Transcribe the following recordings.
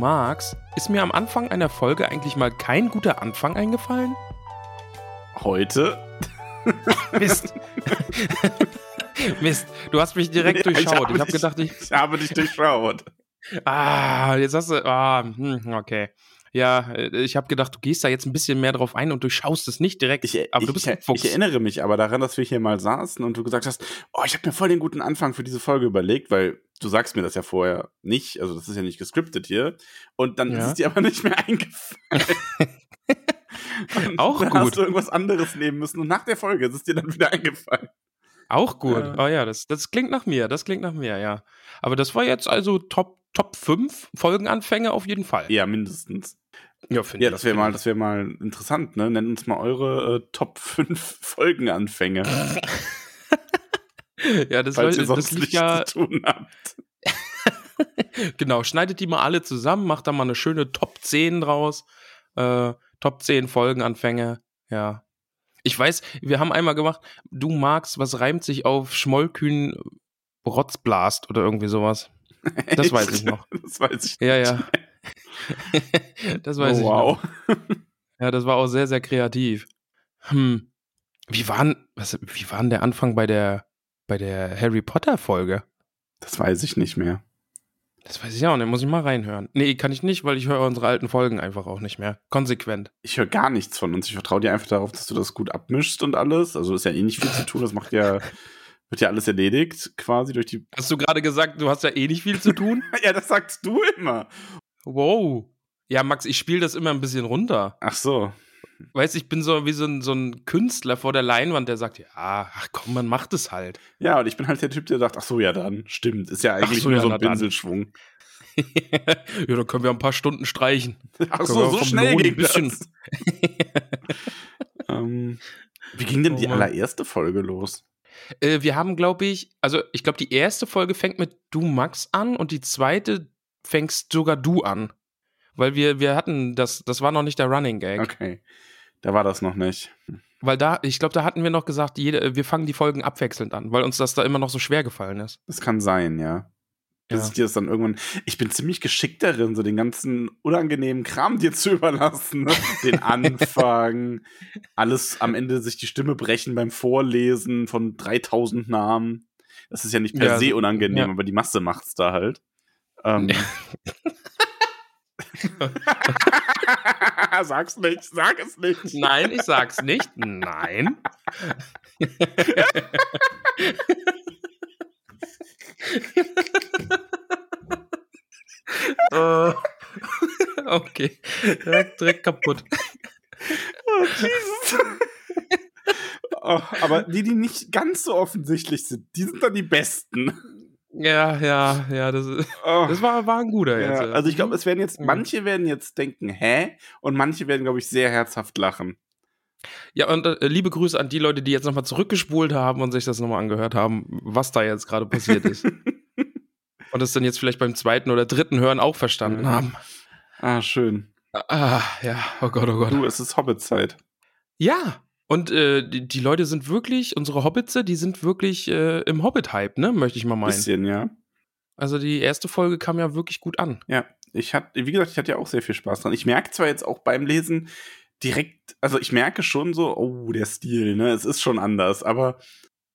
magst, ist mir am Anfang einer Folge eigentlich mal kein guter Anfang eingefallen? Heute? Mist. Mist, du hast mich direkt Ja, durchschaut. habe Ich habe gedacht, ich. Ich habe dich durchschaut. Ah, jetzt hast du. Ah, hm, okay. Ja, äh, ich habe gedacht, du gehst da jetzt ein bisschen mehr drauf ein und durchschaust es nicht direkt. Ich, aber ich, du bist ein ich, Fuchs. ich erinnere mich aber daran, dass wir hier mal saßen und du gesagt hast, oh, ich habe mir voll den guten Anfang für diese Folge überlegt, weil du sagst mir das ja vorher nicht, also das ist ja nicht gescriptet hier. Und dann Ja. ist es dir aber nicht mehr eingefallen. Auch dann gut. hast du irgendwas anderes nehmen müssen und nach der Folge ist es dir dann wieder eingefallen. Auch gut. Ja. Oh ja, das, das klingt nach mir. Das klingt nach mir, ja. Aber das war jetzt also Top, Top 5 Folgenanfänge auf jeden Fall. Ja, mindestens. Ja, finde Ja, ich, das wäre mal, das wäre mal interessant, ne? Nennt uns mal eure äh, Top 5 Folgenanfänge. Ja, das, falls war, ihr sonst das liegt ja. zu tun habt. Genau, schneidet die mal alle zusammen, macht da mal eine schöne Top 10 draus. Äh, Top 10 Folgenanfänge, ja. Ich weiß, wir haben einmal gemacht, du magst, was reimt sich auf Schmollkühn Rotzblast oder irgendwie sowas. Das weiß ich noch. Das weiß ich Ja, nicht. ja. Das weiß oh, ich wow. Ja, das war auch sehr, sehr kreativ. Hm. Wie war, denn- was, wie war der Anfang bei der, bei der Harry Potter Folge? Das weiß ich nicht mehr. Das weiß ich auch nicht, muss ich mal reinhören. Nee, kann ich nicht, weil ich höre unsere alten Folgen einfach auch nicht mehr. Konsequent. Ich höre gar nichts von uns. Ich vertraue dir einfach darauf, dass du das gut abmischst und alles. Also ist ja eh nicht viel zu tun. Das macht ja, wird ja alles erledigt, quasi durch die. Hast du gerade gesagt, du hast ja eh nicht viel zu tun? Ja, das sagst du immer. Wow. Ja, Max, ich spiele das immer ein bisschen runter. Ach so. Weißt ich bin so wie so ein, so ein Künstler vor der Leinwand, der sagt, ja, ach komm, man macht es halt. Ja, und ich bin halt der Typ, der sagt, ach so, ja dann, stimmt. Ist ja eigentlich so, nur ja, so ein. Pinselschwung. ja, dann können wir ein paar Stunden streichen. Ach so, so schnell Lohn ging bisschen- das. ähm, wie ging denn Oh die allererste Folge los? Äh, wir haben, glaube ich, also ich glaube, die erste Folge fängt mit Du Max an und die zweite fängst sogar du an. Weil wir, wir hatten das, das war noch nicht der Running Gag. Okay. Da war das noch nicht. Weil da, ich glaube, da hatten wir noch gesagt, jede, wir fangen die Folgen abwechselnd an, weil uns das da immer noch so schwer gefallen ist. Das kann sein, ja. Bis Ja. ich dir das dann irgendwann. Ich bin ziemlich geschickt darin, so den ganzen unangenehmen Kram dir zu überlassen. Ne? Den Anfang, alles am Ende sich die Stimme brechen beim Vorlesen von 3000 Namen. Das ist ja nicht per Ja, se so- unangenehm, ja. aber die Masse macht's da halt. Ähm. Sag's nicht, sag es nicht. Nein, ich sag's nicht. Nein. Äh, okay. Direkt, direkt kaputt. Oh, Jesus. oh, aber die, die nicht ganz so offensichtlich sind, die sind dann die besten. Ja, ja, ja, das, ist- Oh. das war, war ein guter jetzt. Ja, also ich glaube, es werden jetzt, Mhm. manche werden jetzt denken, hä? Und manche werden, glaube ich, sehr herzhaft lachen. Ja, und äh, liebe Grüße an die Leute, die jetzt nochmal zurückgespult haben und sich das nochmal angehört haben, was da jetzt gerade passiert ist. und das dann jetzt vielleicht beim zweiten oder dritten Hören auch verstanden Mhm. haben. Ah, schön. Ah, ja, oh Gott, oh Gott. Du, es ist Hobbit-Zeit. Ja, und äh, die, die Leute sind wirklich, unsere Hobbitze, die sind wirklich äh, im Hobbit-Hype, ne, möchte ich mal meinen. Bisschen, ja. Also die erste Folge kam ja wirklich gut an. Ja, ich hatte, wie gesagt, ich hatte ja auch sehr viel Spaß dran. Ich merke zwar jetzt auch beim Lesen direkt, also ich merke schon so, oh, der Stil, ne, es ist schon anders, aber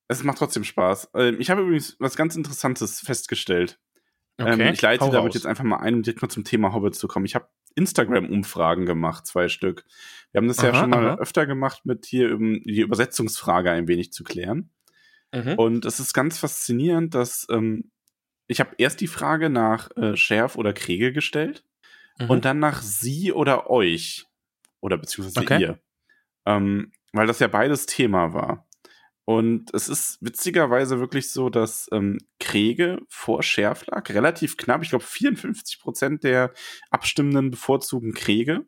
es macht trotzdem Spaß. Ähm, ich habe übrigens was ganz Interessantes festgestellt. Ähm, ich leite damit raus. jetzt einfach mal ein, um direkt mal zum Thema Hobbit zu kommen. Ich habe Instagram-Umfragen gemacht, zwei Stück. Wir haben das ja Aha, schon mal aha. öfter gemacht, mit hier um die Übersetzungsfrage ein wenig zu klären. Mhm. Und es ist ganz faszinierend, dass ähm, ich habe erst die Frage nach äh, Schärf oder Kriege gestellt Mhm. und dann nach sie oder euch. Oder beziehungsweise Okay. ihr. Ähm, weil das ja beides Thema war. Und es ist witzigerweise wirklich so, dass ähm, Kriege vor Schärf lag. Relativ knapp. Ich glaube, 54 Prozent der Abstimmenden bevorzugen Kriege.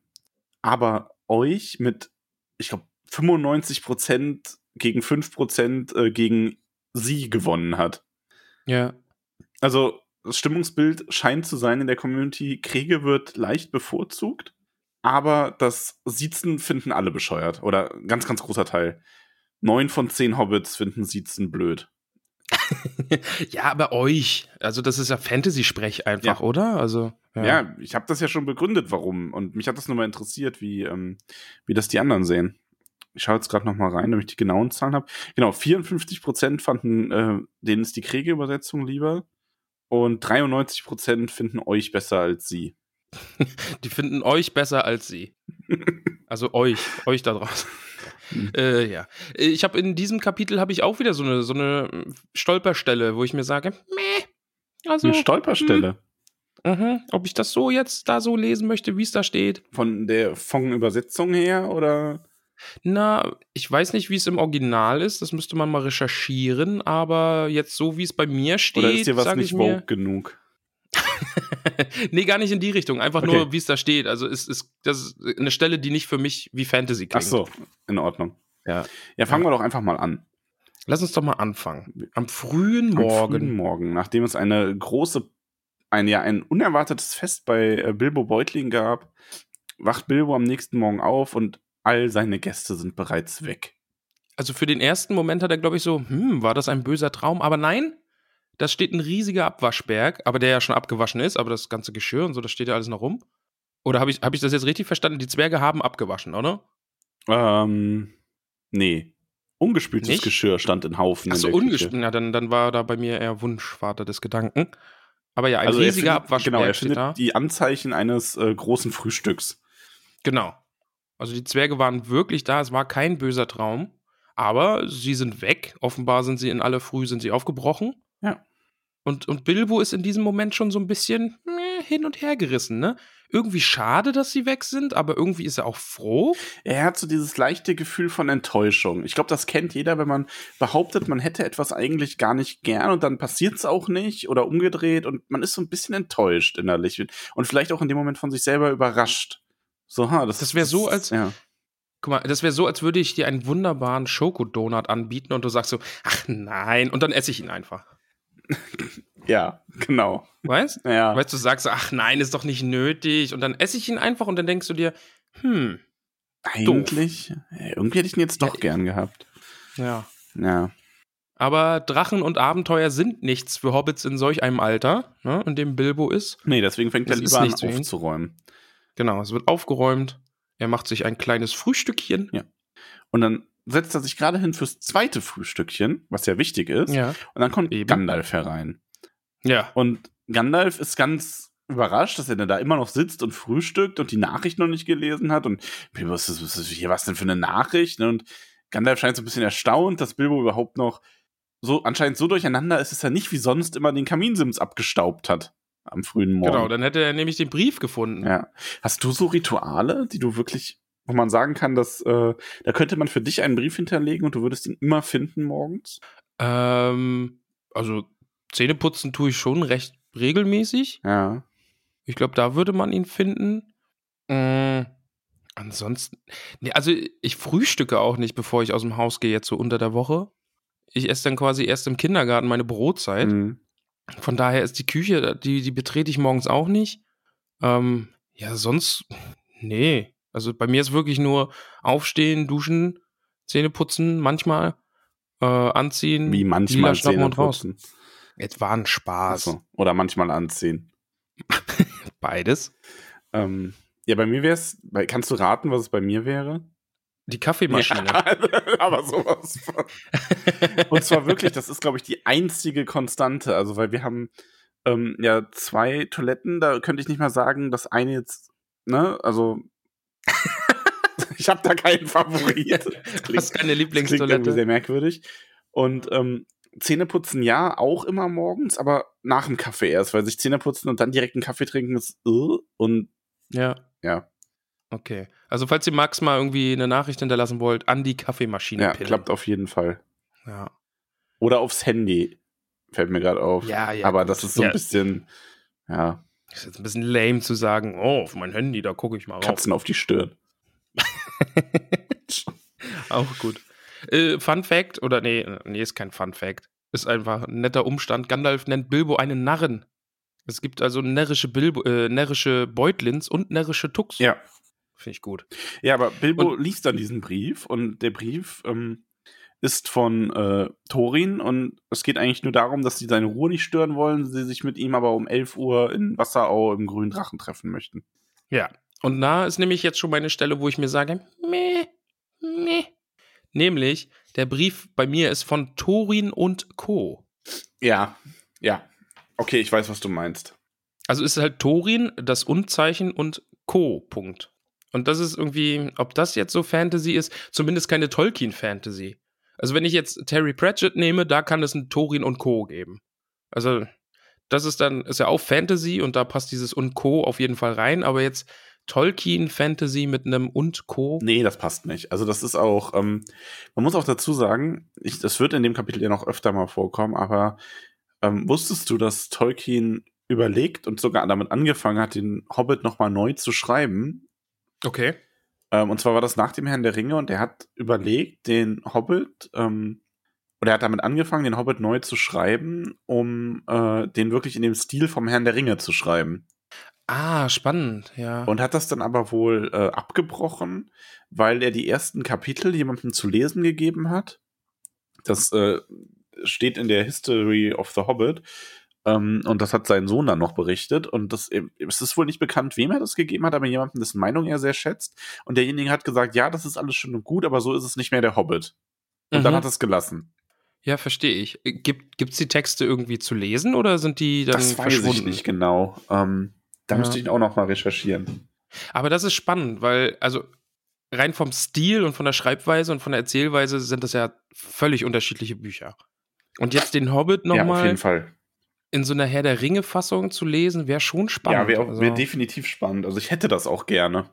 Aber euch mit, ich glaube, 95 Prozent gegen 5 Prozent äh, gegen sie gewonnen hat. ja. Also das Stimmungsbild scheint zu sein in der Community, Kriege wird leicht bevorzugt, aber das Siezen finden alle bescheuert. Oder ganz, ganz großer Teil. Neun von zehn Hobbits finden Siezen blöd. ja, aber euch. Also, das ist ja Fantasy-Sprech einfach, Ja. oder? Also, Ja, ich habe das ja schon begründet, warum. Und mich hat das nur mal interessiert, wie, ähm, wie das die anderen sehen. Ich schaue jetzt gerade noch mal rein, damit ich die genauen Zahlen habe. Genau, 54% fanden, äh, denen ist die Kriege-Übersetzung lieber. Und 93% finden euch besser als sie. Die finden euch besser als sie. Also euch, euch da draußen. Hm. äh, ja. Ich habe in diesem Kapitel habe ich auch wieder so eine, so eine mm, Stolperstelle, wo ich mir sage, meh. Also, Eine Stolperstelle. mhm, ob ich das so jetzt da so lesen möchte, wie es da steht. Von der von Übersetzung her oder? Na, ich weiß nicht, wie es im Original ist, das müsste man mal recherchieren, aber jetzt so, wie es bei mir steht, Oder ist dir was nicht Vogue genug? nee, gar nicht in die Richtung, einfach Okay. nur, wie es da steht. Also es ist das ist eine Stelle, die nicht für mich wie Fantasy Ach klingt. so, in Ordnung. Ja. Ja, fangen wir doch einfach mal an. Lass uns doch mal anfangen. Am frühen Am Morgen. frühen Morgen, nachdem es eine große, ein, ja, ein unerwartetes Fest bei äh, Bilbo Beutling gab, wacht Bilbo am nächsten Morgen auf und all seine Gäste sind bereits weg. Also für den ersten Moment hat er, glaube ich, so, hm, war das ein böser Traum? Aber nein, da steht ein riesiger Abwaschberg, aber der ja schon abgewaschen ist, aber das ganze Geschirr und so, das steht ja alles noch rum. Oder habe ich, hab ich das jetzt richtig verstanden? Die Zwerge haben abgewaschen, oder? Ähm, nee. Ungespültes Nicht? Geschirr stand in Haufen Achso, ungespielt. Ja, dann, dann war da bei mir eher Wunschvater des Gedanken. Aber ja, ein Also er riesiger Abwaschberg genau, er steht findet da. die Anzeichen eines äh, großen Frühstücks. Genau. Also die Zwerge waren wirklich da, es war kein böser Traum, aber sie sind weg. Offenbar sind sie in aller Früh sind sie aufgebrochen. Und, und Bilbo ist in diesem Moment schon so ein bisschen meh, hin und her gerissen, ne? Irgendwie schade, dass sie weg sind, aber irgendwie ist er auch froh. Er hat so dieses leichte Gefühl von Enttäuschung. Ich glaube, das kennt jeder, wenn man behauptet, man hätte etwas eigentlich gar nicht gern und dann passiert es auch nicht oder umgedreht und man ist so ein bisschen enttäuscht innerlich und vielleicht auch in dem Moment von sich selber überrascht. So, ha, das, Das wär so, als- ja. Guck mal, das wäre so, als würde ich dir einen wunderbaren Schokodonut anbieten und du sagst so, ach nein, und dann esse ich ihn einfach. Ja, genau. Weißt? Ja. Weißt du, sagst ach nein, ist doch nicht nötig. Und dann esse ich ihn einfach und dann denkst du dir, hm, Eigentlich, ja, irgendwie hätte ich ihn jetzt doch Ja, gern gehabt. ja. Ja. Aber Drachen und Abenteuer sind nichts für Hobbits in solch einem Alter, ne, in dem Bilbo ist. Nee, deswegen fängt er lieber an aufzuräumen. Genau, es wird aufgeräumt. Er macht sich ein kleines Frühstückchen. Ja. Und dann setzt er sich gerade hin fürs zweite Frühstückchen, was ja wichtig ist. Ja. Und dann kommt Eben. Gandalf herein. Ja. Und Gandalf ist ganz überrascht, dass er denn da immer noch sitzt und frühstückt und die Nachricht noch nicht gelesen hat. Und Bilbo, was ist, was ist hier was denn für eine Nachricht? ne? Und Gandalf scheint so ein bisschen erstaunt, dass Bilbo überhaupt noch so anscheinend so durcheinander ist, dass er nicht wie sonst immer den Kaminsims abgestaubt hat am frühen Morgen. Genau, dann hätte er nämlich den Brief gefunden. Ja. Hast du so Rituale, die du wirklich, wo man sagen kann, dass äh, da könnte man für dich einen Brief hinterlegen und du würdest ihn immer finden morgens? Ähm, also Zähneputzen tue ich schon recht regelmäßig. Ja. Ich glaube, da würde man ihn finden. Mm, ansonsten, nee, also ich frühstücke auch nicht, bevor ich aus dem Haus gehe, jetzt so unter der Woche. Ich esse dann quasi erst im Kindergarten meine Brotzeit. Mhm. Von daher ist die Küche, die, die betrete ich morgens auch nicht. Ähm, ja, sonst, nee. Also bei mir ist wirklich nur aufstehen, duschen, Zähne putzen, manchmal äh, anziehen, Wie manchmal Zähne putzen. Jetzt war ein Spaß. Achso. Oder manchmal anziehen. Beides. Ähm, ja, bei mir wäre es, kannst du raten, was es bei mir wäre? Die Kaffeemaschine. Ja, aber sowas. von. Und zwar wirklich, das ist, glaube ich, die einzige Konstante. Also, weil wir haben ähm, ja zwei Toiletten, da könnte ich nicht mal sagen, das eine jetzt, ne, also ich habe da keinen Favorit. Du hast keine Das klingt Lieblingstoilette. sehr merkwürdig. Und ähm, Zähneputzen ja, auch immer morgens, aber nach dem Kaffee erst, weil sich Zähneputzen und dann direkt einen Kaffee trinken ist uh, und Ja. ja, Okay. Also, falls ihr Max mal irgendwie eine Nachricht hinterlassen wollt, an die Kaffeemaschine ja, pillen. klappt auf jeden Fall. Ja. Oder aufs Handy, fällt mir gerade auf. Ja, ja, aber gut. das ist so Ja. ein bisschen, ja, Ist jetzt ein bisschen lame zu sagen, oh, auf mein Handy, da gucke ich mal rauf. Katzen auf die Stirn. Auch gut. Äh, Fun Fact, oder nee, nee, ist kein Fun Fact. Ist einfach ein netter Umstand. Gandalf nennt Bilbo einen Narren. Es gibt also närrische, Bilbo, äh, närrische Beutlins und närrische Tux. Ja. Finde ich gut. Ja, aber Bilbo liest dann diesen Brief und der Brief ähm, ist von äh, Thorin und es geht eigentlich nur darum, dass sie seine Ruhe nicht stören wollen, sie sich mit ihm aber um 11 Uhr in Wasserau im grünen Drachen treffen möchten. Ja. Und da ist nämlich jetzt schon meine Stelle, wo ich mir sage, meh, meh. Nämlich, der Brief bei mir ist von Thorin und Co. Ja, ja. Okay, ich weiß, was du meinst. Also ist halt Thorin, das Unzeichen und Co. Punkt. Und das ist irgendwie, ob das jetzt so Fantasy ist, zumindest keine Tolkien-Fantasy. Also wenn ich jetzt Terry Pratchett nehme, da kann es ein Thorin und Co. geben. Also das ist dann, ist ja auch Fantasy und da passt dieses und Co. auf jeden Fall rein, aber jetzt Tolkien-Fantasy mit einem und Co. Nee, das passt nicht. Also das ist auch, ähm, man muss auch dazu sagen, ich, das wird in dem Kapitel ja noch öfter mal vorkommen, aber ähm, wusstest du, dass Tolkien überlegt und sogar damit angefangen hat, den Hobbit nochmal neu zu schreiben? Okay. Ähm, und zwar war das nach dem Herrn der Ringe und er hat überlegt, den Hobbit, ähm, oder er hat damit angefangen, den Hobbit neu zu schreiben, um äh, den wirklich in dem Stil vom Herrn der Ringe zu schreiben. Ah, spannend, ja. Und hat das dann aber wohl äh, abgebrochen, weil er die ersten Kapitel jemandem zu lesen gegeben hat. Das äh, steht in der History of the Hobbit. Ähm, und das hat sein Sohn dann noch berichtet. Und das, äh, es ist wohl nicht bekannt, wem er das gegeben hat, aber jemandem, dessen Meinung er sehr schätzt. Und derjenige hat gesagt, ja, das ist alles schön und gut, aber so ist es nicht mehr der Hobbit. Und dann Mhm. hat er es gelassen. Ja, verstehe ich. Gibt es die Texte irgendwie zu lesen oder sind die dann das weiß verschwunden? ich nicht genau. Ähm, da Ja. müsste ich auch noch mal recherchieren. Aber das ist spannend, weil, also rein vom Stil und von der Schreibweise und von der Erzählweise sind das ja völlig unterschiedliche Bücher. Und jetzt den Hobbit ja, auf jeden nochmal Fall. In so einer Herr der Ringe-Fassung zu lesen, wäre schon spannend. Ja, wäre also, wär definitiv spannend. Also ich hätte das auch gerne.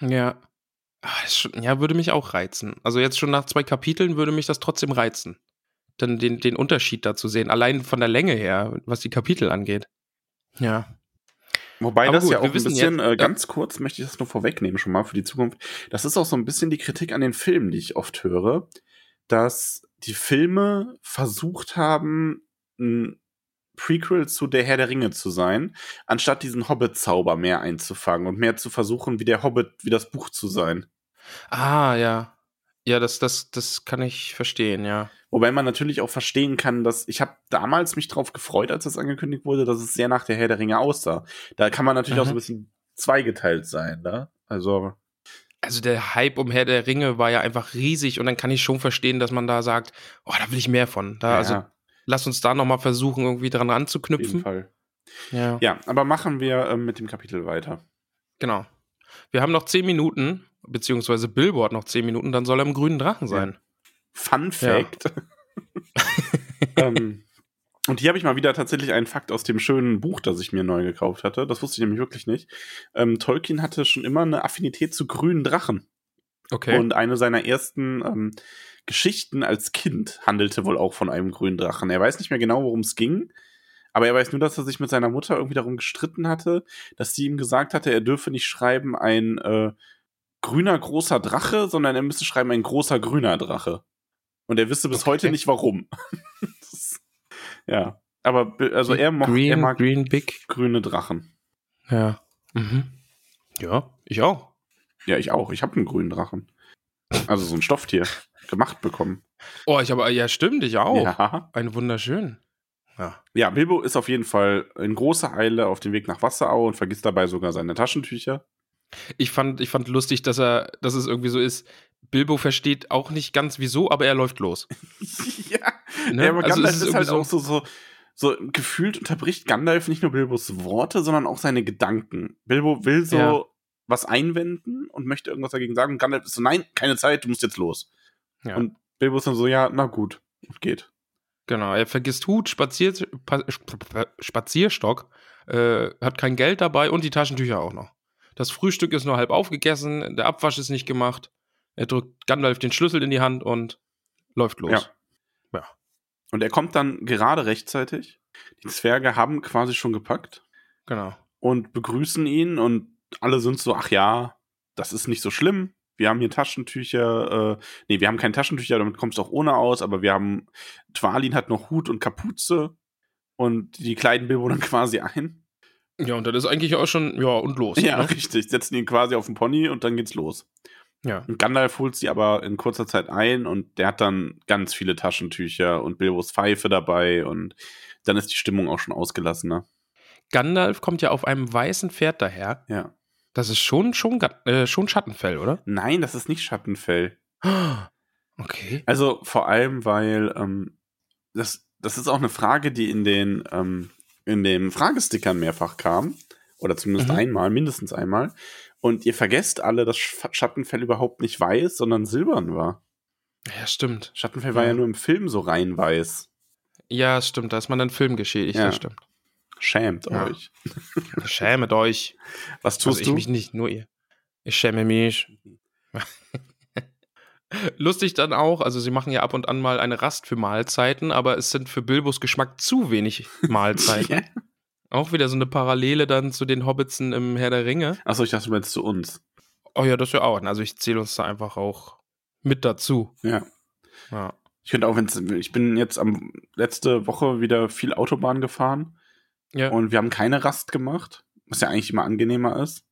ja. Ah, schon, ja, würde mich auch reizen. Also jetzt schon nach zwei Kapiteln würde mich das trotzdem reizen. Dann den, den Unterschied da zu sehen, allein von der Länge her, was die Kapitel angeht. Ja. Wobei Aber das gut, ja auch ein bisschen, jetzt- äh, ganz kurz möchte ich das nur vorwegnehmen schon mal für die Zukunft. Das ist auch so ein bisschen die Kritik an den Filmen, die ich oft höre, dass die Filme versucht haben, ein Prequel zu Der Herr der Ringe zu sein, anstatt diesen Hobbit-Zauber mehr einzufangen und mehr zu versuchen, wie der Hobbit, wie das Buch zu sein. Ah, ja. Ja, das, das, das kann ich verstehen, ja. Wobei man natürlich auch verstehen kann, dass ich habe damals mich drauf gefreut, als das angekündigt wurde, dass es sehr nach der Herr der Ringe aussah. Da kann man natürlich auch so ein Mhm. bisschen zweigeteilt sein, ne? Also Also der Hype um Herr der Ringe war ja einfach riesig und dann kann ich schon verstehen, dass man da sagt, oh, da will ich mehr von. Da, ja, Also lass uns da nochmal versuchen, irgendwie dran auf jeden anzuknüpfen. Fall. Ja. Ja, aber machen wir ähm, mit dem Kapitel weiter. Genau. Wir haben noch zehn Minuten, beziehungsweise Billboard noch zehn Minuten, dann soll er im grünen Drachen sein. Fun Fact. ähm, und hier habe ich mal wieder tatsächlich einen Fakt aus dem schönen Buch, das ich mir neu gekauft hatte. Das wusste ich nämlich wirklich nicht. Ähm, Tolkien hatte schon immer eine Affinität zu grünen Drachen. Okay. Und eine seiner ersten ähm, Geschichten als Kind handelte wohl auch von einem grünen Drachen. Er weiß nicht mehr genau, worum es ging, aber er weiß nur, dass er sich mit seiner Mutter irgendwie darum gestritten hatte, dass sie ihm gesagt hatte, er dürfe nicht schreiben ein äh, grüner großer Drache, sondern er müsste schreiben ein großer grüner Drache. Und er wisse bis Okay. heute nicht warum. das, ja, aber be- also er, moch, Green, er mag Green Big. grüne Drachen. Ja. Mhm. Ja, ich auch. Ja, ich auch. Ich habe einen grünen Drachen. Also so ein Stofftier gemacht bekommen. Oh, ich aber, ja, stimmt, ich auch. Ja. Ein wunderschön. Ja. Ja, Bilbo ist auf jeden Fall in großer Eile auf dem Weg nach Wasserau und vergisst dabei sogar seine Taschentücher. Ich fand, ich fand lustig, dass er, dass es irgendwie so ist. Bilbo versteht auch nicht ganz wieso, aber er läuft los. ja, Ne? ja aber Also Gandalf ist, ist halt irgendwie auch so, so, so gefühlt unterbricht Gandalf nicht nur Bilbos Worte, sondern auch seine Gedanken. Bilbo will so Ja. was einwenden und möchte irgendwas dagegen sagen. Und Gandalf ist so, nein, keine Zeit, du musst jetzt los. Ja. Und Bilbo ist dann so, ja, na gut, geht. Genau, er vergisst Hut, Spazier, Pa- Spazierstock, äh, hat kein Geld dabei und die Taschentücher auch noch. Das Frühstück ist nur halb aufgegessen, der Abwasch ist nicht gemacht. Er drückt Gandalf den Schlüssel in die Hand und läuft los. Ja. Ja. Und er kommt dann gerade rechtzeitig. Die Zwerge haben quasi schon gepackt Genau. und begrüßen ihn und alle sind so, ach ja, das ist nicht so schlimm. Wir haben hier Taschentücher, äh, nee, wir haben keine Taschentücher, damit kommst du auch ohne aus, aber wir haben, Twalin hat noch Hut und Kapuze und die kleiden Bilbo dann quasi ein. Ja, und dann ist eigentlich auch schon, ja, und los. Ja, ne? richtig, setzen ihn quasi auf den Pony und dann geht's los. ja. Und Gandalf holt sie aber in kurzer Zeit ein und der hat dann ganz viele Taschentücher und Bilbos Pfeife dabei und dann ist die Stimmung auch schon ausgelassener. Gandalf kommt ja auf einem weißen Pferd daher. Ja. Das ist schon, schon, äh, schon Schattenfell, oder? Nein, das ist nicht Schattenfell. Okay. Also vor allem, weil ähm, das, das ist auch eine Frage, die in den, ähm, in den Fragestickern mehrfach kam. Oder zumindest Mhm. einmal, mindestens einmal. Und ihr vergesst alle, dass Sch- Schattenfell überhaupt nicht weiß, sondern silbern war. Ja, stimmt. Schattenfell war Ja. ja nur im Film so rein weiß. Ja, stimmt. Da ist man dann Film geschädigt, Ja. das stimmt. Schämt Ja. euch. Schämet euch. Was Also tust ich du? mich nicht, nur ihr. Ich schäme mich. Lustig dann auch, also sie machen ja ab und an mal eine Rast für Mahlzeiten, aber es sind für Bilbos Geschmack zu wenig Mahlzeiten. Auch wieder so eine Parallele dann zu den Hobbitsen im Herr der Ringe. Achso, ich dachte, du meinst zu uns. Oh ja, das ja auch. Also ich zähle uns da einfach auch mit dazu. Ja. Ja. Ich könnte auch, wenn's, ich bin jetzt am letzte Woche wieder viel Autobahn gefahren Ja. und wir haben keine Rast gemacht, was ja eigentlich immer angenehmer ist.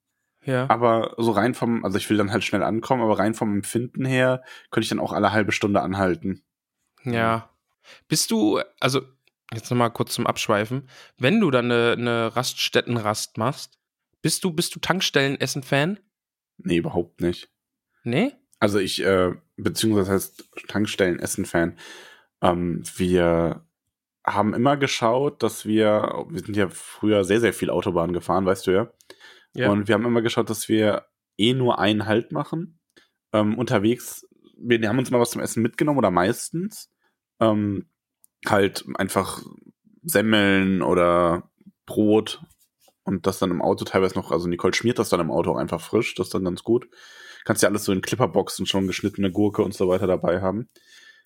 ja. Aber so rein vom, also ich will dann halt schnell ankommen, aber rein vom Empfinden her könnte ich dann auch alle halbe Stunde anhalten. Ja. Bist du, also jetzt nochmal kurz zum Abschweifen, wenn du dann eine, eine Raststättenrast machst, bist du, bist du Tankstellen-Essen-Fan? Nee, überhaupt nicht. Nee? Also ich, äh, beziehungsweise heißt Tankstellen Essen-Fan. Ähm, wir haben immer geschaut, dass wir, wir sind ja früher sehr, sehr viel Autobahn gefahren, weißt du ja. Ja. Und wir haben immer geschaut, dass wir eh nur einen Halt machen. Ähm, unterwegs, wir haben uns mal was zum Essen mitgenommen oder meistens. Ähm, halt einfach Semmeln oder Brot und das dann im Auto teilweise noch, also Nicole schmiert das dann im Auto auch einfach frisch, das ist dann ganz gut. Kannst ja alles so in Clipperboxen schon geschnittene Gurke und so weiter dabei haben.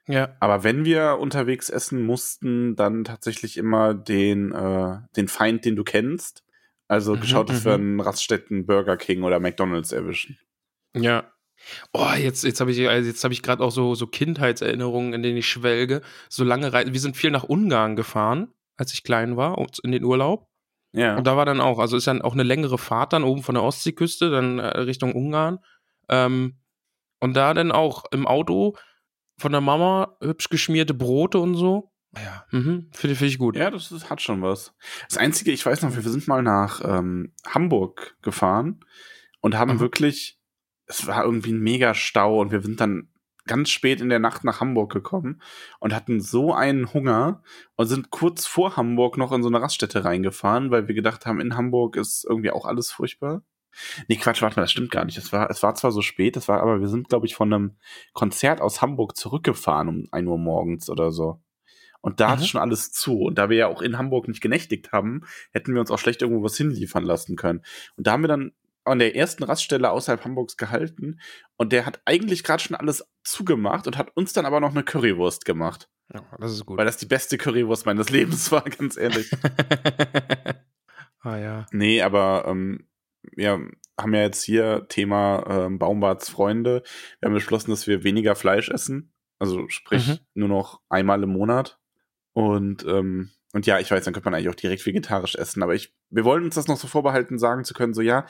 Ja. Aber wenn wir unterwegs essen mussten, dann tatsächlich immer den, äh, den Feind, den du kennst. Also Mhm, geschaut, dass mhm. wir einen Raststätten Burger King oder McDonalds erwischen. Ja. Oh, jetzt, jetzt habe ich, also jetzt habe ich gerade auch so, so Kindheitserinnerungen, in denen ich schwelge. So lange Reisen. Wir sind viel nach Ungarn gefahren, als ich klein war, in den Urlaub. Ja. Und da war dann auch, also ist dann auch eine längere Fahrt dann oben von der Ostseeküste, dann äh, Richtung Ungarn. Ähm, und da dann auch im Auto von der Mama hübsch geschmierte Brote und so. Ja, mhm, finde find ich gut. Ja, das ist, hat schon was. Das Einzige, ich weiß noch, wir sind mal nach ähm, Hamburg gefahren und haben Aha. wirklich, es war irgendwie ein mega Stau und wir sind dann ganz spät in der Nacht nach Hamburg gekommen und hatten so einen Hunger und sind kurz vor Hamburg noch in so eine Raststätte reingefahren, weil wir gedacht haben, in Hamburg ist irgendwie auch alles furchtbar. Nee, Quatsch, warte mal, das stimmt gar nicht. Es war, es war zwar so spät, das war, aber wir sind, glaube ich, von einem Konzert aus Hamburg zurückgefahren um 1 Uhr morgens oder so. Und da Mhm. hatte schon alles zu. Und da wir ja auch in Hamburg nicht genächtigt haben, hätten wir uns auch schlecht irgendwo was hinliefern lassen können. Und da haben wir dann an der ersten Raststelle außerhalb Hamburgs gehalten. Und der hat eigentlich gerade schon alles zugemacht und hat uns dann aber noch eine Currywurst gemacht. Ja, das ist gut. Weil das die beste Currywurst meines Lebens war, ganz ehrlich. ah ja. nee, aber ähm, wir haben ja jetzt hier Thema ähm, Baumbarts Freunde. Wir haben beschlossen, dass wir weniger Fleisch essen. Also sprich Mhm. nur noch einmal im Monat. Und, ähm, und ja, ich weiß, dann könnte man eigentlich auch direkt vegetarisch essen. Aber ich, wir wollen uns das noch so vorbehalten, sagen zu können, so ja,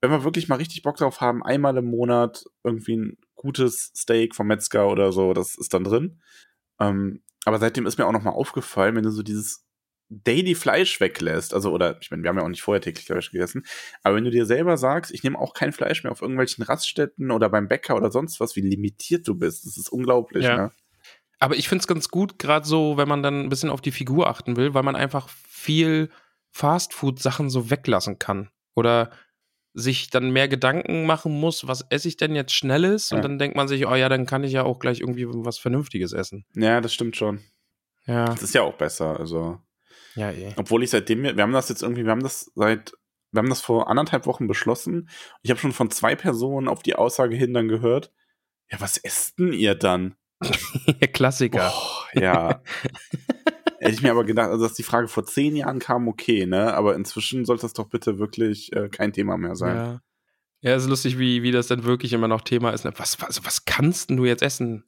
wenn wir wirklich mal richtig Bock drauf haben, einmal im Monat irgendwie ein gutes Steak vom Metzger oder so, das ist dann drin. Ähm, aber seitdem ist mir auch noch mal aufgefallen, wenn du so dieses Daily Fleisch weglässt, also oder ich meine, wir haben ja auch nicht vorher täglich Fleisch gegessen, aber wenn du dir selber sagst, ich nehme auch kein Fleisch mehr auf irgendwelchen Raststätten oder beim Bäcker oder sonst was, wie limitiert du bist, das ist unglaublich, Ja. ne? Aber ich finde es ganz gut, gerade so, wenn man dann ein bisschen auf die Figur achten will, weil man einfach viel Fastfood-Sachen so weglassen kann. Oder sich dann mehr Gedanken machen muss, was esse ich denn jetzt Schnelles? Ja. Und dann denkt man sich, oh ja, dann kann ich ja auch gleich irgendwie was Vernünftiges essen. Ja, das stimmt schon. Ja, Das ist ja auch besser, also. Ja, eh. Obwohl ich seitdem, wir haben das jetzt irgendwie, wir haben das seit, wir haben das vor anderthalb Wochen beschlossen. Ich habe schon von zwei Personen auf die Aussage hin dann gehört, ja, was esst denn ihr dann? Klassiker. Oh, ja. Hätte ich mir aber gedacht, also dass die Frage vor zehn Jahren kam, okay, ne? Aber inzwischen sollte das doch bitte wirklich äh, kein Thema mehr sein. Ja. Ja, ist lustig, wie, wie das dann wirklich immer noch Thema ist. ne? Was, was, was kannst denn du jetzt essen?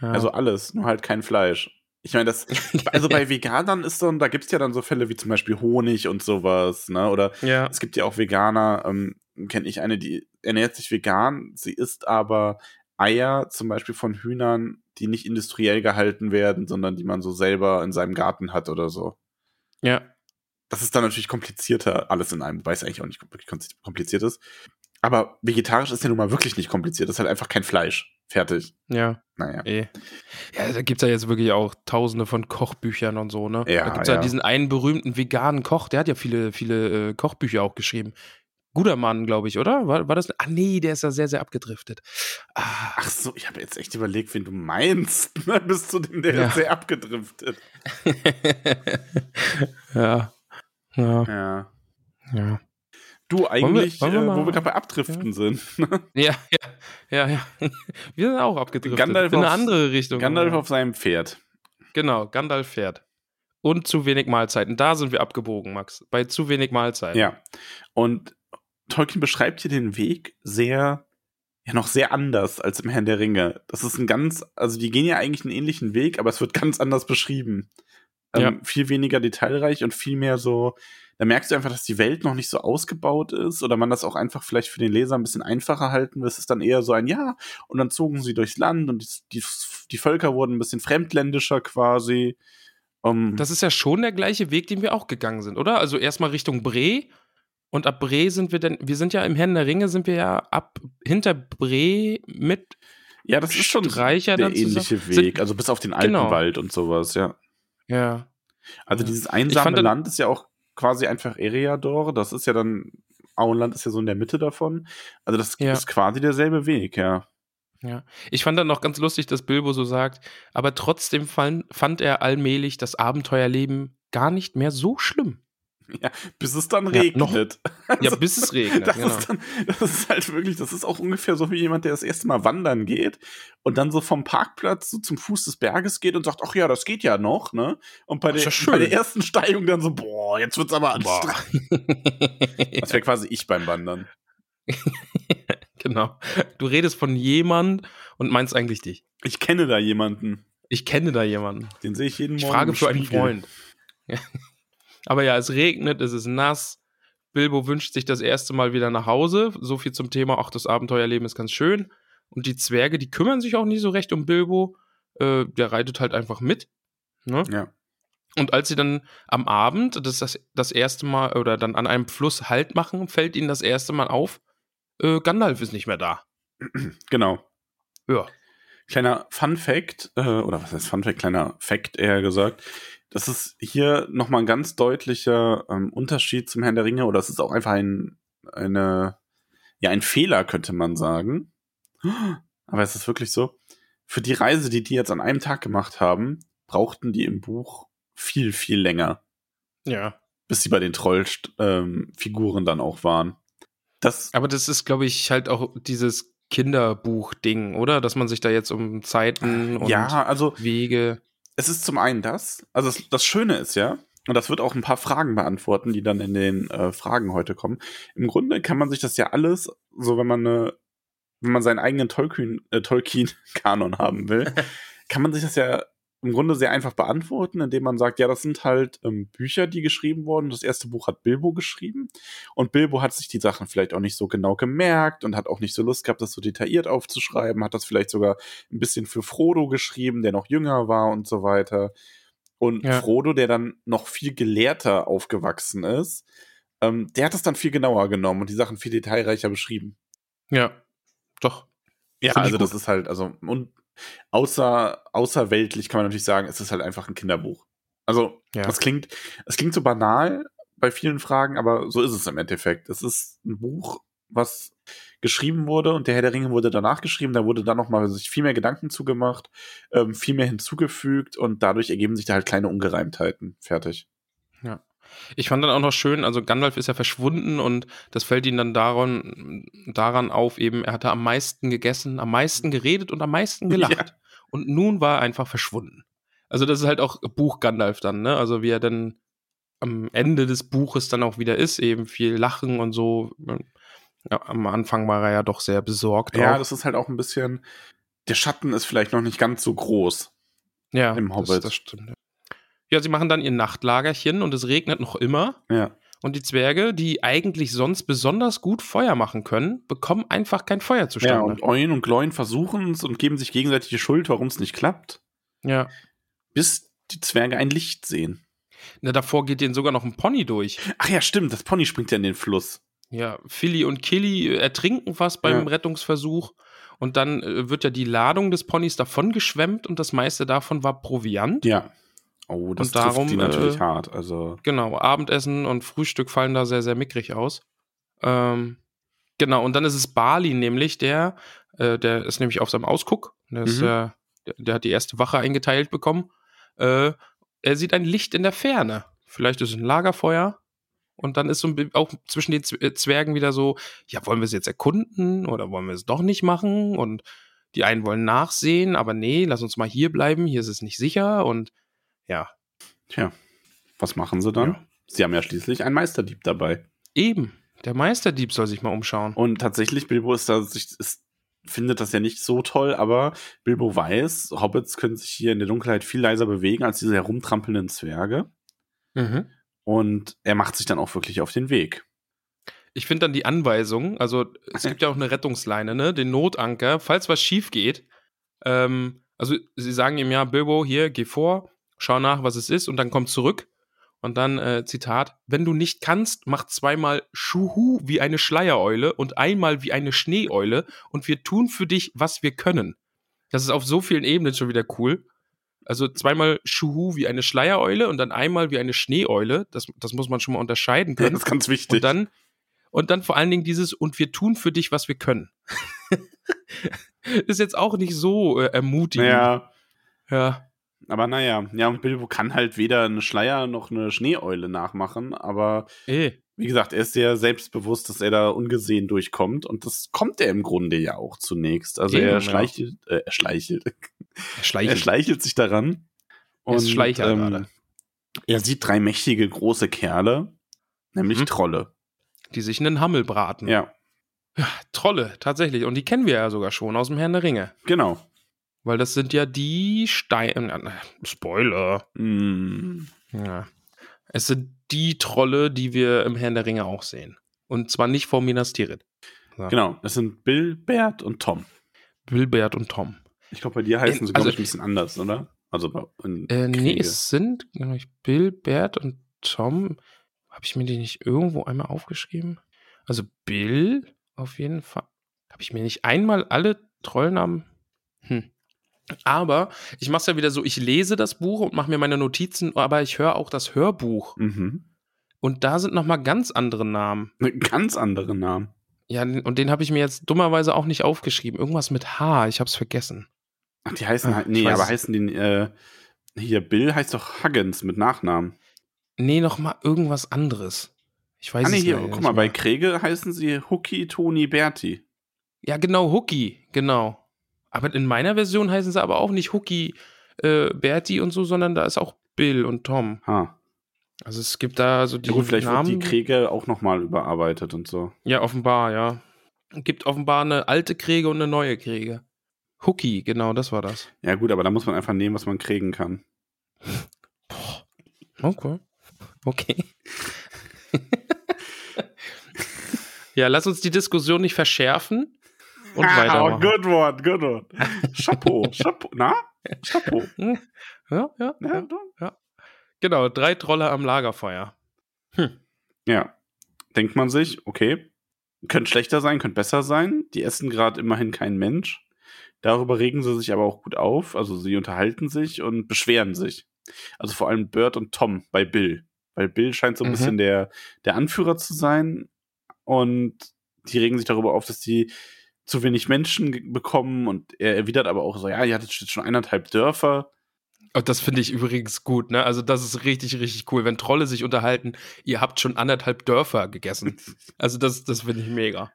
Ja. Also alles, nur halt kein Fleisch. Ich meine, das, also bei Veganern ist dann, da gibt's ja dann so Fälle wie zum Beispiel Honig und sowas, ne? Oder ja. es gibt ja auch Veganer, ähm, kenne ich eine, die ernährt sich vegan, sie isst aber Eier zum Beispiel von Hühnern, die nicht industriell gehalten werden, sondern die man so selber in seinem Garten hat oder so. ja. Das ist dann natürlich komplizierter, alles in einem, wobei es eigentlich auch nicht wirklich kompliziert ist. Aber vegetarisch ist ja nun mal wirklich nicht kompliziert. Das ist halt einfach kein Fleisch. Fertig. Ja, Naja. eh. Ja, da gibt's ja jetzt wirklich auch tausende von Kochbüchern und so, ne? Ja, da gibt's ja. ja. diesen einen berühmten veganen Koch, der hat ja viele, viele äh, Kochbücher auch geschrieben. Guter Mann, glaube ich, oder? War, war das? Ah, nee, der ist ja sehr, sehr abgedriftet. Ah, Ach so, ich habe jetzt echt überlegt, wen du meinst. ne? Bis zu dem, der Ja. ist sehr abgedriftet. ja. Ja, Ja. ja. Du, eigentlich, wollen wir äh, wo wir gerade bei Abdriften sind. Ja, ja, ja, ja. Wir sind auch abgedriftet. Gandalf in eine andere Richtung. Gandalf auf seinem Pferd. Genau, Gandalf fährt. Und zu wenig Mahlzeiten. Da sind wir abgebogen, Max. Bei zu wenig Mahlzeiten. Ja. Und Tolkien beschreibt hier den Weg sehr, ja, noch sehr anders als im Herrn der Ringe. Das ist ein ganz, also die gehen ja eigentlich einen ähnlichen Weg, aber es wird ganz anders beschrieben. Ähm, Ja. Viel weniger detailreich und viel mehr so, da merkst du einfach, dass die Welt noch nicht so ausgebaut ist oder man das auch einfach vielleicht für den Leser ein bisschen einfacher halten will. Es ist dann eher so ein Ja, und dann zogen sie durchs Land und die, die, die Völker wurden ein bisschen fremdländischer quasi. Um, Das ist ja schon der gleiche Weg, den wir auch gegangen sind, oder? Also erstmal Richtung Bre. Und ab Bre sind wir dann, wir sind ja im Herrn der Ringe, sind wir ja ab hinter Bre mit ja, das ist schon Streicher der zusammen- ähnliche Sind- Weg, also bis auf den alten Genau. Und sowas, ja. Ja. Also dieses einsame Land ist ja auch quasi einfach Eriador. Das ist ja dann, Auenland ist ja so in der Mitte davon. Also das Ja. ist quasi derselbe Weg, ja. Ja. Ich fand dann noch ganz lustig, dass Bilbo so sagt, aber trotzdem fand, fand er allmählich das Abenteuerleben gar nicht mehr so schlimm. ja bis es dann Ja, regnet. Ja, Also, bis es regnet, Das, genau. ist dann, das ist halt wirklich, das ist auch ungefähr so wie jemand, der das erste Mal wandern geht und dann so vom Parkplatz so zum Fuß des Berges geht und sagt, ach ja, das geht ja noch, ne? Und bei, der, ja bei der ersten Steigung dann so, boah, jetzt wird's aber anstrengend. Das wäre quasi ich beim Wandern. genau. Du redest von jemand und meinst eigentlich dich. Ich kenne da jemanden, Ich kenne da jemanden. den sehe ich jeden Ich Morgen. frage im für einen. Freund. Aber ja, es regnet, es ist nass. Bilbo wünscht sich das erste Mal wieder nach Hause. So viel zum Thema, ach, das Abenteuerleben ist ganz schön. Und die Zwerge, die kümmern sich auch nie so recht um Bilbo. Äh, der reitet halt einfach mit. Ne? Ja. Und als sie dann am Abend das, das, das erste Mal oder dann an einem Fluss Halt machen, fällt ihnen das erste Mal auf, äh, Gandalf ist nicht mehr da. Genau. Ja. Kleiner Fun Fact, äh, oder was heißt Fun Fact, kleiner Fact eher gesagt. Das ist hier nochmal ein ganz deutlicher ähm, Unterschied zum Herrn der Ringe, oder es ist auch einfach ein, eine, ja, ein Fehler, könnte man sagen. Aber es ist wirklich so. Für die Reise, die die jetzt an einem Tag gemacht haben, brauchten die im Buch viel, viel länger, Ja. bis sie bei den Trollfiguren dann auch waren. Das, Aber das ist, glaube ich, halt auch dieses Kinderbuch-Ding, oder? Dass man sich da jetzt um Zeiten und ja, also Wege. Es ist zum einen das, also das, das Schöne ist ja, und das wird auch ein paar Fragen beantworten, die dann in den äh, Fragen heute kommen. Im Grunde kann man sich das ja alles, so wenn man eine, wenn man seinen eigenen Tolkien, äh, Tolkien-Kanon haben will, kann man sich das ja im Grunde sehr einfach beantworten, indem man sagt, ja, das sind halt ähm, Bücher, die geschrieben wurden. Das erste Buch hat Bilbo geschrieben und Bilbo hat sich die Sachen vielleicht auch nicht so genau gemerkt und hat auch nicht so Lust gehabt, das so detailliert aufzuschreiben, hat das vielleicht sogar ein bisschen für Frodo geschrieben, der noch jünger war und so weiter. Und Ja. Frodo, der dann noch viel gelehrter aufgewachsen ist, ähm, der hat das dann viel genauer genommen und die Sachen viel detailreicher beschrieben. Ja. Doch. Ja, also das ist halt, also, und außer, außerweltlich kann man natürlich sagen, es ist halt einfach ein Kinderbuch. Also, Ja. das klingt, es klingt so banal bei vielen Fragen, aber so ist es im Endeffekt. Es ist ein Buch, was geschrieben wurde und der Herr der Ringe wurde danach geschrieben, da wurde dann nochmal sich viel mehr Gedanken zugemacht, ähm, viel mehr hinzugefügt und dadurch ergeben sich da halt kleine Ungereimtheiten. Fertig. Ich fand dann auch noch schön, also Gandalf ist ja verschwunden und das fällt ihm dann daran, daran auf, eben, er hatte am meisten gegessen, am meisten geredet und am meisten gelacht. Ja. Und nun war er einfach verschwunden. Also, das ist halt auch Buch Gandalf dann, ne? Also, wie er dann am Ende des Buches dann auch wieder ist, eben viel Lachen und so. Ja, am Anfang war er ja doch sehr besorgt. Ja, auch. das ist halt auch ein bisschen, der Schatten ist vielleicht noch nicht ganz so groß. ja, im das, Hobbit. das stimmt. ja. Ja, sie machen dann ihr Nachtlagerchen und es regnet noch immer. Ja. Und die Zwerge, die eigentlich sonst besonders gut Feuer machen können, bekommen einfach kein Feuer Ja, zustande. und Eun und Gloin versuchen es und geben sich gegenseitig die Schuld, warum es nicht klappt, Ja. bis die Zwerge ein Licht sehen. Na, davor geht denen sogar noch ein Pony durch. Ach ja, stimmt, das Pony springt ja in den Fluss. Ja, Philly und Killy ertrinken fast beim Ja. Rettungsversuch. Und dann äh, wird ja die Ladung des Ponys davon geschwemmt und das meiste davon war Proviant. Ja. Oh, das Und darum, die natürlich äh, hart. Also, Genau, Abendessen und Frühstück fallen da sehr, sehr mickrig aus. Ähm, genau, und dann ist es Bali nämlich, der, äh, der ist nämlich auf seinem Ausguck. Der, ist, Mhm. äh, der, der hat die erste Wache eingeteilt bekommen. Äh, er sieht ein Licht in der Ferne. Vielleicht ist es ein Lagerfeuer. Und dann ist so ein, auch zwischen den äh, Zwergen wieder so, ja, wollen wir es jetzt erkunden oder wollen wir es doch nicht machen? Und die einen wollen nachsehen, aber nee, lass uns mal hier bleiben, hier ist es nicht sicher. Und ja, tja, was machen sie dann? Ja. Sie haben ja schließlich einen Meisterdieb dabei. Eben. Der Meisterdieb soll sich mal umschauen. Und tatsächlich, Bilbo ist da, sich, ist, findet das ja nicht so toll, aber Bilbo weiß, Hobbits können sich hier in der Dunkelheit viel leiser bewegen als diese herumtrampelnden Zwerge. Mhm. Und er macht sich dann auch wirklich auf den Weg. Ich finde dann die Anweisung, also es gibt ja auch eine Rettungsleine, ne? Den Notanker, falls was schief geht. Ähm, also sie sagen ihm ja, Bilbo, hier, geh vor, schau nach, was es ist und dann komm zurück. Und dann, äh, Zitat, wenn du nicht kannst, mach zweimal Schuhu wie eine Schleiereule und einmal wie eine Schneeeule und wir tun für dich, was wir können. Das ist auf so vielen Ebenen schon wieder cool. Also zweimal Schuhu wie eine Schleiereule und dann einmal wie eine Schneeeule. Das, das muss man schon mal unterscheiden Ja, können. das ist ganz wichtig. Und dann, und dann vor allen Dingen dieses, und wir tun für dich, was wir können. ist jetzt auch nicht so äh, ermutigend. ja, ja. Aber naja, ja, und Bilbo kann halt weder eine Schleier noch eine Schneeeule nachmachen, aber Eh. wie gesagt, er ist sehr selbstbewusst, dass er da ungesehen durchkommt und das kommt er im Grunde ja auch zunächst. Also Eben, er ja. schleichelt, äh, er schleichelt, er Schleichen. schleichelt sich daran. Er ist Schleicher ähm, gerade. er sieht drei mächtige große Kerle, nämlich Mhm. Trolle. die sich einen Hammel braten. Ja, Ja, Trolle, tatsächlich. Und die kennen wir ja sogar schon aus dem Herrn der Ringe. genau. Weil das sind ja die Steine. Spoiler. Mm, Ja. Es sind die Trolle, die wir im Herrn der Ringe auch sehen. Und zwar nicht vor Minas Tirith. Ja. genau, das sind Bill, Bert und Tom. Wilbert und Tom. Ich glaube, bei dir heißen sie, glaube also- ich, ein bisschen anders, oder? Also bei in Äh, nee, es sind glaub ich, Bill, Bert und Tom. Habe ich mir die nicht irgendwo einmal aufgeschrieben? Also Bill auf jeden Fall. Habe ich mir nicht einmal alle Trollnamen. Hm. Aber ich mache es ja wieder so, ich lese das Buch und mache mir meine Notizen, aber ich höre auch das Hörbuch. Mhm. Und da sind nochmal ganz andere Namen. Ganz andere Namen. Ja, und den habe ich mir jetzt dummerweise auch nicht aufgeschrieben. Irgendwas mit H, ich habe es vergessen. Ach, die heißen Ah, halt, nee, aber heißen die, äh, hier, Bill heißt doch Huggins mit Nachnamen. Nee, nochmal irgendwas anderes. Ich weiß ah, nee, es hier, guck mal, bei mehr. Kriege heißen sie Hookie, Toni, Berti. Ja, genau, Hookie, genau. Aber in meiner Version heißen sie aber auch nicht Hookie, äh, Bertie und so, sondern da ist auch Bill und Tom. Ha. Also es gibt da so die Ja, gut, vielleicht Namen. wird die Kriege auch nochmal überarbeitet und so. ja, offenbar, ja. Gibt offenbar eine alte Kriege und eine neue Kriege. Hookie, genau, das war das. Ja, gut, aber da muss man einfach nehmen, was man kriegen kann. Okay. Okay. ja, lass uns die Diskussion nicht verschärfen und ah, weitermachen. good one, good one. Chapeau, Chapeau, na? Chapeau. Ja, ja, Ja, ja. Genau, drei Trolle am Lagerfeuer. ja. Denkt man sich, okay, könnte schlechter sein, könnte besser sein. Die essen gerade immerhin kein Mensch. Darüber regen sie sich aber auch gut auf. Also sie unterhalten sich und beschweren sich. Also vor allem Bert und Tom bei Bill. Weil Bill scheint so ein Mhm. bisschen der, der Anführer zu sein. Und die regen sich darüber auf, dass die zu wenig Menschen bekommen und er erwidert aber auch so, ja, ihr hattet schon eineinhalb Dörfer. Und das finde ich übrigens gut, ne? Also, das ist richtig, richtig cool. Wenn Trolle sich unterhalten, ihr habt schon anderthalb Dörfer gegessen. Also, das, das finde ich mega.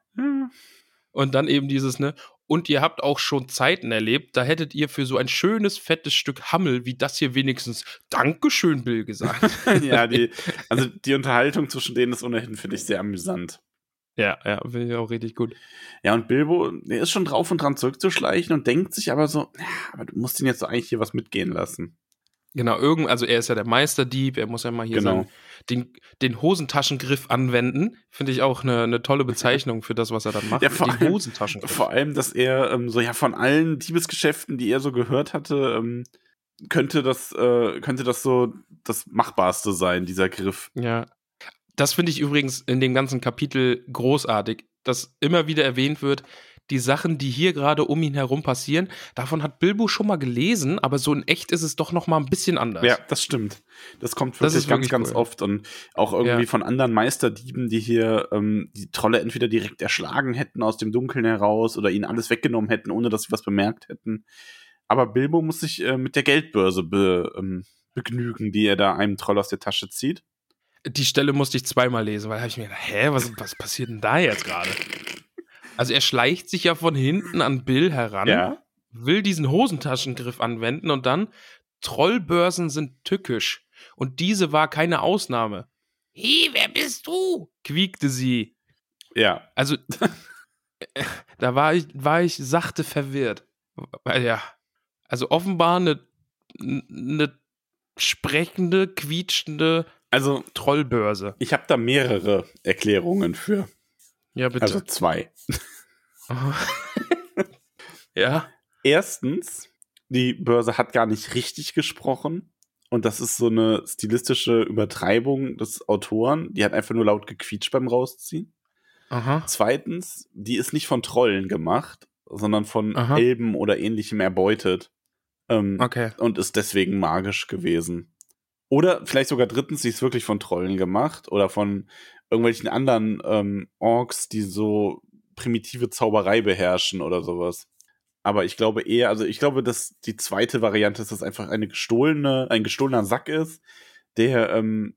Und dann eben dieses, ne? Und ihr habt auch schon Zeiten erlebt, da hättet ihr für so ein schönes, fettes Stück Hammel wie das hier wenigstens Dankeschön, Bill, gesagt. ja, die, also die Unterhaltung zwischen denen ist ohnehin, finde ich, sehr amüsant. Ja, ja, finde ich auch richtig gut. Ja, und Bilbo, der ist schon drauf und dran zurückzuschleichen und denkt sich aber so, ja, aber du musst ihn jetzt so eigentlich hier was mitgehen lassen. Genau, irgend, also er ist ja der Meisterdieb, er muss ja mal hier Genau. sein, den, den Hosentaschengriff anwenden. Finde ich auch eine, eine tolle Bezeichnung für das, was er dann macht. Ja, vor den allem- Hosentaschengriff. Vor allem, dass er ähm, so ja von allen Diebesgeschäften, die er so gehört hatte, ähm, könnte das, äh, könnte das so das Machbarste sein, dieser Griff. Ja. Das finde ich übrigens in dem ganzen Kapitel großartig, dass immer wieder erwähnt wird, die Sachen, die hier gerade um ihn herum passieren, davon hat Bilbo schon mal gelesen, aber so in echt ist es doch noch mal ein bisschen anders. Ja, das stimmt. Das kommt Das wirklich ist ganz, wirklich ganz cool. oft und auch irgendwie Ja. von anderen Meisterdieben, die hier ähm, die Trolle entweder direkt erschlagen hätten aus dem Dunkeln heraus oder ihnen alles weggenommen hätten, ohne dass sie was bemerkt hätten. Aber Bilbo muss sich äh, mit der Geldbörse be, ähm, begnügen, die er da einem Troll aus der Tasche zieht. Die Stelle musste ich zweimal lesen, weil da habe ich mir gedacht, hä, was, was passiert denn da jetzt gerade? Also er schleicht sich ja von hinten an Bill heran, Ja. will diesen Hosentaschengriff anwenden und dann Trollbörsen sind tückisch. Und diese war keine Ausnahme. Hey, wer bist du? quiekte sie. Ja. Also, da war ich, war ich sachte verwirrt. Weil ja, also offenbar eine, eine sprechende, quietschende Also, Trollbörse. ich habe da mehrere Erklärungen für. Ja, bitte. Also zwei. ja. Erstens, die Börse hat gar nicht richtig gesprochen. Und das ist so eine stilistische Übertreibung des Autoren. Die hat einfach nur laut gequietscht beim Rausziehen. Aha. Zweitens, die ist nicht von Trollen gemacht, sondern von Aha. Elben oder ähnlichem erbeutet. Ähm, Okay. Und ist deswegen magisch gewesen. Oder vielleicht sogar drittens, sie ist wirklich von Trollen gemacht oder von irgendwelchen anderen ähm, Orks, die so primitive Zauberei beherrschen oder sowas. Aber ich glaube eher, also ich glaube, dass die zweite Variante ist, dass einfach eine gestohlene, ein gestohlener Sack ist, der, ähm,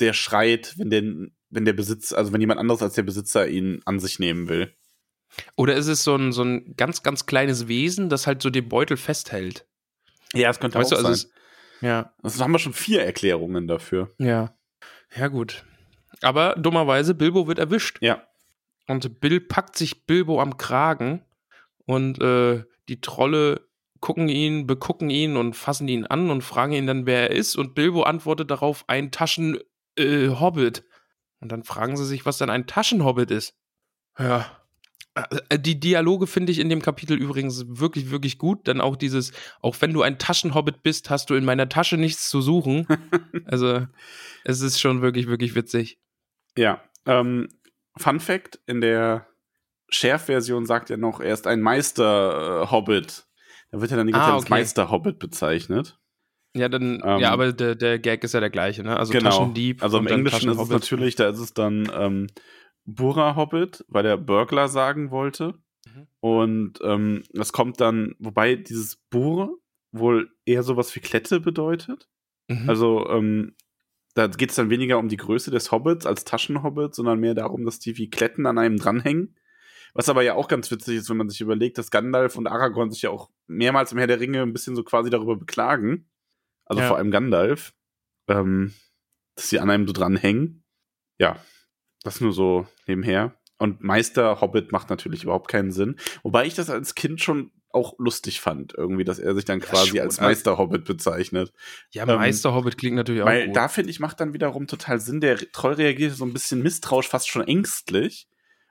der schreit, wenn der, wenn der Besitz, also wenn jemand anderes als der Besitzer ihn an sich nehmen will. Oder ist es so ein, so ein ganz, ganz kleines Wesen, das halt so den Beutel festhält? Ja, es könnte Weißt du, auch also sein. es, ja, Also haben wir schon vier Erklärungen dafür. ja. Ja, gut. Aber dummerweise, Bilbo wird erwischt. Ja. Und Bill packt sich Bilbo am Kragen und äh, die Trolle gucken ihn, begucken ihn und fassen ihn an und fragen ihn dann, wer er ist. Und Bilbo antwortet darauf, ein Taschenhobbit. Äh, Hobbit. und dann fragen sie sich, was denn ein Taschenhobbit ist. Ja. Äh, Die Dialoge finde ich in dem Kapitel übrigens wirklich, wirklich gut. Dann auch dieses, auch wenn du ein Taschenhobbit bist, hast du in meiner Tasche nichts zu suchen. also, es ist schon wirklich, wirklich witzig. Ja. Ähm, Fun Fact: In der Schärf-Version sagt er noch, er ist ein Meister-Hobbit. Da wird er dann die ganze Ah, Zeit als okay. Meister-Hobbit bezeichnet. Ja, dann, Ähm, ja, aber der, der Gag ist ja der gleiche, ne? Also genau. Taschendieb. also im Englischen ist es natürlich, da ist es dann ähm, Burra-Hobbit, weil er Burglar sagen wollte. Mhm. Und ähm, das kommt dann, wobei dieses Bur wohl eher sowas wie Klette bedeutet. Mhm. Also, ähm, da geht es dann weniger um die Größe des Hobbits als Taschenhobbit, sondern mehr darum, dass die wie Kletten an einem dranhängen. Was aber ja auch ganz witzig ist, wenn man sich überlegt, dass Gandalf und Aragorn sich ja auch mehrmals im Herr der Ringe ein bisschen so quasi darüber beklagen. Also Ja. vor allem Gandalf, ähm, dass sie an einem so dranhängen. Ja, das nur so nebenher. Und Meister Hobbit macht natürlich überhaupt keinen Sinn. Wobei ich das als Kind schon auch lustig fand, irgendwie, dass er sich dann Ja, quasi schon, als Meister Hobbit bezeichnet. ja, ähm, Meisterhobbit klingt natürlich auch Weil gut. da finde ich, macht dann wiederum total Sinn. Der Troll reagiert so ein bisschen misstrauisch, fast schon ängstlich.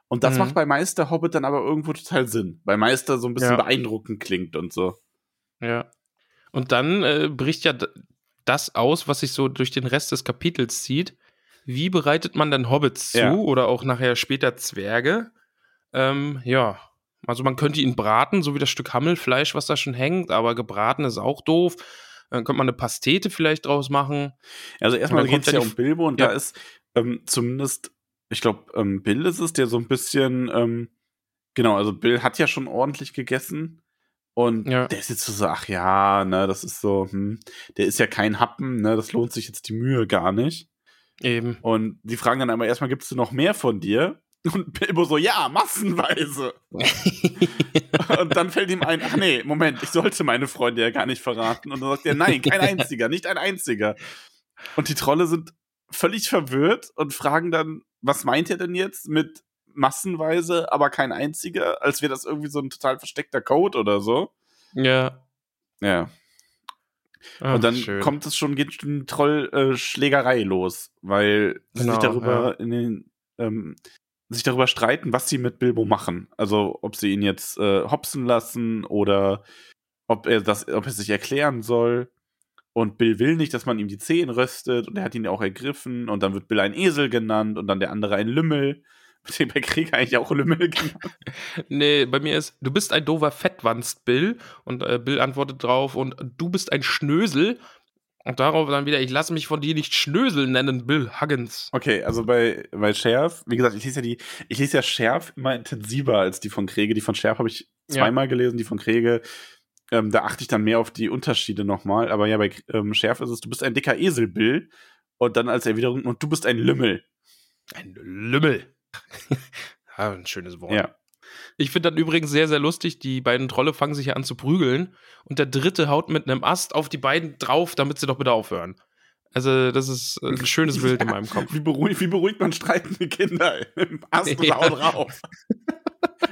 Und das Mhm. macht bei Meister Hobbit dann aber irgendwo total Sinn. Weil Meister so ein bisschen Ja. beeindruckend klingt und so. Ja. Und dann äh, bricht ja das aus, was sich so durch den Rest des Kapitels zieht. Wie bereitet man dann Hobbits zu Ja. oder auch nachher später Zwerge? Ähm, ja, also man könnte ihn braten, so wie das Stück Hammelfleisch, was da schon hängt, aber gebraten ist auch doof. Dann könnte man eine Pastete vielleicht draus machen. Also erstmal geht es ja um Bilbo und ja. da ist ähm, zumindest ich glaube, ähm, Bill ist es, der so ein bisschen, ähm, genau, also Bill hat ja schon ordentlich gegessen. Und Ja. der ist jetzt so, ach ja, ne, das ist so, hm, der ist ja kein Happen, ne, das lohnt sich jetzt die Mühe gar nicht. Eben. Und die fragen dann einmal erstmal, gibst du noch mehr von dir? Und Bilbo so, ja, massenweise. Und dann fällt ihm ein, ach nee, Moment, ich sollte meine Freunde ja gar nicht verraten. Und dann sagt er, nein, kein einziger, nicht ein einziger. Und die Trolle sind völlig verwirrt und fragen dann, was meint er denn jetzt mit massenweise, aber kein einziger, als wäre das irgendwie so ein total versteckter Code oder so. ja. Ja. Ach, und dann schön. kommt es schon, geht schon Trollschlägerei los, weil sie sich Genau, darüber in den, ähm, sich darüber streiten, was sie mit Bilbo machen. Also ob sie ihn jetzt äh, hopsen lassen oder ob er das, ob er sich erklären soll. Und Bill will nicht, dass man ihm die Zehen röstet und er hat ihn ja auch ergriffen und dann wird Bill ein Esel genannt und dann der andere ein Lümmel. Mit dem bei Krieg eigentlich auch Lümmel genannt. Nee, bei mir ist, du bist ein doofer Fettwanst, Bill. Und äh, Bill antwortet drauf, und du bist ein Schnösel. Und darauf dann wieder, ich lasse mich von dir nicht Schnösel nennen, Bill Huggins. Okay, also bei, bei Scherf, wie gesagt, ich lese ja die, ich lese ja Scherf immer intensiver als die von Krege. Die von Scherf habe ich Ja. zweimal gelesen, die von Krege, ähm, da achte ich dann mehr auf die Unterschiede nochmal. Aber ja, bei ähm, Scherf ist es, du bist ein dicker Esel, Bill. Und dann als Erwiderung, und du bist ein Lümmel. Ein Lümmel. ja, ein schönes Wort. Ja. Ich finde dann übrigens sehr, sehr lustig, die beiden Trolle fangen sich ja an zu prügeln und der dritte haut mit einem Ast auf die beiden drauf, damit sie doch bitte aufhören. Also, das ist äh, ein schönes Bild in meinem Kopf. Wie beruhigt, wie beruhigt man streitende Kinder im Ast Ja. ja. rauf.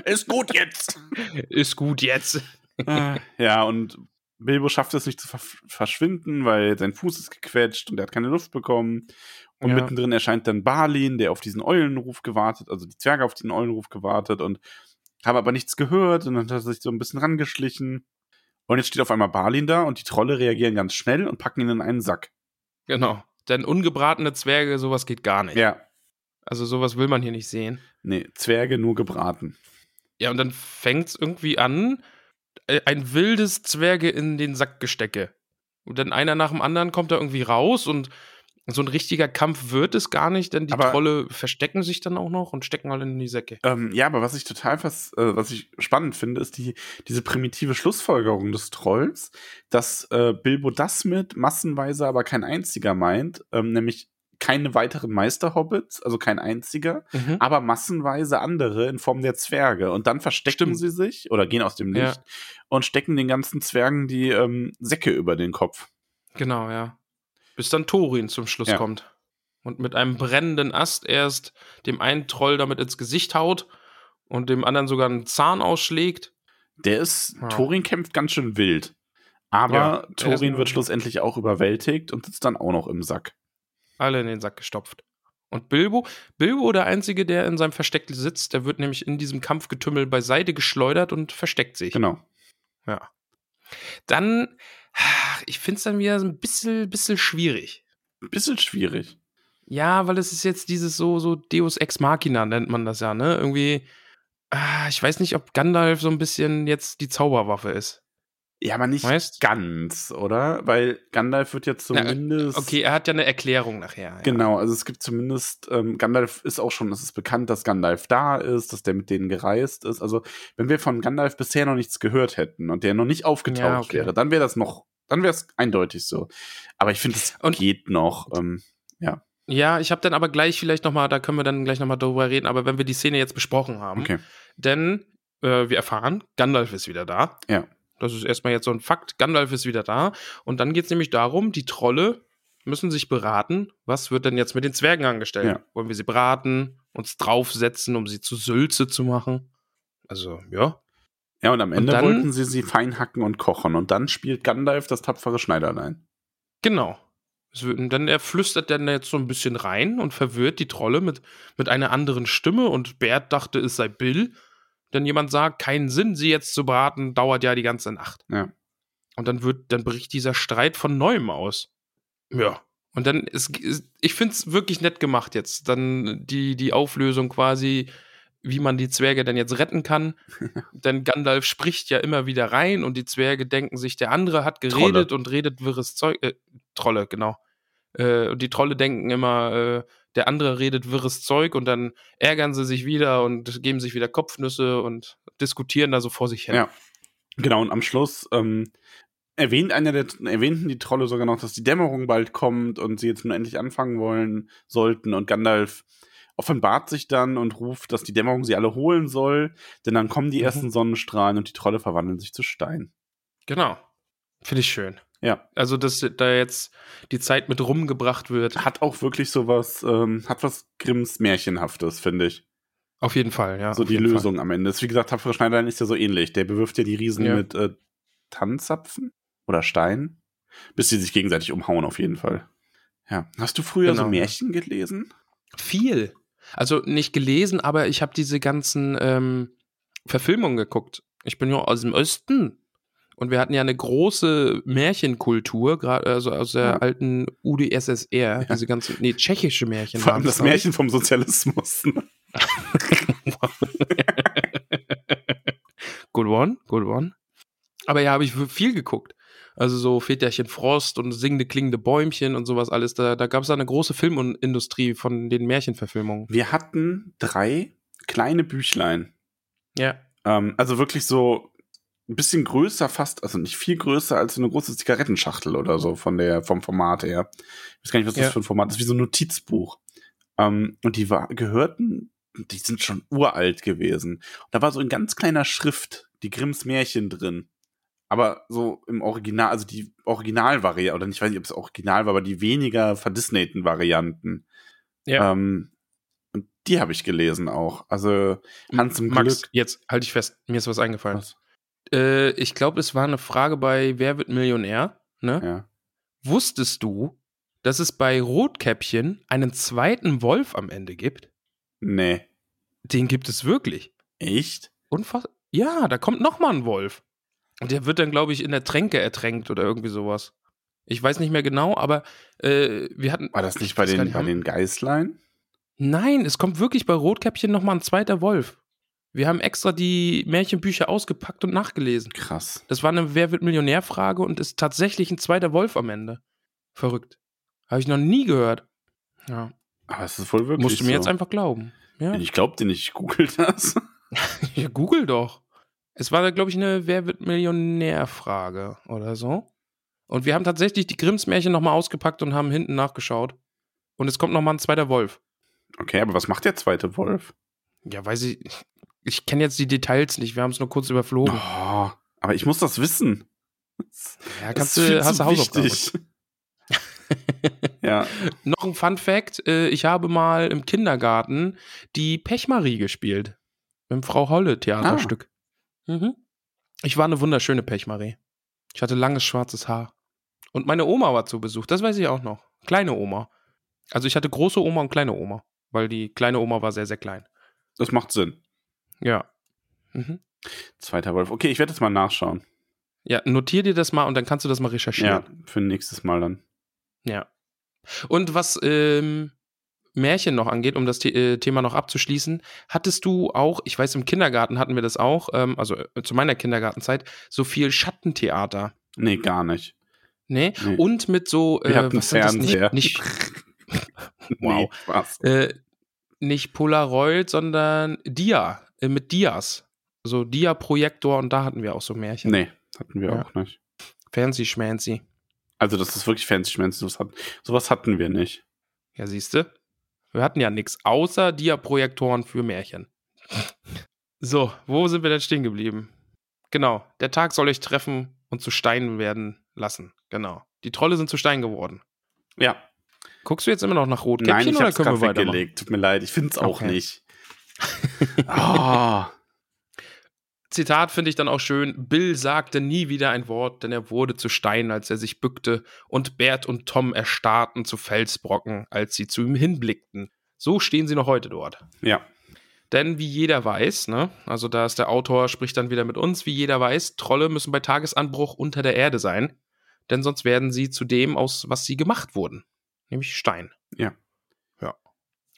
ist gut jetzt. Ist gut jetzt. ja, und Bilbo schafft es nicht zu verschwinden, weil sein Fuß ist gequetscht und er hat keine Luft bekommen. Und Ja. mittendrin erscheint dann Balin, der auf diesen Eulenruf gewartet, also die Zwerge auf diesen Eulenruf gewartet und haben aber nichts gehört und dann hat er sich so ein bisschen rangeschlichen. Und jetzt steht auf einmal Balin da und die Trolle reagieren ganz schnell und packen ihn in einen Sack. Genau. Denn ungebratene Zwerge, sowas geht gar nicht. Ja, Also, sowas will man hier nicht sehen. nee, Zwerge nur gebraten. Ja, und dann fängt es irgendwie an, ein wildes Zwerge in den Sack gestecke. Und dann einer nach dem anderen kommt da irgendwie raus und so ein richtiger Kampf wird es gar nicht, denn die Aber- Trolle verstecken sich dann auch noch und stecken alle in die Säcke. Ähm, ja, aber was ich total fast, äh, was ich spannend finde, ist die, diese primitive Schlussfolgerung des Trolls, dass äh, Bilbo das mit massenweise aber kein einziger meint, ähm, nämlich keine weiteren Meisterhobbits, also kein einziger, Mhm. aber massenweise andere in Form der Zwerge. Und dann verstecken Stimmt. sie sich oder gehen aus dem Ja. Licht und stecken den ganzen Zwergen die ähm, Säcke über den Kopf. Genau, ja. Bis dann Thorin zum Schluss Ja. kommt. Und mit einem brennenden Ast erst dem einen Troll damit ins Gesicht haut und dem anderen sogar einen Zahn ausschlägt. Der ist, Ja. Thorin kämpft ganz schön wild. Aber Ja, Thorin wird schlussendlich auch überwältigt und sitzt dann auch noch im Sack. Alle in den Sack gestopft. Und Bilbo, Bilbo der Einzige, der in seinem Versteck sitzt, der wird nämlich in diesem Kampfgetümmel beiseite geschleudert und versteckt sich. Genau. Ja. Dann, ich finde es dann wieder so ein bisschen, bisschen schwierig. Ein bisschen schwierig. Ja, weil es ist jetzt dieses so, so Deus Ex Machina nennt man das ja, ne? Irgendwie, ah, ich weiß nicht, ob Gandalf so ein bisschen jetzt die Zauberwaffe ist. Ja, aber nicht Weißt? ganz, oder? Weil Gandalf wird ja zumindest. Okay, er hat ja eine Erklärung nachher. Ja. Genau, also es gibt zumindest, ähm, Gandalf ist auch schon, es ist bekannt, dass Gandalf da ist, dass der mit denen gereist ist. Also, wenn wir von Gandalf bisher noch nichts gehört hätten und der noch nicht aufgetaucht Ja, okay. wäre, dann wäre das noch, dann wäre es eindeutig so. Aber ich finde, es geht noch. Ähm, Ja, ich habe dann aber gleich vielleicht noch mal, da können wir dann gleich noch mal darüber reden, aber wenn wir die Szene jetzt besprochen haben, okay. denn äh, wir erfahren, Gandalf ist wieder da. Ja. Das ist erstmal jetzt so ein Fakt, Gandalf ist wieder da. Und dann geht es nämlich darum, die Trolle müssen sich beraten, was wird denn jetzt mit den Zwergen angestellt? Ja. Wollen wir sie braten, uns draufsetzen, um sie zu Sülze zu machen? Also, ja. Ja, und am Ende dann- wollten sie sie fein hacken und kochen. Und dann spielt Gandalf das tapfere Schneiderlein. Genau. Und dann er flüstert dann jetzt so ein bisschen rein und verwirrt die Trolle mit, mit einer anderen Stimme und Bert dachte, es sei Bill. Denn jemand sagt, keinen Sinn, sie jetzt zu braten, dauert ja die ganze Nacht. Ja. Und dann wird, dann bricht dieser Streit von neuem aus. Ja. Und dann ist, ist ich finde es wirklich nett gemacht jetzt. Dann die, die Auflösung quasi, wie man die Zwerge dann jetzt retten kann. Denn Gandalf spricht ja immer wieder rein und die Zwerge denken sich, der andere hat geredet und redet wirres Zeug. Äh, Trolle, genau. Äh, und die Trolle denken immer, äh, der andere redet wirres Zeug und dann ärgern sie sich wieder und geben sich wieder Kopfnüsse und diskutieren da so vor sich hin. Ja. Genau, und am Schluss ähm, erwähnt einer der, erwähnten die Trolle sogar noch, dass die Dämmerung bald kommt und sie jetzt nur endlich anfangen wollen sollten. Und Gandalf offenbart sich dann und ruft, dass die Dämmerung sie alle holen soll, denn dann kommen die Mhm. ersten Sonnenstrahlen und die Trolle verwandeln sich zu Stein. Genau. Finde ich schön. Ja. Also, dass da jetzt die Zeit mit rumgebracht wird. Hat auch wirklich sowas, ähm, hat was Grimms Märchenhaftes, finde ich. Auf jeden Fall, ja. so die jeden Fall. Lösung am Ende. Ist, wie gesagt, Tapfere Schneiderlein ist ja so ähnlich. Der bewirft ja die Riesen Ja. mit äh, Tannzapfen oder Steinen, bis sie sich gegenseitig umhauen, auf jeden Fall. Ja. Hast du früher so Genau. Märchen gelesen? Viel. Also nicht gelesen, aber ich habe diese ganzen ähm, Verfilmungen geguckt. Ich bin ja aus dem Osten. Und wir hatten ja eine große Märchenkultur, gerade also aus der Ja. alten UdSSR, diese ganzen, nee, tschechische Märchen. Vor allem das. Märchen vom Sozialismus. Good one, good one. Aber ja, habe ich viel geguckt. Also so Väterchen Frost und singende klingende Bäumchen und sowas alles. Da, da gab es eine große Filmindustrie von den Märchenverfilmungen. Wir hatten drei kleine Büchlein. Ja. Ähm, also wirklich so ein bisschen größer, fast, also nicht viel größer als so eine große Zigarettenschachtel oder so von der, vom Format her. Ich weiß gar nicht, was das Ja. für ein Format ist, wie so ein Notizbuch. Ähm, und die war, gehörten, die sind schon uralt gewesen. Und da war so in ganz kleiner Schrift die Grimms Märchen drin. Aber so im Original, also die Originalvariante, oder ich weiß nicht, ob es original war, aber die weniger verdisneyten Varianten. Ja. Ähm, und die habe ich gelesen auch. Also Hans im Max, Glück. jetzt halte ich fest, mir ist was eingefallen. Was? Äh, ich glaube, es war eine Frage bei Wer wird Millionär? Ne? Ja. Wusstest du, dass es bei Rotkäppchen einen zweiten Wolf am Ende gibt? Nee. Den gibt es wirklich. Echt? Unfassbar. Ja, da kommt noch mal ein Wolf. Und der wird dann, glaube ich, in der Tränke ertränkt oder irgendwie sowas. Ich weiß nicht mehr genau, aber äh, wir hatten. War das nicht ich bei den, nicht, bei den Geißlein? Nein, es kommt wirklich bei Rotkäppchen noch mal ein zweiter Wolf. Wir haben extra die Märchenbücher ausgepackt und nachgelesen. Krass. Das war eine Wer wird Millionär-Frage und ist tatsächlich ein zweiter Wolf am Ende. Verrückt. Habe ich noch nie gehört. Ja. Aber es ist wohl wirklich Musst du mir so. jetzt einfach glauben. Ja. Ich glaub dir nicht, ich google das. ja, google doch. Es war, glaube ich, eine Wer wird Millionär-Frage oder so. Und wir haben tatsächlich die Grimms Märchen nochmal ausgepackt und haben hinten nachgeschaut. Und es kommt nochmal ein zweiter Wolf. Okay, aber was macht der zweite Wolf? Ja, weiß ich. Ich kenne jetzt die Details nicht. Wir haben es nur kurz überflogen. Oh, aber ich muss das wissen. Das ja, ist kannst viel du, hast zu du Hausaufgaben. ja, Noch ein Fun Fact: äh, Ich habe mal im Kindergarten die Pechmarie gespielt. Im Frau Holle Theaterstück. Mhm. Ich war eine wunderschöne Pechmarie. Ich hatte langes schwarzes Haar. Und meine Oma war zu Besuch, das weiß ich auch noch. Kleine Oma. Also ich hatte große Oma und kleine Oma, weil die kleine Oma war sehr, sehr klein. das macht Sinn. Ja. Mhm. Zweiter Wolf. Okay, ich werde jetzt mal nachschauen. Ja, notier dir das mal und dann kannst du das mal Ja, recherchieren. für nächstes Mal dann. Ja. Und was ähm, Märchen noch angeht, um das The äh, Thema noch abzuschließen, hattest du auch, ich weiß, im Kindergarten hatten wir das auch, ähm, also äh, zu meiner Kindergartenzeit, so viel Schattentheater. Nee, gar nicht. Ne? Nee. Und mit so, Wir äh, hatten was das? Fernseher. Nicht, nicht, wow. Nee, äh, nicht Polaroid, sondern Dia, mit Dias. So Dia-Projektor und da hatten wir auch so Märchen. Nee, hatten wir Ja. auch nicht. Fancy schmancy. Also, das ist wirklich fancy schmancy. Sowas, hat, sowas hatten wir nicht. Ja, siehste. Wir hatten ja nichts außer Dia-Projektoren für Märchen. So, wo sind wir denn stehen geblieben? Genau, der Tag soll euch treffen und zu Steinen werden lassen. Genau. Die Trolle sind zu Stein geworden. Ja. Guckst du jetzt immer noch nach Nein, Rotkäppchen ich oder können wir weitermachen? weggelegt. Tut mir leid, ich find's auch Okay. nicht. Ah, Zitat finde ich dann auch schön. Bill sagte nie wieder ein Wort, denn er wurde zu Stein, als er sich bückte, und Bert und Tom erstarrten zu Felsbrocken, als sie zu ihm hinblickten. So stehen sie noch heute dort. ja. Denn wie jeder weiß, ne, also da ist der Autor, spricht dann wieder mit uns, wie jeder weiß, Trolle müssen bei Tagesanbruch unter der Erde sein, denn sonst werden sie zu dem, aus was sie gemacht wurden, nämlich Stein. Ja.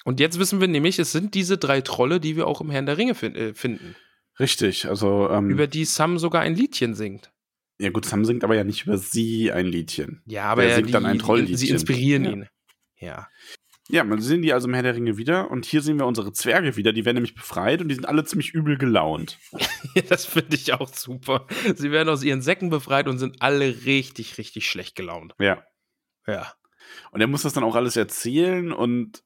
Und jetzt wissen wir nämlich, es sind diese drei Trolle, die wir auch im Herrn der Ringe fin äh, finden, Richtig, also ähm, über die Sam sogar ein Liedchen singt. Ja gut, Sam singt aber ja nicht über sie ein Liedchen. Ja, aber ja, singt die, dann ein Trollliedchen. Sie inspirieren Ja. ihn. Ja. Ja, man sehen die also im Herr der Ringe wieder und hier sehen wir unsere Zwerge wieder, die werden nämlich befreit und die sind alle ziemlich übel gelaunt. Das finde ich auch super. Sie werden aus ihren Säcken befreit und sind alle richtig, richtig schlecht gelaunt. Ja. Ja. Und er muss das dann auch alles erzählen und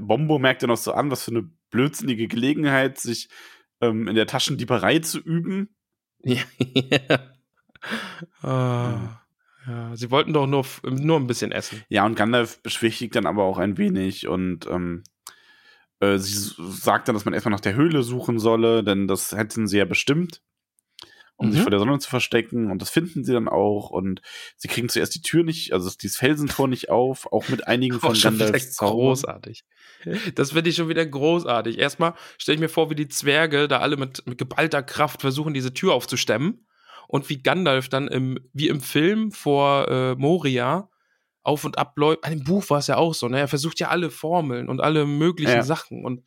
Bombo merkt ja noch so an, was für eine blödsinnige Gelegenheit, sich ähm, in der Taschendieberei zu üben. Ja. ah, ja. Sie wollten doch nur, nur ein bisschen essen. Ja, und Gandalf beschwichtigt dann aber auch ein wenig und ähm, äh, sie sagt dann, dass man erstmal nach der Höhle suchen solle, denn das hätten sie ja bestimmt, um sich Mhm. vor der Sonne zu verstecken. Und das finden sie dann auch. Und sie kriegen zuerst die Tür nicht, also dieses Felsentor nicht auf, auch mit einigen von wieder Gandalfs großartig. Das finde ich schon wieder großartig. Erstmal stelle ich mir vor, wie die Zwerge da alle mit, mit geballter Kraft versuchen, diese Tür aufzustemmen. Und wie Gandalf dann im, wie im Film vor äh, Moria auf und ab läuft. Im Buch war es ja auch so, ne? Er versucht ja alle Formeln und alle möglichen Ja. Sachen. Und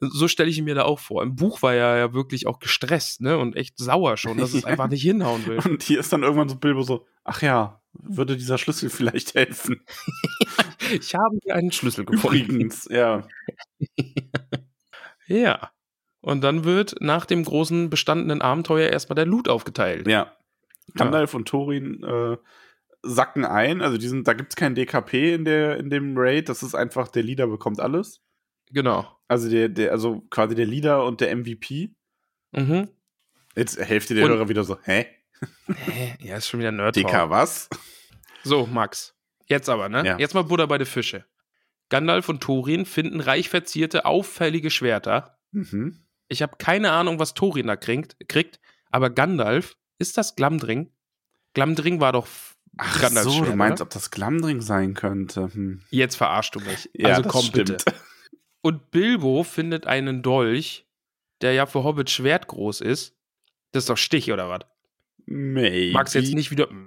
so stelle ich ihn mir da auch vor. Im Buch war er ja wirklich auch gestresst, ne? Und echt sauer schon, dass es Ja. einfach nicht hinhauen will. Und hier ist dann irgendwann so Bilbo so, ach ja, würde dieser Schlüssel vielleicht helfen. Ich habe hier einen Schlüssel gefunden. Übrigens, ja. Ja. Und dann wird nach dem großen bestandenen Abenteuer erstmal der Loot aufgeteilt. Ja. Gandalf und Thorin äh, sacken ein. Also die sind, da gibt es kein DKP in, der, in dem Raid. Das ist einfach, der Leader bekommt alles. Genau. Also der, der, also quasi der Leader und der MVP. Mhm. Jetzt Hälfte der Und- Hörer wieder so, hä? Hä? Ja, ist schon wieder Nerd. DK was? So, Max. Jetzt aber, ne? Ja. Jetzt mal Butter bei den Fische. Gandalf und Thorin finden reich verzierte, auffällige Schwerter. Mhm. Ich habe keine Ahnung, was Thorin da kriegt, kriegt, aber Gandalf, ist das Glamdring? Glamdring war doch Ach Gandalfs so, Schwert, du meinst, oder? ob das Glamdring sein könnte. Hm. Jetzt verarschst du mich. Ja, also komm stimmt. bitte. Und Bilbo findet einen Dolch, der ja für Hobbit Schwert groß ist. Das ist doch Stich, oder was? Maybe. Magst jetzt nicht wieder.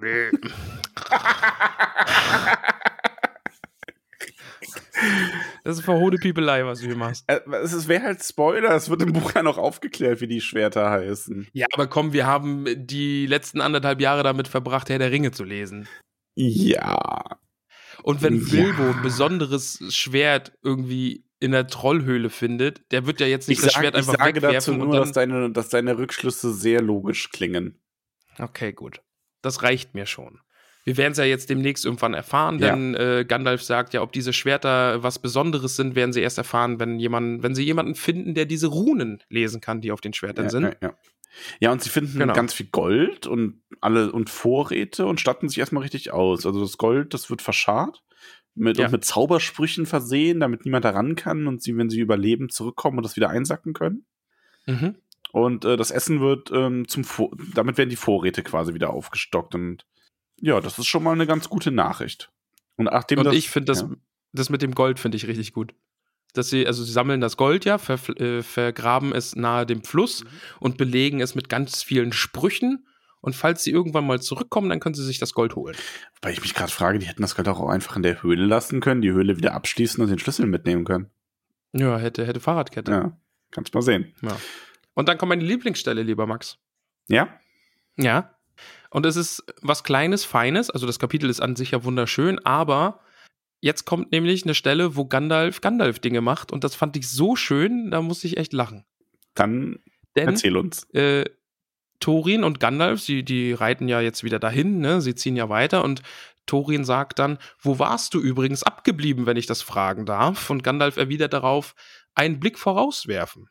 Das ist verhohne Piepelei, was du hier machst. Äh, Es wäre halt Spoiler, es wird im Buch ja noch aufgeklärt, wie die Schwerter heißen. Ja, aber komm, wir haben die letzten anderthalb Jahre damit verbracht, Herr der Ringe zu lesen. Ja. Und wenn Ja. Bilbo ein besonderes Schwert irgendwie in der Trollhöhle findet, der wird ja jetzt nicht Ich, das sag, Schwert ich einfach sage dazu wegwerfen nur, dass deine, dass deine Rückschlüsse sehr logisch klingen. Okay, gut. Das reicht mir schon. Wir werden es ja jetzt demnächst irgendwann erfahren, Ja. denn äh, Gandalf sagt ja, ob diese Schwerter was Besonderes sind, werden sie erst erfahren, wenn jemand, wenn sie jemanden finden, der diese Runen lesen kann, die auf den Schwertern Ja, sind. ja, ja. ja, und sie finden Genau. ganz viel Gold und alle und Vorräte und statten sich erstmal richtig aus. Also das Gold, das wird verscharrt mit, Ja. und mit Zaubersprüchen versehen, damit niemand daran kann und sie, wenn sie überleben, zurückkommen und das wieder einsacken können. Mhm. Und äh, das Essen wird ähm, zum Vor damit werden die Vorräte quasi wieder aufgestockt und ja, das ist schon mal eine ganz gute Nachricht. Und nachdem Und das, ich finde das, ja. das mit dem Gold finde ich richtig gut. Dass sie, also sie sammeln das Gold ja, ver, äh, vergraben es nahe dem Fluss Mhm. und belegen es mit ganz vielen Sprüchen. Und falls sie irgendwann mal zurückkommen, dann können sie sich das Gold holen. Weil ich mich gerade frage, die hätten das Gold auch einfach in der Höhle lassen können, die Höhle wieder abschließen und den Schlüssel mitnehmen können. Ja, hätte, hätte Fahrradkette. Ja, kannst mal sehen. Ja. Und dann kommt meine Lieblingsstelle, lieber Max. Ja? Ja. Und es ist was Kleines, Feines. Also das Kapitel ist an sich ja wunderschön, aber jetzt kommt nämlich eine Stelle, wo Gandalf Gandalf-Dinge macht. Und das fand ich so schön, da musste ich echt lachen. Dann Denn erzähl uns. äh, Thorin und Gandalf, sie, die reiten ja jetzt wieder dahin, ne? Sie ziehen ja weiter und Thorin sagt dann, wo warst du übrigens abgeblieben, wenn ich das fragen darf? Und Gandalf erwidert darauf, einen Blick vorauswerfen.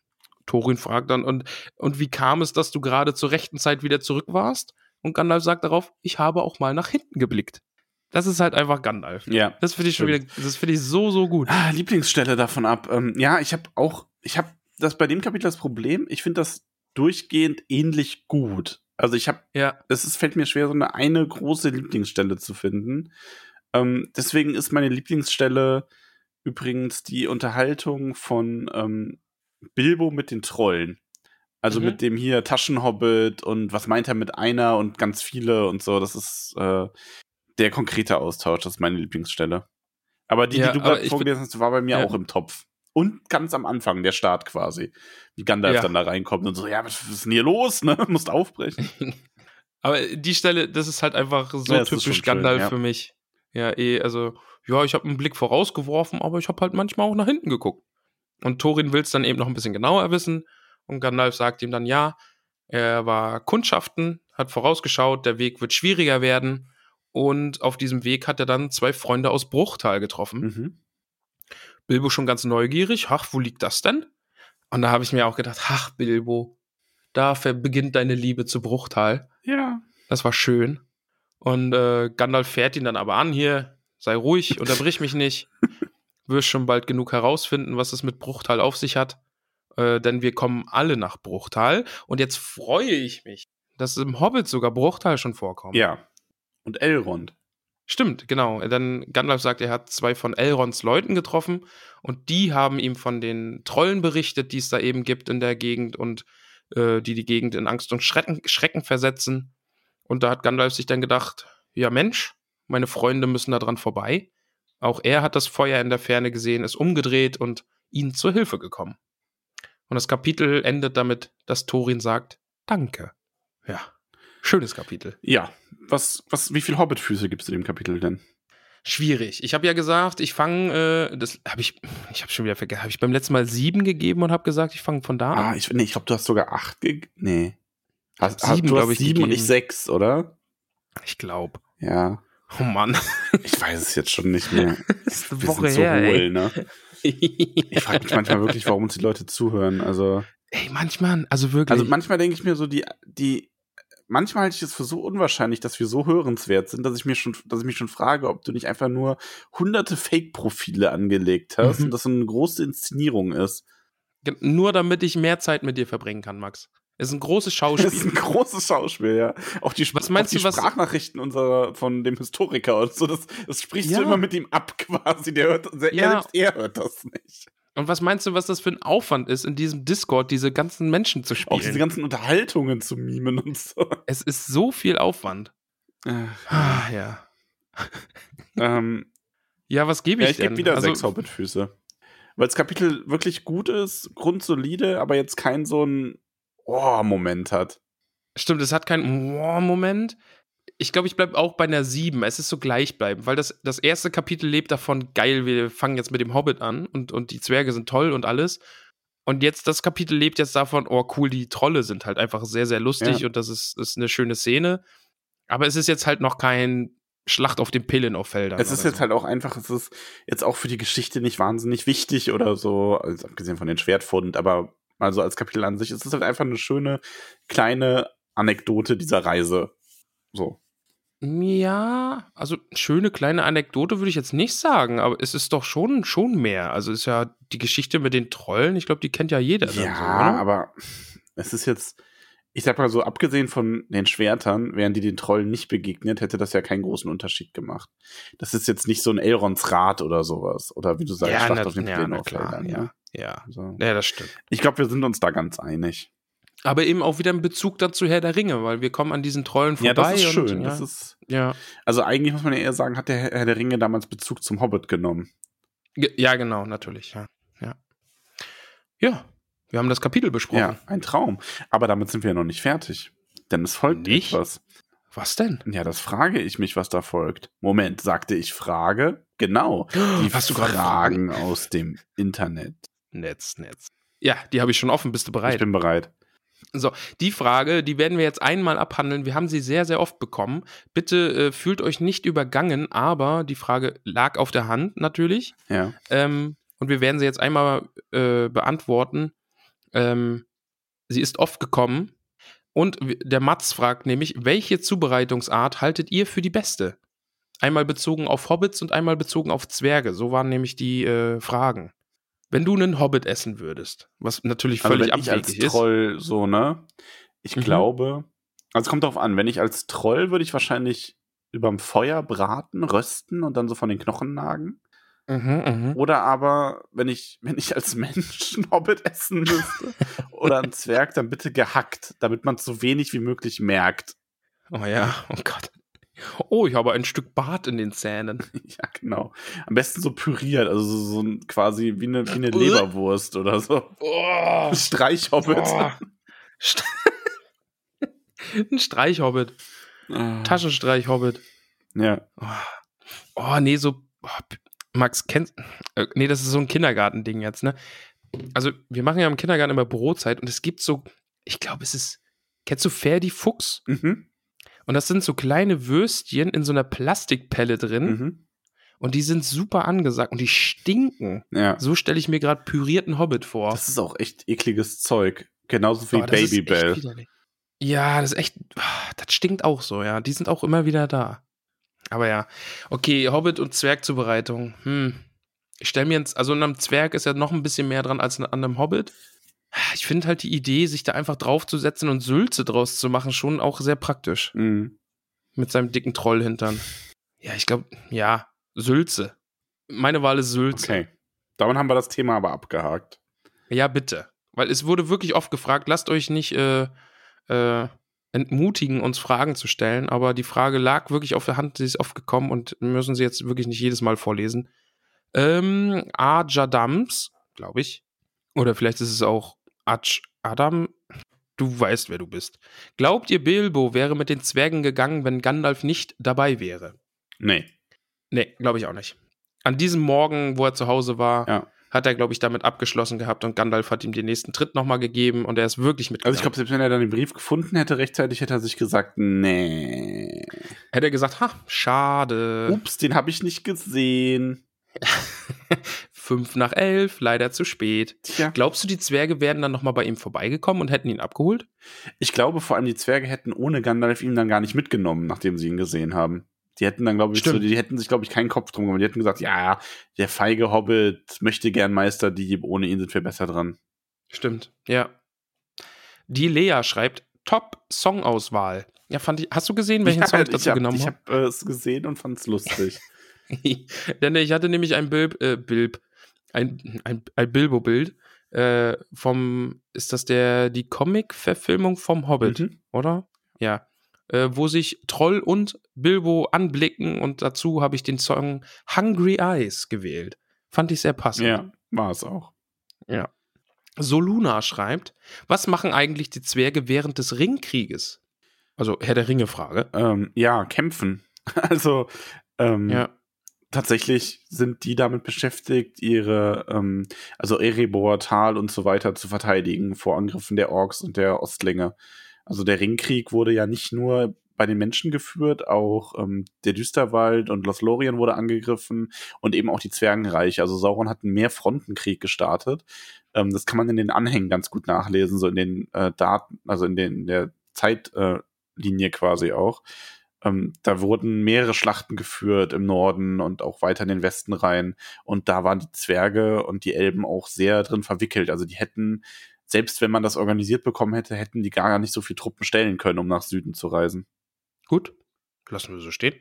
Thorin fragt dann, und, und wie kam es, dass du gerade zur rechten Zeit wieder zurück warst? Und Gandalf sagt darauf, ich habe auch mal nach hinten geblickt. Das ist halt einfach Gandalf. Ja. Das finde ich schon wieder, das finde ich so, so gut. Ah, Lieblingsstelle davon ab. Ähm, ja, ich habe auch, ich habe das bei dem Kapitel das Problem, ich finde das durchgehend ähnlich gut. Also ich habe, Ja. es ist, fällt mir schwer, so eine, eine große Lieblingsstelle zu finden. Ähm, deswegen ist meine Lieblingsstelle übrigens die Unterhaltung von ähm, Bilbo mit den Trollen. Also Mhm. mit dem hier Taschenhobbit und was meint er mit einer und ganz viele und so. Das ist äh, der konkrete Austausch, das ist meine Lieblingsstelle. Aber die, Ja, die du gerade vorgelesen hast, war bei mir Ja. auch im Topf. Und ganz am Anfang, der Start quasi. Wie Gandalf Ja. dann da reinkommt und so, ja, was ist denn hier los, ne? Musst aufbrechen. Aber die Stelle, das ist halt einfach so Ja, typisch schon schön, Gandalf ja. für mich. Ja, eh, also, ja, ich habe einen Blick vorausgeworfen, aber ich habe halt manchmal auch nach hinten geguckt. Und Thorin will es dann eben noch ein bisschen genauer wissen. Und Gandalf sagt ihm dann, ja, er war Kundschaften, hat vorausgeschaut, der Weg wird schwieriger werden. Und auf diesem Weg hat er dann zwei Freunde aus Bruchtal getroffen. Mhm. Bilbo schon ganz neugierig. Ach, wo liegt das denn? Und da habe ich mir auch gedacht, ach, Bilbo, da beginnt deine Liebe zu Bruchtal. Ja. Das war schön. Und äh, Gandalf fährt ihn dann aber an, hier, sei ruhig, unterbrich mich nicht. Wirst schon bald genug herausfinden, was es mit Bruchtal auf sich hat. Äh, denn wir kommen alle nach Bruchtal. Und jetzt freue ich mich, dass im Hobbit sogar Bruchtal schon vorkommt. Ja. Und Elrond. Stimmt, genau. Dann Gandalf sagt, er hat zwei von Elrons Leuten getroffen und die haben ihm von den Trollen berichtet, die es da eben gibt in der Gegend und äh, die die Gegend in Angst und Schrecken, Schrecken versetzen. Und da hat Gandalf sich dann gedacht, ja Mensch, meine Freunde müssen da dran vorbei. Auch er hat das Feuer in der Ferne gesehen, ist umgedreht und ihnen zur Hilfe gekommen. Und das Kapitel endet damit, dass Thorin sagt, danke. Ja, schönes Kapitel. Ja. Was, was, wie viele Hobbitfüße gibt es in dem Kapitel denn? Schwierig. Ich habe ja gesagt, ich fange, äh, das habe ich, ich habe schon wieder vergessen, habe ich beim letzten Mal sieben gegeben und habe gesagt, ich fange von da Ah, an. ich, nee, ich glaube, du hast sogar acht ge Nee. Hast, sieben, du hast glaub ich, sieben und ich gegeben. sechs, oder? Ich glaube. Ja. Oh Mann. Ich weiß es jetzt schon nicht mehr. Das ist eine Wir Woche sind so her, hohl, ey. ne? Ich frage mich manchmal wirklich, warum uns die Leute zuhören. Also, ey, manchmal, also wirklich. also manchmal denke ich mir so, die, die, manchmal halte ich es für so unwahrscheinlich, dass wir so hörenswert sind, dass ich mir schon, dass ich mich schon frage, ob du nicht einfach nur hunderte Fake-Profile angelegt hast Mhm. und das so eine große Inszenierung ist. Nur damit ich mehr Zeit mit dir verbringen kann, Max. Es ist ein großes Das ist Schauspiel. ein großes Schauspiel, ja. Auch die, Was meinst auch die du, was- Sprachnachrichten unserer, von dem Historiker und so, das, das sprichst Ja. du immer mit ihm ab quasi. Der hört, der, Ja. er, selbst er hört das nicht. Und was meinst du, was das für ein Aufwand ist, in diesem Discord diese ganzen Menschen zu Auch diese spielen? ganzen Unterhaltungen zu mimen und so. Es ist so viel Aufwand. Ah, ja. ähm, Ja, was gebe ja, ich ich gebe wieder also, sechs Hobbitfüße. Weil das Kapitel wirklich gut ist, grundsolide, aber jetzt kein so ein Oh-Moment hat. Stimmt, es hat keinen Wow-Moment. Ich glaube, ich bleibe auch bei einer 7. Es ist so gleichbleibend, weil das, das erste Kapitel lebt davon, geil, wir fangen jetzt mit dem Hobbit an und, und die Zwerge sind toll und alles. Und jetzt, das Kapitel lebt jetzt davon, oh cool, die Trolle sind halt einfach sehr, sehr lustig Ja. und das ist, ist eine schöne Szene. Aber es ist jetzt halt noch kein Schlacht auf den Pillen auf Feldern. Es ist jetzt so. halt auch einfach, es ist jetzt auch für die Geschichte nicht wahnsinnig wichtig oder so, also abgesehen von den Schwertfund, aber mal so als Kapitel an sich, es ist halt einfach eine schöne kleine Anekdote dieser Reise. So. Ja, also schöne kleine Anekdote würde ich jetzt nicht sagen, aber es ist doch schon, schon mehr. Also ist ja die Geschichte mit den Trollen, ich glaube, die kennt ja jeder. Ja, so, aber es ist jetzt, ich sag mal so, abgesehen von den Schwertern, wären die den Trollen nicht begegnet, hätte das ja keinen großen Unterschied gemacht. Das ist jetzt nicht so ein Elrons Rat oder sowas. Oder wie du sagst, ja, Schlacht na, auf den ja, na klar, ja, ja. Also, Ja, das stimmt. ich glaube, wir sind uns da ganz einig. Aber eben auch wieder in Bezug dazu Herr der Ringe, weil wir kommen an diesen Trollen vorbei. Ja, das ist und, schön. Ja, Das ist, ja. also eigentlich muss man ja eher sagen, hat der Herr der Ringe damals Bezug zum Hobbit genommen. Ge- ja, genau, natürlich, ja. Ja, ja wir haben das Kapitel besprochen. Ja, ein Traum. Aber damit sind wir noch nicht fertig. Denn es folgt Nicht? etwas. Was denn? Ja, das frage ich mich, was da folgt. Moment, sagte ich Frage? Genau. Die Hast du gerade Fragen aus dem Internet. Netz, Netz. Ja, die habe ich schon offen. Bist du Ich bereit? bin bereit. So, die Frage, die werden wir jetzt einmal abhandeln. Wir haben sie sehr, sehr oft bekommen. Bitte äh, fühlt euch nicht übergangen, aber die Frage lag auf der Hand natürlich. Ja. Ähm, und wir werden sie jetzt einmal äh, beantworten. Ähm, sie ist oft gekommen. Und der Mats fragt nämlich, welche Zubereitungsart haltet ihr für die beste? Einmal bezogen auf Hobbits und einmal bezogen auf Zwerge. So waren nämlich die äh, Fragen. Wenn du einen Hobbit essen würdest, was natürlich Also völlig wenn ich als abwegig ist. Troll so, ne? Ich Mhm. glaube, also es kommt darauf an, wenn ich als Troll würde ich wahrscheinlich überm Feuer braten, rösten und dann so von den Knochen nagen. Mhm, mhm. Oder aber, wenn ich, wenn ich als Mensch einen Hobbit essen müsste oder ein Zwerg, dann bitte gehackt, damit man so wenig wie möglich merkt. Oh ja, oh Gott. Oh, ich habe ein Stück Bart in den Zähnen. Ja, genau. Am besten so püriert, also so, so ein, quasi wie eine, wie eine Leberwurst oder so. Oh, Streichhobbit. oh. St- Ein Streichhobbit. Ah. Taschenstreich-Hobbit. Ja. Oh, nee, so. Oh, Max, kennst. Äh, nee, das ist so ein Kindergartending jetzt, ne? Also, wir machen ja im Kindergarten immer Brotzeit und es gibt so. Ich glaube, es ist. Kennst du Ferdi Fuchs? Mhm. Und das sind so kleine Würstchen in so einer Plastikpelle drin. Mhm. Und die sind super angesagt und die stinken. Ja. So stelle ich mir gerade pürierten Hobbit vor. Das ist auch echt ekliges Zeug. Genauso wie Oh, Babybell. Ja, das ist echt. ah, Das stinkt auch so, ja. Die sind auch immer wieder da. Aber ja. Okay, Hobbit und Zwergzubereitung. Hm. Ich stelle mir jetzt, also an einem Zwerg ist ja noch ein bisschen mehr dran als an einem Hobbit. Ich finde halt die Idee, sich da einfach draufzusetzen und Sülze draus zu machen, schon auch sehr praktisch. Mhm. Mit seinem dicken Trollhintern. Ja, ich glaube, ja, Sülze. Meine Wahl ist Sülze. Okay. Damit haben wir das Thema aber abgehakt. Ja, bitte. Weil es wurde wirklich oft gefragt, lasst euch nicht äh, äh, entmutigen, uns Fragen zu stellen, aber die Frage lag wirklich auf der Hand, sie ist oft gekommen und müssen sie jetzt wirklich nicht jedes Mal vorlesen. Ähm, Ajadams, glaube ich. Oder vielleicht ist es auch Aj Adam. Du weißt, wer du bist. Glaubt ihr, Bilbo wäre mit den Zwergen gegangen, wenn Gandalf nicht dabei wäre? Nee. Nee, glaube ich auch nicht. An diesem Morgen, wo er zu Hause war, Ja. hat er, glaube ich, damit abgeschlossen gehabt und Gandalf hat ihm den nächsten Tritt nochmal gegeben und er ist wirklich mitgegangen. Also ich glaube, selbst wenn er dann den Brief gefunden hätte, rechtzeitig hätte er sich gesagt, nee. hätte er gesagt, ha, schade. Ups, den habe ich nicht gesehen. Fünf nach elf, leider zu spät. Tja. Glaubst du, die Zwerge wären dann nochmal bei ihm vorbeigekommen und hätten ihn abgeholt? Ich glaube, vor allem die Zwerge hätten ohne Gandalf ihn dann gar nicht mitgenommen, nachdem sie ihn gesehen haben. Die hätten dann, glaube ich, so, die hätten sich, glaube ich, keinen Kopf drum gemacht. Die hätten gesagt, ja, der feige Hobbit möchte gern Meisterdieb, ohne ihn sind wir besser dran. Stimmt, ja. Die Lea schreibt, Top-Songauswahl. Ja, fand ich, hast du gesehen, welchen Song ich dazu hab, genommen ich habe? habe äh, es gesehen und fand es lustig. Denn ich hatte nämlich ein Bilb, äh, Bilb, ein, ein, ein Bilbo-Bild äh, vom, ist das der, die Comic-Verfilmung vom Hobbit, Mhm. oder? Ja. Äh, wo sich Troll und Bilbo anblicken und dazu habe ich den Song Hungry Eyes gewählt. Fand ich sehr passend. ja, war es auch. Ja. Soluna schreibt, was machen eigentlich die Zwerge während des Ringkrieges? Also Herr der Ringe-Frage. Ähm, ja, kämpfen. Also, ähm, Ja. Tatsächlich sind die damit beschäftigt, ihre, ähm, also Erebor, Tal und so weiter zu verteidigen vor Angriffen der Orks und der Ostlinge. Also der Ringkrieg wurde ja nicht nur bei den Menschen geführt, auch ähm, der Düsterwald und Lothlorien wurde angegriffen und eben auch die Zwergenreiche. Also Sauron hat einen Mehrfrontenkrieg gestartet. Ähm, das kann man in den Anhängen ganz gut nachlesen, so in den äh, Daten, also in, den, in der Zeitlinie äh, quasi auch. Ähm, da wurden mehrere Schlachten geführt im Norden und auch weiter in den Westen rein. Und da waren die Zwerge und die Elben auch sehr drin verwickelt. Also die hätten, selbst wenn man das organisiert bekommen hätte, hätten die gar nicht so viel Truppen stellen können, um nach Süden zu reisen. Gut, lassen wir so stehen.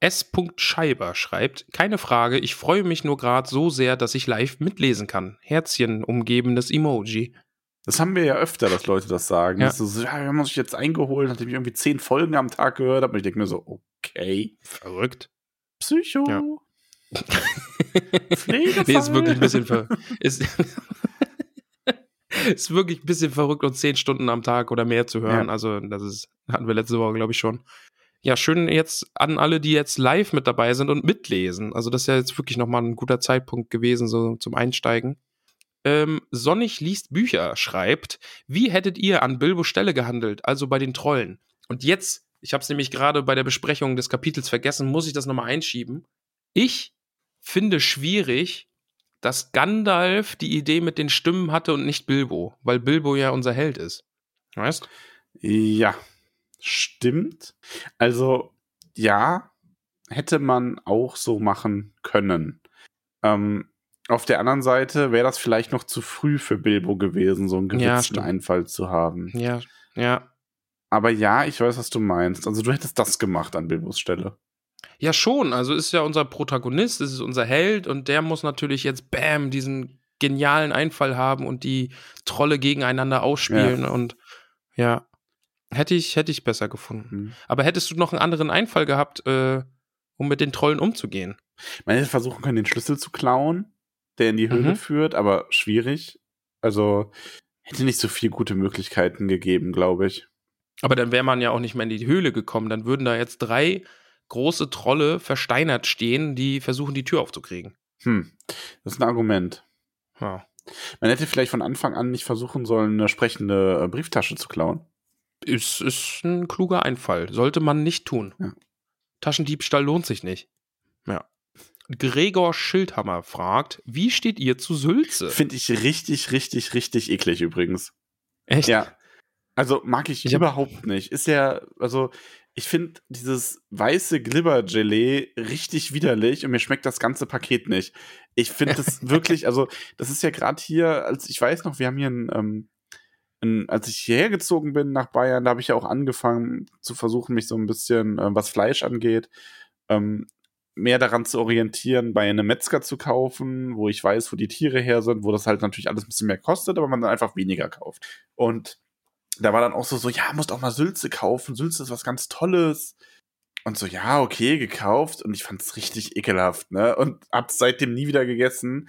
S. Scheiber schreibt, keine Frage, ich freue mich nur gerade so sehr, dass ich live mitlesen kann. Herzchen umgebendes Emoji. Das haben wir ja öfter, dass Leute das sagen. Ja. Das ist so, ja, wir haben uns jetzt eingeholt, nachdem ich irgendwie zehn Folgen am Tag gehört habe. Und ich denke mir so, okay, Verrückt. Psycho. Ja. Pflegefall. Nee, ist wirklich ein bisschen ver ist, ist wirklich ein bisschen verrückt und zehn Stunden am Tag oder mehr zu hören. Ja. Also, das ist, hatten wir letzte Woche, glaube ich, schon. Ja, schön jetzt an alle, die jetzt live mit dabei sind und mitlesen. Also, das ist ja jetzt wirklich nochmal ein guter Zeitpunkt gewesen, so zum Einsteigen. Ähm, Sonnig liest Bücher schreibt, wie hättet ihr an Bilbo Stelle gehandelt, also bei den Trollen? Und jetzt, ich habe es nämlich gerade bei der Besprechung des Kapitels vergessen, muss ich das nochmal einschieben. Ich finde schwierig, dass Gandalf die Idee mit den Stimmen hatte und nicht Bilbo, weil Bilbo ja unser Held ist. Weißt? Ja, stimmt. Also, ja, hätte man auch so machen können. Ähm, auf der anderen Seite wäre das vielleicht noch zu früh für Bilbo gewesen, so einen Ja, gewitzten stimmt. Einfall zu haben. Ja, ja. Aber ja, ich weiß, was du meinst. Also, du hättest das gemacht an Bilbos Stelle. Ja, schon. Also ist ja unser Protagonist, es ist unser Held und der muss natürlich jetzt Bam diesen genialen Einfall haben und die Trolle gegeneinander ausspielen und ja. Hätte ich, hätte ich besser gefunden. Hm. Aber hättest du noch einen anderen Einfall gehabt, äh, um mit den Trollen umzugehen? Man hätte versuchen können, den Schlüssel zu klauen, der in die Höhle Mhm. führt, aber schwierig. Also, hätte nicht so viele gute Möglichkeiten gegeben, glaube ich. Aber dann wäre man ja auch nicht mehr in die Höhle gekommen. Dann würden da jetzt drei große Trolle versteinert stehen, die versuchen, die Tür aufzukriegen. Hm, das ist ein Argument. Ja. Man hätte vielleicht von Anfang an nicht versuchen sollen, eine sprechende äh, Brieftasche zu klauen. Ist, ist ein kluger Einfall. Sollte man nicht tun. Ja. Taschendiebstahl lohnt sich nicht. Ja. Gregor Schildhammer fragt, wie steht ihr zu Sülze? Finde ich richtig, richtig, richtig eklig übrigens. Echt? Ja. Also mag ich, Ich überhaupt nicht. Ist ja, also ich finde dieses weiße Glibber-Gelee richtig widerlich und mir schmeckt das ganze Paket nicht. Ich finde das wirklich, also das ist ja gerade hier, als ich weiß noch, wir haben hier ein, ähm, ein als ich hierher gezogen bin nach Bayern, da habe ich ja auch angefangen zu versuchen, mich so ein bisschen, ähm, was Fleisch angeht, ähm, mehr daran zu orientieren, bei einem Metzger zu kaufen, wo ich weiß, wo die Tiere her sind, wo das halt natürlich alles ein bisschen mehr kostet, aber man dann einfach weniger kauft. Und da war dann auch so, so, ja, musst auch mal Sülze kaufen. Sülze ist was ganz Tolles. Und so, ja, okay, gekauft. Und ich fand's richtig ekelhaft, ne? Und hab's seitdem nie wieder gegessen.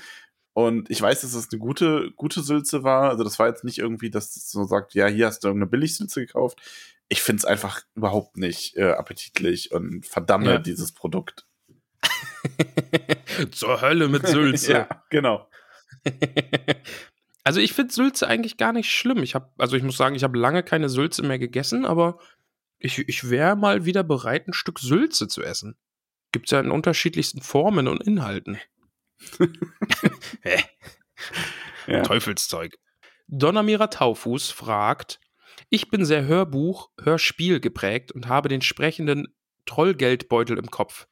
Und ich weiß, dass es eine gute, gute Sülze war. Also das war jetzt nicht irgendwie, dass es so sagt, ja, hier hast du irgendeine Billigsülze gekauft. Ich find's einfach überhaupt nicht äh, appetitlich und verdamme Ja. dieses Produkt. Zur Hölle mit Sülze. ja, genau. Also ich finde Sülze eigentlich gar nicht schlimm. Ich habe, also ich muss sagen, ich habe lange keine Sülze mehr gegessen, aber ich, ich wäre mal wieder bereit, ein Stück Sülze zu essen. Gibt's ja in unterschiedlichsten Formen und Inhalten. Ja. Teufelszeug. Donnermira Taufuß fragt, ich bin sehr Hörbuch, Hörspiel geprägt und habe den sprechenden Trollgeldbeutel im Kopf.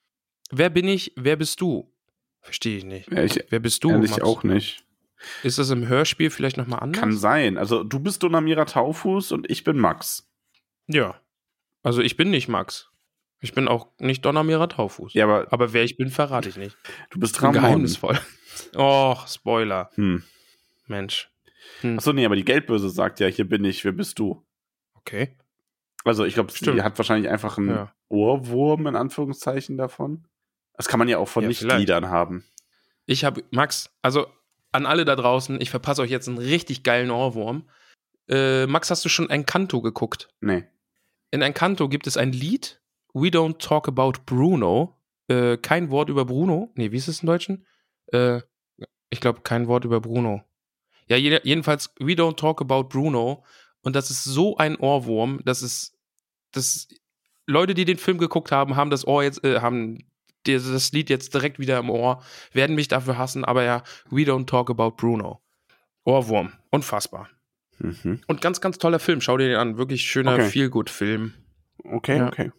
Wer bin ich, wer bist du? Verstehe ich nicht. Ja, ich wer bist du? ehrlich Max? auch nicht. Ist das im Hörspiel vielleicht nochmal anders? Kann sein. Also du bist Donamira Taufuß und ich bin Max. Ja. Also ich bin nicht Max. Ich bin auch nicht Donnermira Taufuß. Ja, aber Aber wer ich bin, verrate ich nicht. du bist Ramon. geheimnisvoll. Och, Spoiler. Hm. Mensch. Achso, nee, aber die Geldböse sagt ja, hier bin ich, wer bist du? Okay. Also ich glaube, sie hat wahrscheinlich einfach einen Ja. Ohrwurm in Anführungszeichen davon. Das kann man ja auch von Ja, Nichtgliedern haben. Ich habe, Max, also an alle da draußen, ich verpasse euch jetzt einen richtig geilen Ohrwurm. Äh, Max, hast du schon Encanto geguckt? Nee. In Encanto gibt es ein Lied, We Don't Talk About Bruno. Äh, kein Wort über Bruno. Nee, wie ist es im Deutschen? Äh, ich glaube, kein Wort über Bruno. Ja, jedenfalls, We Don't Talk About Bruno. Und das ist so ein Ohrwurm, das ist, das, Leute, die den Film geguckt haben, haben das Ohr jetzt, äh, haben dieses Lied jetzt direkt wieder im Ohr, werden mich dafür hassen, aber ja, We Don't Talk About Bruno. Ohrwurm. Unfassbar. Mhm. Und ganz, ganz toller Film. Schau dir den an. Wirklich schöner Okay. Feel-Good-Film. Okay, Ja. okay.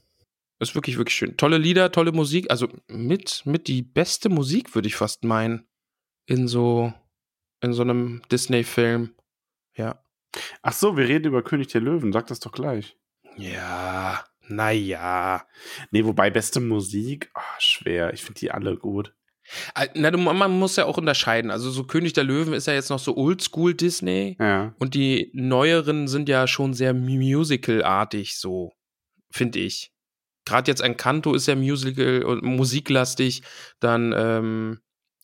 Ist wirklich, wirklich schön. Tolle Lieder, tolle Musik. Also mit, mit die beste Musik, würde ich fast meinen. In so, in so einem Disney-Film. Ja. Ach so, wir reden über König der Löwen. Sag das doch gleich. Ja, naja. Nee, wobei beste Musik, ah, schwer. Ich finde die alle gut. Na, man muss ja auch unterscheiden. Also so König der Löwen ist ja jetzt noch so Oldschool Disney. Ja. Und die neueren sind ja schon sehr musical-artig, so, finde ich. Gerade jetzt Encanto ist ja musical und musiklastig. Dann ähm,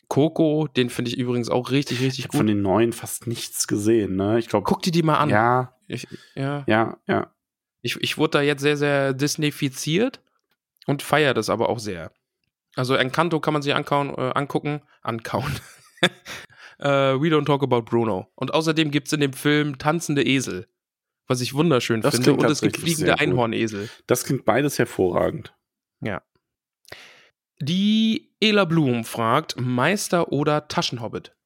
Coco, den finde ich übrigens auch richtig, Ich richtig habe von gut. den neuen fast nichts gesehen, ne? Ich glaube. Guck dir die mal an. Ja, Ich, ja. ja, ja. Ich, ich wurde da jetzt sehr, sehr Disneyfiziert und feiere das aber auch sehr. Also Encanto kann man sich ankauen, äh, angucken. Ankauen. äh, We Don't Talk About Bruno. Und außerdem gibt es in dem Film tanzende Esel. Was ich wunderschön Das finde. Und es gibt fliegende. Einhornesel. Das klingt beides hervorragend. Ja. Die Ela Blum fragt: Meister oder Taschenhobbit?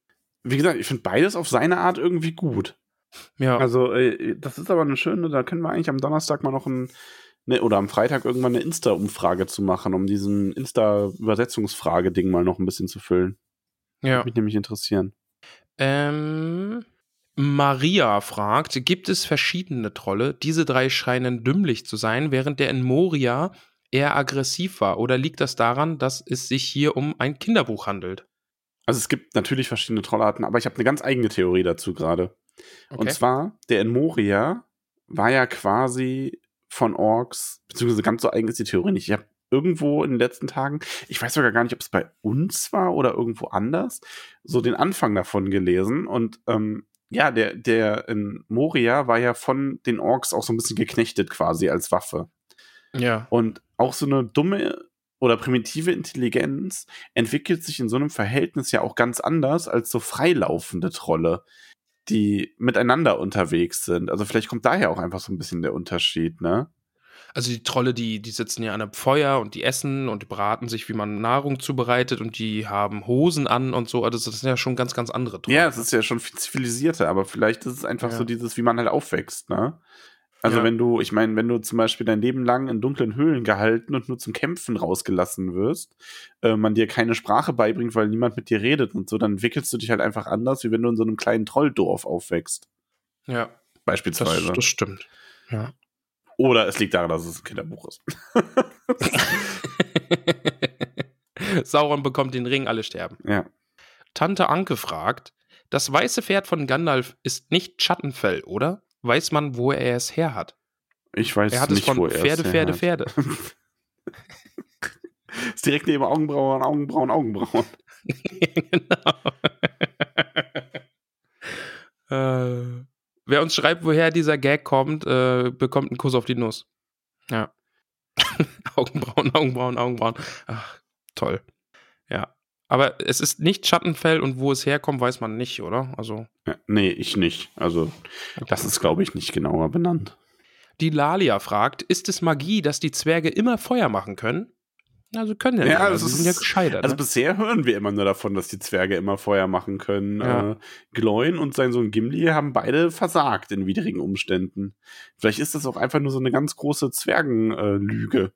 Wie gesagt, ich finde beides auf seine Art irgendwie gut. Ja. Also, äh, das ist aber eine schöne, da können wir eigentlich am Donnerstag mal noch ein, ne, oder am Freitag irgendwann eine Insta-Umfrage zu machen, um diesen Insta-Übersetzungsfrage-Ding mal noch ein bisschen zu füllen. ja. Würde mich nämlich interessieren. Ähm, Maria fragt, gibt es verschiedene Trolle? Diese drei scheinen dümmlich zu sein, während der in Moria eher aggressiv war. Oder liegt das daran, dass es sich hier um ein Kinderbuch handelt? Also es gibt natürlich verschiedene Trollarten, aber ich habe eine ganz eigene Theorie dazu gerade. Und Okay. zwar, der in Moria war ja quasi von Orks, beziehungsweise ganz so eigen ist die Theorie nicht. Ich habe irgendwo in den letzten Tagen, ich weiß sogar gar nicht, ob es bei uns war oder irgendwo anders, so den Anfang davon gelesen. Und ähm, ja, der, der in Moria war ja von den Orks auch so ein bisschen geknechtet quasi als Waffe. Ja. Und auch so eine dumme oder primitive Intelligenz entwickelt sich in so einem Verhältnis ja auch ganz anders als so freilaufende Trolle, die miteinander unterwegs sind. Also vielleicht kommt daher auch einfach so ein bisschen der Unterschied, ne? Also die Trolle, die, die sitzen ja an einem Feuer und die essen und die beraten sich, wie man Nahrung zubereitet und die haben Hosen an und so. Also das sind ja schon ganz, ganz andere Trolle. Ja, es ist ja schon viel zivilisierter, aber vielleicht ist es einfach Ja. so dieses, wie man halt aufwächst, ne? Also Ja. wenn du, ich meine, wenn du zum Beispiel dein Leben lang in dunklen Höhlen gehalten und nur zum Kämpfen rausgelassen wirst, äh, man dir keine Sprache beibringt, weil niemand mit dir redet und so, dann entwickelst du dich halt einfach anders, wie wenn du in so einem kleinen Trolldorf aufwächst. Ja, das, Beispielsweise. das stimmt. Ja. Oder es liegt daran, dass es ein Kinderbuch ist. Sauron bekommt den Ring, alle sterben. Ja. Tante Anke fragt, das weiße Pferd von Gandalf ist nicht Schattenfell, oder? Weiß man, wo er es her hat? Ich weiß Er hat nicht, es von wo er Pferde, es Pferde, her Pferde. hat. ist direkt neben Augenbrauen, Augenbrauen, Augenbrauen. genau. äh, wer uns schreibt, woher dieser Gag kommt, äh, bekommt einen Kuss auf die Nuss. Ja. Augenbrauen, Augenbrauen, Augenbrauen. Ach, toll. Aber es ist nicht Schattenfell und wo es herkommt, weiß man nicht, oder? Also, Ja, nee, ich nicht. Also, das ist, glaube ich, nicht genauer benannt. die Lalia fragt, ist es Magie, dass die Zwerge immer Feuer machen können? Also können ja, Ja, also sie sind ja gescheitert. Also ne? bisher hören wir immer nur davon, dass die Zwerge immer Feuer machen können. Ja. Äh, Gloin und sein Sohn Gimli haben beide versagt in widrigen Umständen. Vielleicht ist das auch einfach nur so eine ganz große Zwergenlüge.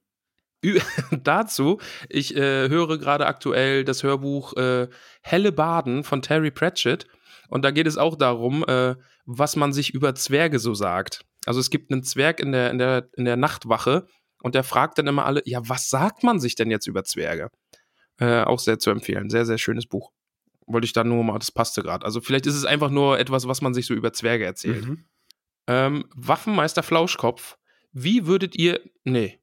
Dazu, ich äh, höre gerade aktuell das Hörbuch äh, Helle Baden von Terry Pratchett. Und da geht es auch darum, äh, was man sich über Zwerge so sagt. Also es gibt einen Zwerg in der, in der, in der Nachtwache und der fragt dann immer alle, ja, was sagt man sich denn jetzt über Zwerge? Äh, auch sehr zu empfehlen. Sehr, sehr schönes Buch. Wollte ich da nur mal, das passte gerade. Also vielleicht ist es einfach nur etwas, was man sich so über Zwerge erzählt. Mhm. Ähm, Waffenmeister Flauschkopf, wie würdet ihr. Nee,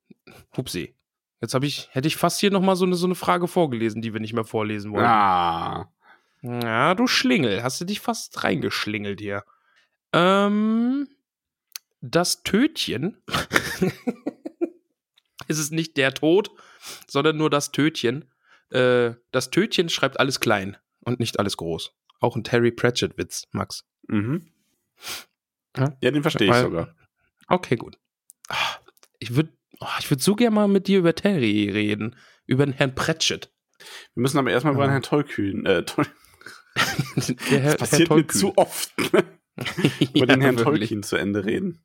hupsi. Jetzt habe ich, hätte ich fast hier nochmal so eine, so eine Frage vorgelesen, die wir nicht mehr vorlesen wollen. Ah. Ja, du Schlingel, hast du dich fast reingeschlingelt hier. Ähm, das Tötchen ist es nicht der Tod, sondern nur das Tötchen. Äh, das Tötchen schreibt alles klein und nicht alles groß. Auch ein Terry Pratchett-Witz, Max. Mhm. Ja? Ja, den verstehe ich sogar. Okay, gut. Ah, Ich würde ich würd so gerne mal mit dir über Terry reden. Über den Herrn Pratchett. Wir müssen aber erstmal über Ja. Herrn Tollkühn. Äh, Tol Der Herr, das passiert mir Tollkühn. zu oft, über Ja, den Herrn wirklich. Tolkien zu Ende reden.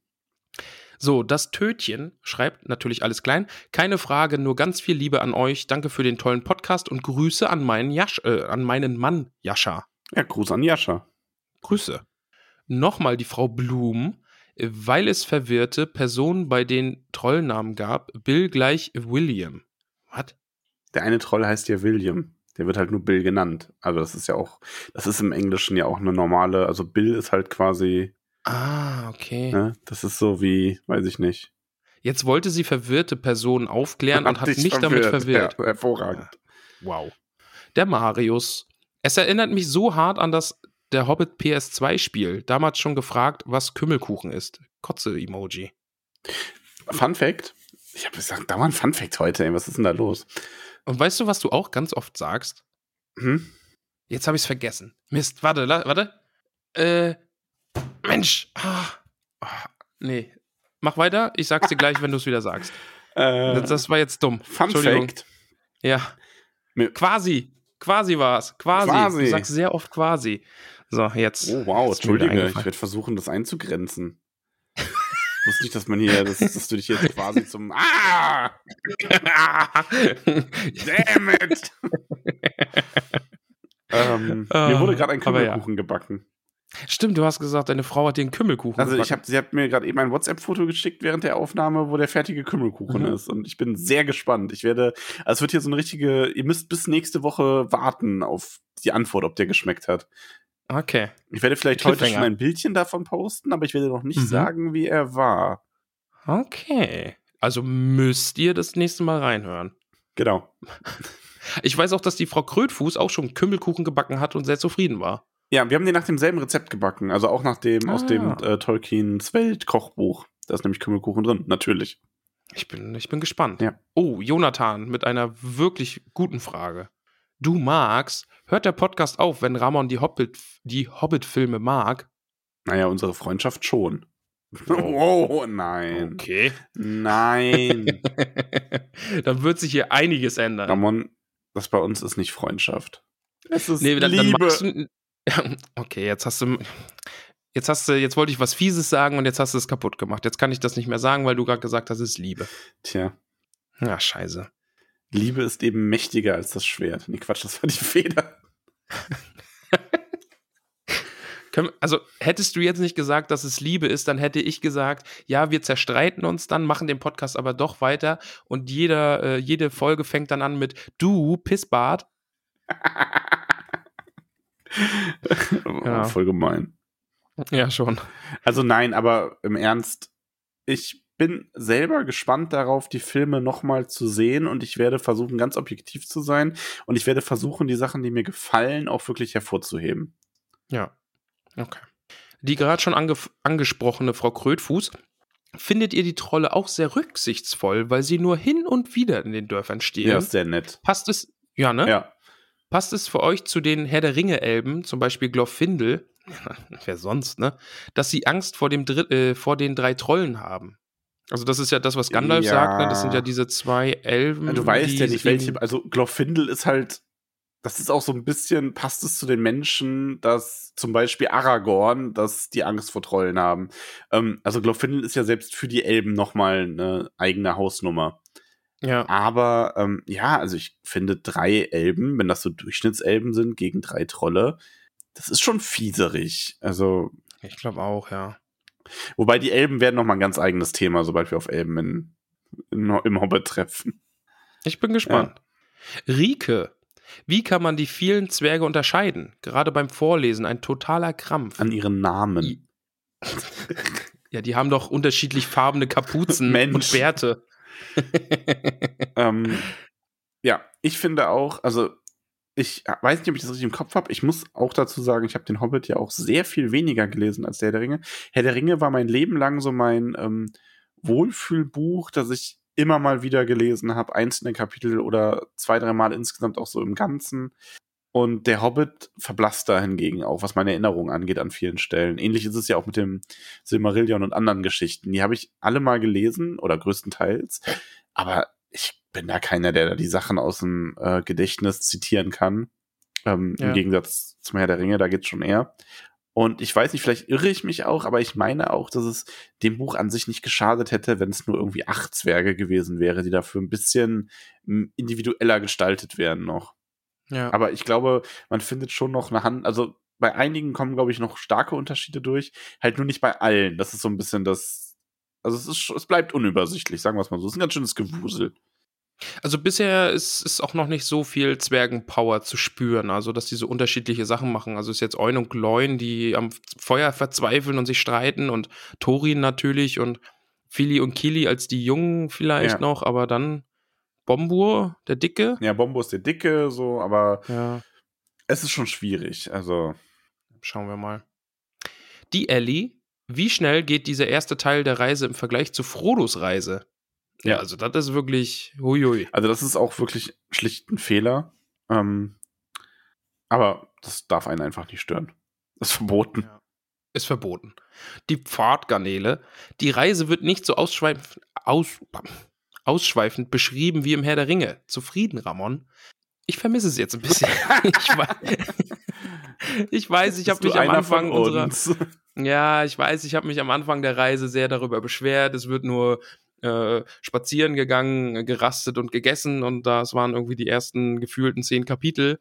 So, das Tötchen schreibt natürlich alles klein. Keine Frage, nur ganz viel Liebe an euch. Danke für den tollen Podcast und Grüße an meinen, Jasch, äh, an meinen Mann Jascha. Ja, Gruß an Jascha. Grüße. Nochmal die Frau Blum, weil es verwirrte Personen bei den Trollnamen gab. Bill gleich William. Was? Der eine Troll heißt ja William. Der wird halt nur Bill genannt. Also das ist ja auch, das ist im Englischen ja auch eine normale, also Bill ist halt quasi, Ah, okay. ne, das ist so wie, weiß ich nicht. Jetzt wollte sie verwirrte Personen aufklären und hat mich damit verwirrt. Ja, hervorragend. Wow. Der Marius. Es erinnert mich so hart an das der Hobbit PS2-Spiel. Damals schon gefragt, was Kümmelkuchen ist. Kotze-Emoji. Fun Fact. Ich habe gesagt, dauernd Fun Fact heute, ey. Was ist denn da los? Und weißt du, was du auch ganz oft sagst? Hm? Jetzt habe ich es vergessen. Mist, warte, la- warte. Äh, Mensch. Ah, ah, nee. Mach weiter. Ich sag's dir gleich, wenn du es wieder sagst. Äh, Das, war jetzt dumm. Fun. Fact. Ja. Mir- Quasi. Quasi war's. Quasi. Quasi. Du sagst sehr oft quasi. So, jetzt. Oh wow, Entschuldige. Ich werde versuchen, das einzugrenzen. Ich wusste nicht, dass man hier, dass, dass du dich jetzt quasi zum Ah! Damn it! ähm, Ah, mir wurde gerade ein aber ja. Kümmelkuchen gebacken. Stimmt, du hast gesagt, deine Frau hat dir einen Kümmelkuchen Also ich gebacken. hab, sie hat mir gerade eben ein WhatsApp-Foto geschickt während der Aufnahme, wo der fertige Kümmelkuchen Mhm. ist. Und ich bin sehr gespannt. Ich werde, also es wird hier so eine richtige, ihr müsst bis nächste Woche warten auf die Antwort, ob der geschmeckt hat. Okay. Ich werde vielleicht heute schon ein Bildchen davon posten, aber ich werde noch nicht Mhm. sagen, wie er war. Okay. Also müsst ihr das nächste Mal reinhören. Genau. Ich weiß auch, dass die Frau Krötfuß auch schon Kümmelkuchen gebacken hat und sehr zufrieden war. Ja, wir haben den nach demselben Rezept gebacken. Also auch nach dem, aus dem Ah. äh, Tolkiens Weltkochbuch. Da ist nämlich Kümmelkuchen drin, natürlich. Ich bin, ich bin gespannt. Ja. Oh, Jonathan mit einer wirklich guten Frage. Du magst, hört der Podcast auf, wenn Ramon die Hobbit, die Hobbit-Filme mag? Naja, unsere Freundschaft schon. Oh. Oh, nein. Okay. Nein. dann wird sich hier einiges ändern. Ramon, das bei uns ist nicht Freundschaft. Es ist Nee, dann, dann Liebe. magst du. Okay, jetzt hast du. Jetzt hast du, jetzt wollte ich was Fieses sagen und jetzt hast du es kaputt gemacht. Jetzt kann ich das nicht mehr sagen, weil du gerade gesagt hast, es ist Liebe. Tja, Ja, scheiße. Liebe ist eben mächtiger als das Schwert. Nee, Quatsch, das war die Feder. Also hättest du jetzt nicht gesagt, dass es Liebe ist, dann hätte ich gesagt, ja, wir zerstreiten uns dann, machen den Podcast aber doch weiter und jeder, äh, jede Folge fängt dann an mit Du, Pissbart. Ja. Voll gemein. Ja, schon. Also nein, aber im Ernst, ich bin selber gespannt darauf, die Filme nochmal zu sehen und ich werde versuchen, ganz objektiv zu sein und ich werde versuchen, die Sachen, die mir gefallen, auch wirklich hervorzuheben. Ja. Okay. Die gerade schon ange angesprochene Frau Krötfuß, findet ihr die Trolle auch sehr rücksichtsvoll, weil sie nur hin und wieder in den Dörfern stehen? Ja, ist sehr nett. Passt es, ja, ne? Ja. Passt es für euch zu den Herr der Ringe-Elben, zum Beispiel Glorfindel, wer sonst, ne? Dass sie Angst vor, dem Dr äh, vor den drei Trollen haben? Also, das ist ja das, was Gandalf Ja. sagt, ne? Das sind ja diese zwei Elben. Du weißt ja nicht, welche. Also Glorfindel ist halt. Das ist auch so ein bisschen, passt es zu den Menschen, dass zum Beispiel Aragorn, dass die Angst vor Trollen haben. Ähm, also Glorfindel ist ja selbst für die Elben nochmal eine eigene Hausnummer. Ja, Aber ähm, ja, also ich finde drei Elben, wenn das so Durchschnittselben sind gegen drei Trolle, das ist schon fieserig. Also, ich glaube auch, ja. Wobei die Elben werden noch mal ein ganz eigenes Thema, sobald wir auf Elben in, in, im Hobbit treffen. Ich bin gespannt. Rike, wie kann man die vielen Zwerge unterscheiden? Gerade beim Vorlesen ein totaler Krampf. An ihren Namen. I- Ja, die haben doch unterschiedlich farbene Kapuzen Mensch. und Bärte. ähm, ja, ich finde auch, also ich weiß nicht, ob ich das richtig im Kopf habe. Ich muss auch dazu sagen, ich habe den Hobbit ja auch sehr viel weniger gelesen als der Herr der Ringe. Herr der Ringe war mein Leben lang so mein ähm, Wohlfühlbuch, das ich immer mal wieder gelesen habe, einzelne Kapitel oder zwei, dreimal insgesamt auch so im Ganzen. Und der Hobbit verblasst da hingegen auch, was meine Erinnerung angeht an vielen Stellen. Ähnlich ist es ja auch mit dem Silmarillion und anderen Geschichten. Die habe ich alle mal gelesen oder größtenteils. Aber ich bin da keiner, der da die Sachen aus dem äh, Gedächtnis zitieren kann. Ähm, Ja. Im Gegensatz zum Herr der Ringe, da geht's schon eher. Und ich weiß nicht, vielleicht irre ich mich auch, aber ich meine auch, dass es dem Buch an sich nicht geschadet hätte, wenn es nur irgendwie acht Zwerge gewesen wäre, die dafür ein bisschen m, individueller gestaltet werden noch. Ja. Aber ich glaube, man findet schon noch eine Hand, also bei einigen kommen, glaube ich, noch starke Unterschiede durch, halt nur nicht bei allen. Das ist so ein bisschen das, also es ist, es bleibt unübersichtlich, sagen wir es mal so. Es ist ein ganz schönes Gewusel. Also bisher ist, ist auch noch nicht so viel Zwergenpower zu spüren, also dass die so unterschiedliche Sachen machen. Also ist jetzt Eun und Gloin, die am Feuer verzweifeln und sich streiten und Thorin natürlich und Fili und Kili als die Jungen vielleicht Ja. noch, aber dann Bombur, der Dicke. Ja, Bombo ist der Dicke, so, aber Ja, es ist schon schwierig. Also, schauen wir mal. Die Ellie, wie schnell geht dieser erste Teil der Reise im Vergleich zu Frodos Reise? Ja, Ja. also das ist wirklich huiui. also das ist auch wirklich schlicht ein Fehler. Ähm, aber das darf einen einfach nicht stören. Das ist verboten. Ja. Ist verboten. Die Pfadgarnele. Die Reise wird nicht so ausschweifend, aus, ausschweifend beschrieben wie im Herr der Ringe. Zufrieden, Ramon? Ich vermisse es jetzt ein bisschen. ich, weiß, ich weiß, ich habe mich am Anfang unserer. Ja, ich weiß, ich habe mich am Anfang der Reise sehr darüber beschwert. Es wird nur äh, spazieren gegangen, gerastet und gegessen und das waren irgendwie die ersten gefühlten zehn Kapitel.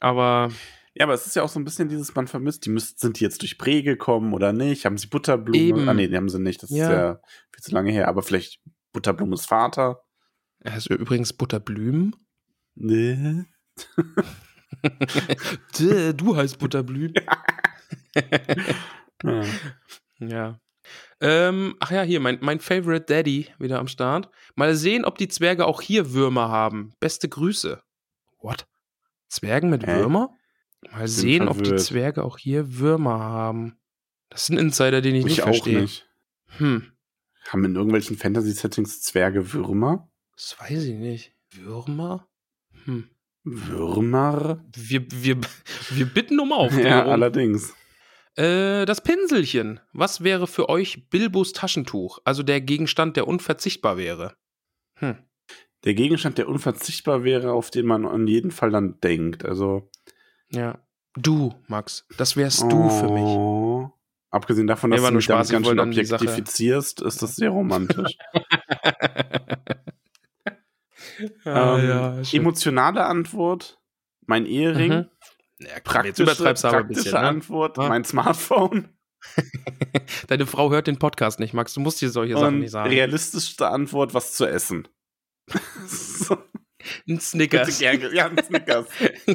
Aber Ja, aber es ist ja auch so ein bisschen dieses, man vermisst, die müsst, sind die jetzt durch Bree gekommen oder nicht? Haben sie Butterblume? Eben. Ah, nee, die haben sie nicht. Das Ja. ist ja viel zu lange her. Aber vielleicht Butterblumes Vater? er ist übrigens Butterblüm. Nee. Du heißt Butterblüm. Ja. Ja. Ähm, ach ja, hier, mein, mein Favorite Daddy wieder am Start. Mal sehen, ob die Zwerge auch hier Würmer haben. Beste Grüße. What? Zwergen mit Hä? Würmer? Mal sehen, ob die verwirrt. Zwerge auch hier Würmer haben. Das ist ein Insider, den ich, Ich nicht auch verstehe. nicht. Hm, Haben in irgendwelchen Fantasy-Settings Zwerge Würmer? das weiß ich nicht. Würmer? Hm. Würmer? Wir, wir, wir bitten um Ja, Aufklärung. allerdings. Äh, das Pinselchen. Was wäre für euch Bilbos Taschentuch? Also der Gegenstand, der unverzichtbar wäre. Hm. Der Gegenstand, der unverzichtbar wäre, auf den man an jeden Fall dann denkt. Also. Ja. Du, Max. Das wärst du für mich. Oh. Abgesehen davon, dass du mich damit Spaß, ich ganz schön objektifizierst, ist das sehr romantisch. ah, ähm, ja, emotionale Antwort, mein Ehering. Mhm. Ja, jetzt Praktische, übertreibst du aber ein bisschen. Ne? Antwort, Ja. mein Smartphone. Deine Frau hört den Podcast nicht, Max. Du musst dir solche Sachen Und nicht sagen. realistischste Antwort, was zu essen. so, Ein Snickers. Ja, ein Snickers.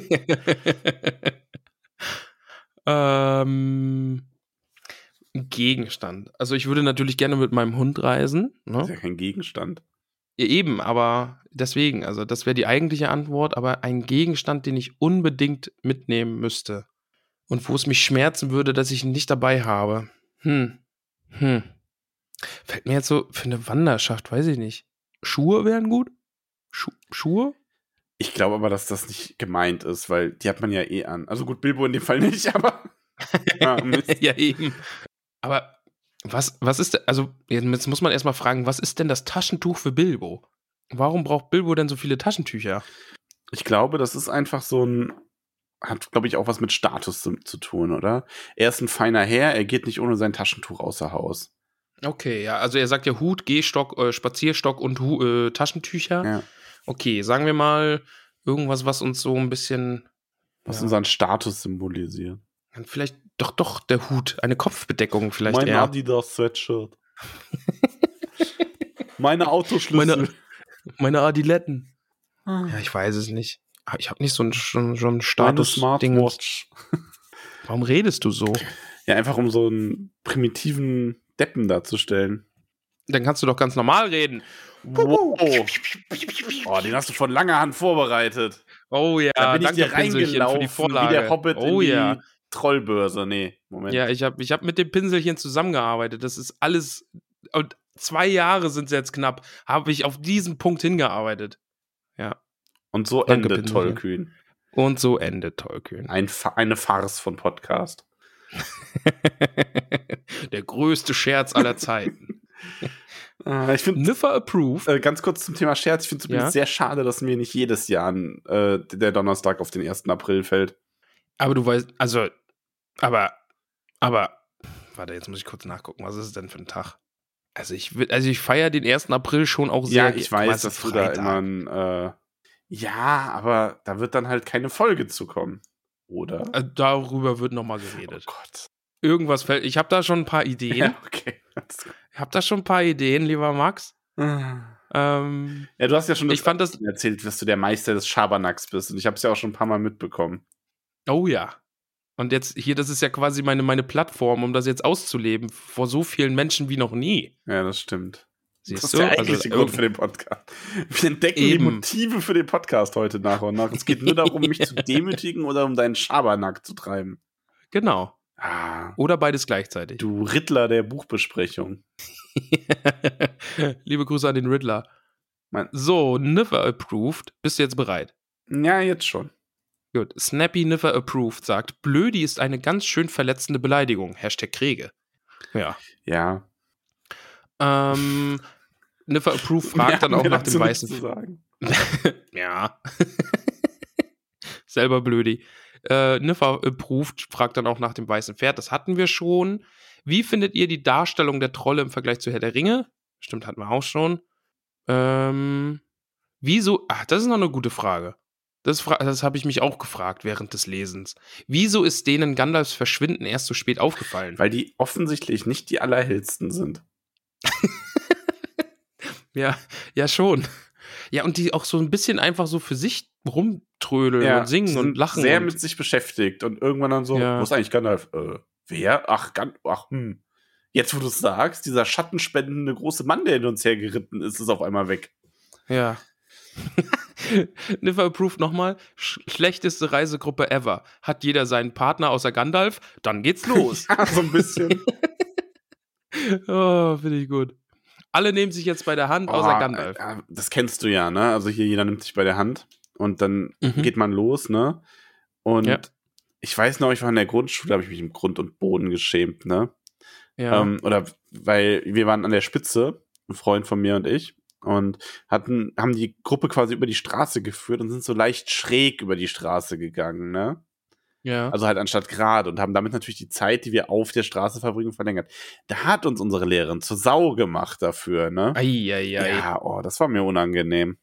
ähm, ein Gegenstand. Also ich würde natürlich gerne mit meinem Hund reisen. Das ist Ne? ja kein Gegenstand. Ja, eben, aber deswegen, also das wäre die eigentliche Antwort, aber ein Gegenstand, den ich unbedingt mitnehmen müsste. Und wo es mich schmerzen würde, dass ich ihn nicht dabei habe. Hm. Hm. Fällt mir jetzt so für eine Wanderschaft, weiß ich nicht. Schuhe wären gut? Schu Schuhe? Ich glaube aber, dass das nicht gemeint ist, weil die hat man ja eh an. Also gut, Bilbo in dem Fall nicht, aber. ja, eben. Aber was, was ist denn, also jetzt muss man erstmal fragen, was ist denn das Taschentuch für Bilbo? Warum braucht Bilbo denn so viele Taschentücher? Ich glaube, das ist einfach so ein. Hat, glaube ich, auch was mit Status zu, zu tun, oder? Er ist ein feiner Herr, er geht nicht ohne sein Taschentuch außer Haus. Okay, ja, also er sagt ja Hut, Gehstock, äh, Spazierstock und Hu äh, Taschentücher. Ja. Okay, sagen wir mal irgendwas, was uns so ein bisschen, Was Ja. unseren Status symbolisiert. Vielleicht doch, doch der Hut, eine Kopfbedeckung vielleicht mein eher. Adidas Sweatshirt. Meine Autoschlüssel. Meine- Meine Adiletten. Ja, ich weiß es nicht. Ah, Ich habe nicht so ein, schon, schon ein Meine Status-Ding. Smartwatch. Warum redest du so? Ja, einfach um so einen primitiven Deppen darzustellen. Dann kannst du doch ganz normal reden. Wow. Oh, den hast du von langer Hand vorbereitet. Oh ja, Da bin ich danke dir reingelaufen, für die Vorlage. wie der Hobbit oh in die ja. Trollbörse. Nee, Moment. Ja, ich habe ich hab mit dem Pinselchen zusammengearbeitet. Das ist alles. Und zwei Jahre sind es jetzt knapp. Habe ich auf diesen Punkt hingearbeitet. Ja. Und so Danke, endet Pinselchen. Tollkühn. Und so endet Tollkühn. Ein, eine Farce von Podcast. Der größte Scherz aller Zeiten. Äh, ich finde, Niffer approved. äh, ganz kurz zum Thema Scherz, ich finde es Ja. sehr schade, dass mir nicht jedes Jahr äh, der Donnerstag auf den 1. April fällt. Aber du weißt, also, aber, aber, warte, jetzt muss ich kurz nachgucken. Was ist es denn für ein Tag? Also ich, will- also ich feiere den 1. April schon auch sehr. Ja, ich weiß, dass du da immer ein, äh, ja, aber da wird dann halt keine Folge zu kommen. Oder? Äh, Darüber wird nochmal Oh geredet. Gott. Irgendwas fällt. Ich habe da schon ein paar Ideen. Ja, okay. Ich habe da schon ein paar Ideen, lieber Max. Ja, Ähm, du hast ja schon ich fand das. erzählt, dass du der Meister des Schabernacks bist. Und ich habe es ja auch schon ein paar Mal mitbekommen. Oh ja. Und jetzt hier, das ist ja quasi meine, meine Plattform, um das jetzt auszuleben vor so vielen Menschen wie noch nie. Ja, das stimmt. Siehst das ist du? der Also, eigentliche Grund für den Podcast. Wir entdecken Eben. die Motive für den Podcast heute nach und nach. Es geht nur darum, mich zu demütigen oder um deinen Schabernack zu treiben. genau. Ah, Oder beides gleichzeitig. du Rittler der Buchbesprechung. Liebe Grüße an den Riddler. Mein- So, Niffer approved. Bist du jetzt bereit? Ja, jetzt schon. Gut. Snappy Niffer approved sagt, Blödi ist eine ganz schön verletzende Beleidigung. Hashtag Kriege. Ja. Ja. Ähm, Niffer approved fragt Mehr dann auch nach dem weißen. Ja. Selber blödi. Äh, Niffer approved fragt dann auch nach dem weißen Pferd. Das hatten wir schon. Wie findet ihr die Darstellung der Trolle im Vergleich zu Herr der Ringe? Stimmt, hatten wir auch schon. Ähm, wieso? Ach, das ist noch eine gute Frage. Das, das habe ich mich auch gefragt während des Lesens. Wieso ist denen Gandalfs Verschwinden erst so spät aufgefallen? Weil die offensichtlich nicht die allerhellsten sind. Ja, ja, schon. Ja, und die auch so ein bisschen einfach so für sich rumtrödeln und sie singen und lachen. Sehr und, mit sich beschäftigt und irgendwann dann so, Ja. wo ist eigentlich Gandalf? Äh, wer? Ach, Gan ach, hm. Jetzt, wo du es sagst, dieser schattenspendende große Mann, der in uns hergeritten ist, ist auf einmal weg. ja. Niffer approved nochmal. Sch schlechteste Reisegruppe ever. Hat jeder seinen Partner außer Gandalf? Dann geht's los. Ja, so ein bisschen. oh, finde ich gut. Alle nehmen sich jetzt bei der Hand, außer Oh, Gandalf. Das kennst du ja, ne? Also hier jeder nimmt sich bei der Hand und dann Mhm. geht man los, ne? Und Ja. ich weiß noch, ich war in der Grundschule, habe ich mich im Grund und Boden geschämt, ne? Ja. Ähm, oder weil wir waren an der Spitze, ein Freund von mir und ich, und hatten, haben die Gruppe quasi über die Straße geführt und sind so leicht schräg über die Straße gegangen, ne? ja. Also halt anstatt gerade und haben damit natürlich die Zeit, die wir auf der Straße verbringen, verlängert. Da hat uns unsere Lehrerin zur Sau gemacht dafür, ne? Eieiei. Ja, oh, das war mir unangenehm.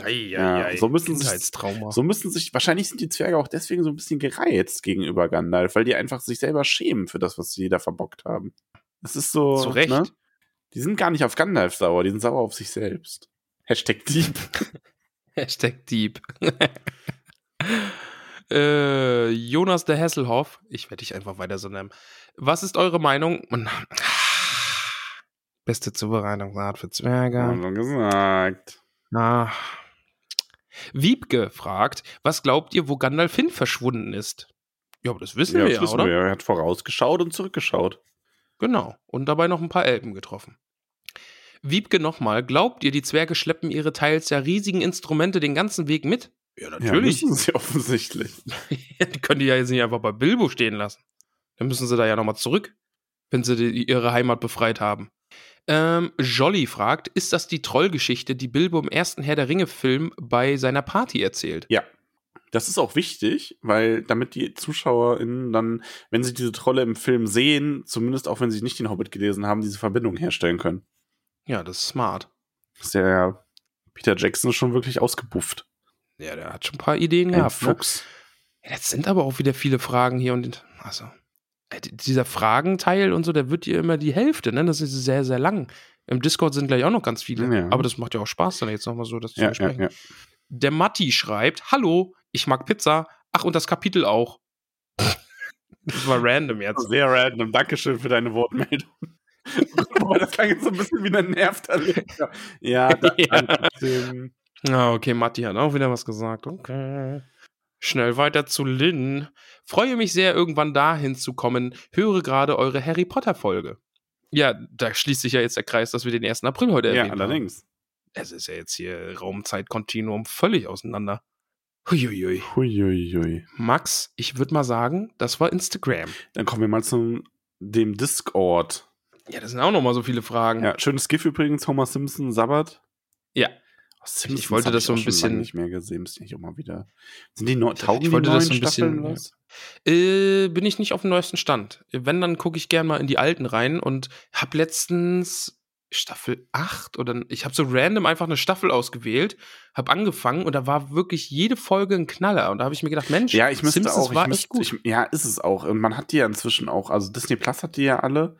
Eieiei. Ja, so müssen sich-. So müssen sich, wahrscheinlich sind die Zwerge auch deswegen so ein bisschen gereizt gegenüber Gandalf, weil die einfach sich selber schämen für das, was sie da verbockt haben. Das ist so. Zu Recht. Ne? Die sind gar nicht auf Gandalf sauer, die sind sauer auf sich selbst. Hashtag Dieb. Hashtag Dieb. äh, Jonas der Hesselhoff. Ich werde dich einfach weiter so nennen. Was ist eure Meinung? Beste Zubereitungsart für Zwerge. Haben wir gesagt. Ah. Wiebke fragt, was glaubt ihr, wo Gandalf hin verschwunden ist? Ja, aber das wissen Ja, wir das ja, wissen oder? wir. Er hat vorausgeschaut und zurückgeschaut. Genau. Und dabei noch ein paar Elben getroffen. Wiebke nochmal, glaubt ihr, die Zwerge schleppen ihre teils ja riesigen Instrumente den ganzen Weg mit? Ja, Ja, natürlich. müssen sie offensichtlich. die können die ja jetzt nicht einfach bei Bilbo stehen lassen. Dann müssen sie da ja nochmal zurück, wenn sie die, ihre Heimat befreit haben. Ähm, Jolly fragt, ist das die Trollgeschichte, die Bilbo im ersten Herr der Ringe-Film bei seiner Party erzählt? Ja. Das ist auch wichtig, weil damit die ZuschauerInnen dann, wenn sie diese Trolle im Film sehen, zumindest auch wenn sie nicht den Hobbit gelesen haben, diese Verbindung herstellen können. Ja, das ist smart. ist der Peter Jackson schon wirklich ausgebufft. Ja, der hat schon ein paar Ideen gehabt. Ne? Fuchs. Ja, Jetzt sind aber auch wieder viele Fragen hier und also äh, dieser Fragenteil und so, der wird hier immer die Hälfte, ne? Das ist sehr, sehr lang. Im Discord sind gleich auch noch ganz viele. Ja. Aber das macht ja auch Spaß, dann jetzt nochmal so das zu Ja, ja, besprechen. ja. Der Matti schreibt: Hallo, ich mag Pizza. Ach, und das Kapitel auch. das war random jetzt. Sehr random. Dankeschön für deine Wortmeldung. Boah, das klang jetzt so ein bisschen wie ein Leser. Ja, Ja. Ah, okay, Matti hat auch wieder was gesagt. Okay. Schnell weiter zu Lynn. Freue mich sehr, irgendwann dahin zu kommen. Höre gerade eure Harry Potter-Folge. Ja, da schließt sich ja jetzt der Kreis, dass wir den 1. April heute Ja, erwähnt haben. Es ist ja jetzt hier Raumzeitkontinuum völlig auseinander. Huiuiui. Huiuiui. Max, ich würde mal sagen, das war Instagram. Dann kommen wir mal zum dem Discord. Ja, das sind auch noch mal so viele Fragen. Ja, schönes GIF übrigens, Homer Simpson, Sabbat. Ja. Oh, Simpsons Ich wollte das so auch ein bisschen- nicht mehr gesehen, ich auch mal wieder. Sind die neu, taugen ich die wollte neuen das so ein bisschen- was? Äh, bin ich nicht auf dem neuesten Stand. Wenn, dann gucke ich gern mal in die alten rein und hab letztens Staffel 8 oder ich habe so random einfach eine Staffel ausgewählt, hab angefangen und da war wirklich jede Folge ein Knaller und da habe ich mir gedacht, Mensch, Ja, ich müsste Simpsons auch. war ich echt müsste, gut. Ich, ja, ist es auch. Und man hat die ja inzwischen auch. Also Disney Plus hat die ja alle,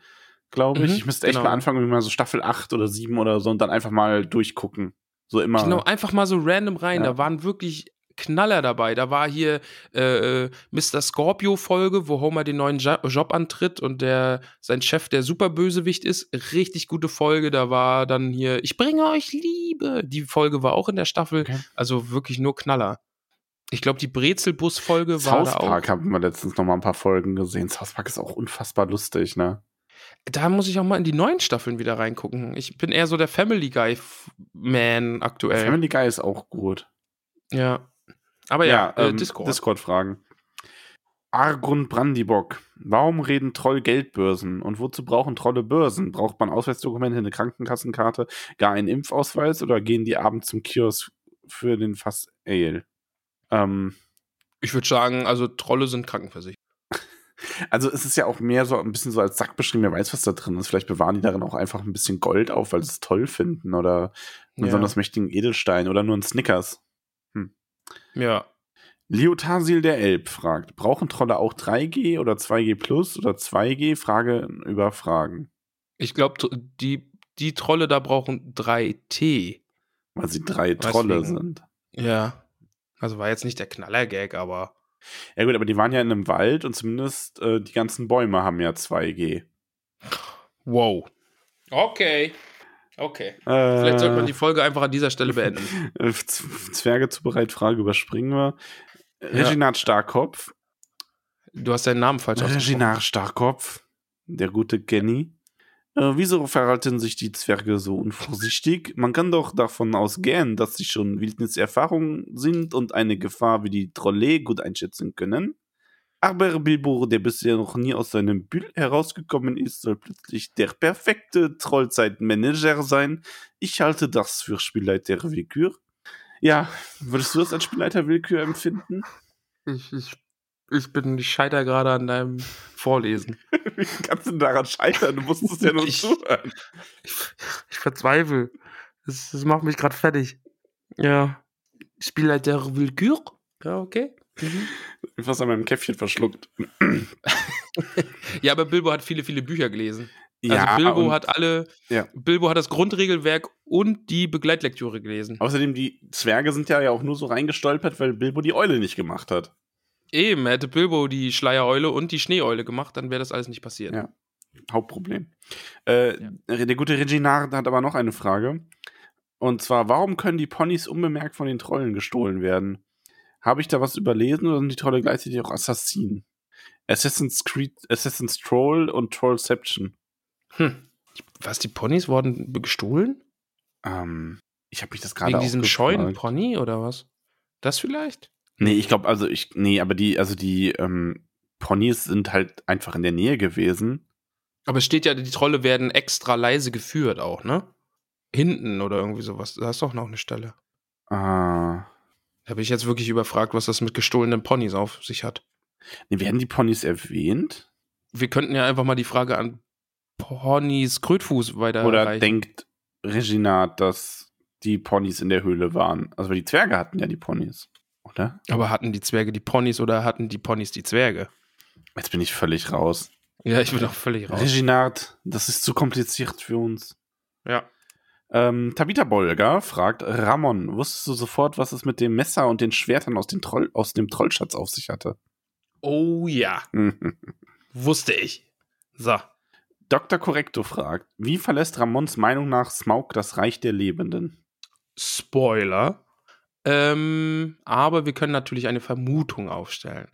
glaube ich. Mhm, ich müsste echt genau. mal anfangen, mal so Staffel 8 oder 7 oder so und dann einfach mal durchgucken. So immer. Genau, einfach mal so random rein. Ja. Da waren wirklich Knaller dabei. Da war hier äh, äh, Mr. Scorpio-Folge, wo Homer den neuen jo Job antritt und der sein Chef der Superbösewicht ist. Richtig gute Folge. Da war dann hier Ich bringe euch Liebe. Die Folge war auch in der Staffel. Okay. Also wirklich nur Knaller. Ich glaube, die Brezelbus-Folge war South da auch. Park haben wir letztens noch mal ein paar Folgen gesehen. South Park ist auch unfassbar lustig, ne? Da muss ich auch mal in die neuen Staffeln wieder reingucken. Ich bin eher so der Family Guy-Man aktuell. Family Guy ist auch gut. ja. Aber ja, äh, ähm, Discord. Discord-Fragen. Argun Brandibock. Warum reden Troll Geldbörsen? Und wozu brauchen Trolle Börsen? Braucht man Ausweisdokumente, eine Krankenkassenkarte, gar einen Impfausweis oder gehen die abends zum Kiosk für den Fass Ale? Ähm, Ich würde sagen, also Trolle sind krankenversichert. also es ist ja auch mehr so ein bisschen so als Sack beschrieben, wer weiß, was da drin ist. Vielleicht bewahren die darin auch einfach ein bisschen Gold auf, weil sie es toll finden oder einen Ja. besonders mächtigen Edelstein oder nur ein Snickers. Ja. Leotasil der Elb fragt, brauchen Trolle auch 3G oder 2G Plus oder 2G? Frage über Fragen. Ich glaube, die, die Trolle da brauchen 3T. Weil sie drei Trolle Deswegen. sind. Ja. Also war jetzt nicht der Knaller-Gag, aber. Ja gut, aber die waren ja in einem Wald und zumindest äh, die ganzen Bäume haben ja 2G. Wow. Okay. Okay. Äh, Vielleicht sollte man die Folge einfach an dieser Stelle beenden. äh, Zwerge zu bereit, Frage überspringen wir. Reginat Starkopf. Du hast deinen Namen falsch ausgesprochen. Reginat Starkopf. Der gute Kenny. Äh, wieso verhalten sich die Zwerge so unvorsichtig? Man kann doch davon ausgehen, dass sie schon Wildniserfahrung sind und eine Gefahr wie die Trolle gut einschätzen können. Aber Bilbo, der bisher noch nie aus seinem Bühl herausgekommen ist, soll plötzlich der perfekte Trollzeitmanager sein. Ich halte das für Spielleiter-Willkür. Ja, würdest du das als Spielleiter-Willkür empfinden? Ich, ich, ich bin, ich scheiter gerade an deinem Vorlesen. Wie kannst du daran scheitern? Du musstest ja nur Ich- zuhören. Ich, ich verzweifle. Das, das macht mich gerade fertig. Ja. Spielleiter Willkür? Ja, okay. Mhm. Fast an meinem Käffchen verschluckt. Ja, aber Bilbo hat viele, viele Bücher gelesen. Ja, also Bilbo und hat alle, Ja. Bilbo hat das Grundregelwerk und die Begleitlektüre gelesen. außerdem, die Zwerge sind ja, ja auch nur so reingestolpert, weil Bilbo die Eule nicht gemacht hat. Eben, hätte Bilbo die Schleiereule und die Schneeeule gemacht, dann wäre das alles nicht passiert. Ja. Hauptproblem. Äh, Der gute Reginard hat aber noch eine Frage. Und zwar, warum können die Ponys unbemerkt von den Trollen gestohlen werden? Habe ich da was überlesen oder sind die Trolle gleichzeitig auch Assassinen? Assassin's Creed, Assassin's Troll und Trollception. Hm. Was, die Ponys wurden gestohlen? Ähm, ich habe mich das gerade Wegen diesem scheuen Pony oder was? Das vielleicht? Nee, ich glaube, also ich, nee, aber die, also die ähm, Ponys sind halt einfach in der Nähe gewesen. Aber es steht ja, die Trolle werden extra leise geführt auch, ne? Hinten oder irgendwie sowas. Da ist doch noch eine Stelle. Ah. Da bin ich jetzt wirklich überfragt, was das mit gestohlenen Ponys auf sich hat. Nee, werden die Ponys erwähnt? Wir könnten ja einfach mal die Frage an Ponys Krötfuß weiter Oder denkt Reginat, dass die Ponys in der Höhle waren? Also, weil die Zwerge hatten ja die Ponys, oder? Aber hatten die Zwerge die Ponys oder hatten die Ponys die Zwerge? Jetzt bin ich völlig raus. Ja, ich bin auch völlig raus. Reginat, das ist zu kompliziert für uns. Ja. Ähm, Tabitha Bolger fragt, Ramon, wusstest du sofort, was es mit dem Messer und den Schwertern aus, den Troll, aus dem Trollschatz auf sich hatte? Oh ja, wusste ich. So. Dr. Correcto fragt, wie verlässt Ramons Meinung nach Smaug das Reich der Lebenden? Spoiler. Ähm, aber wir können natürlich eine Vermutung aufstellen.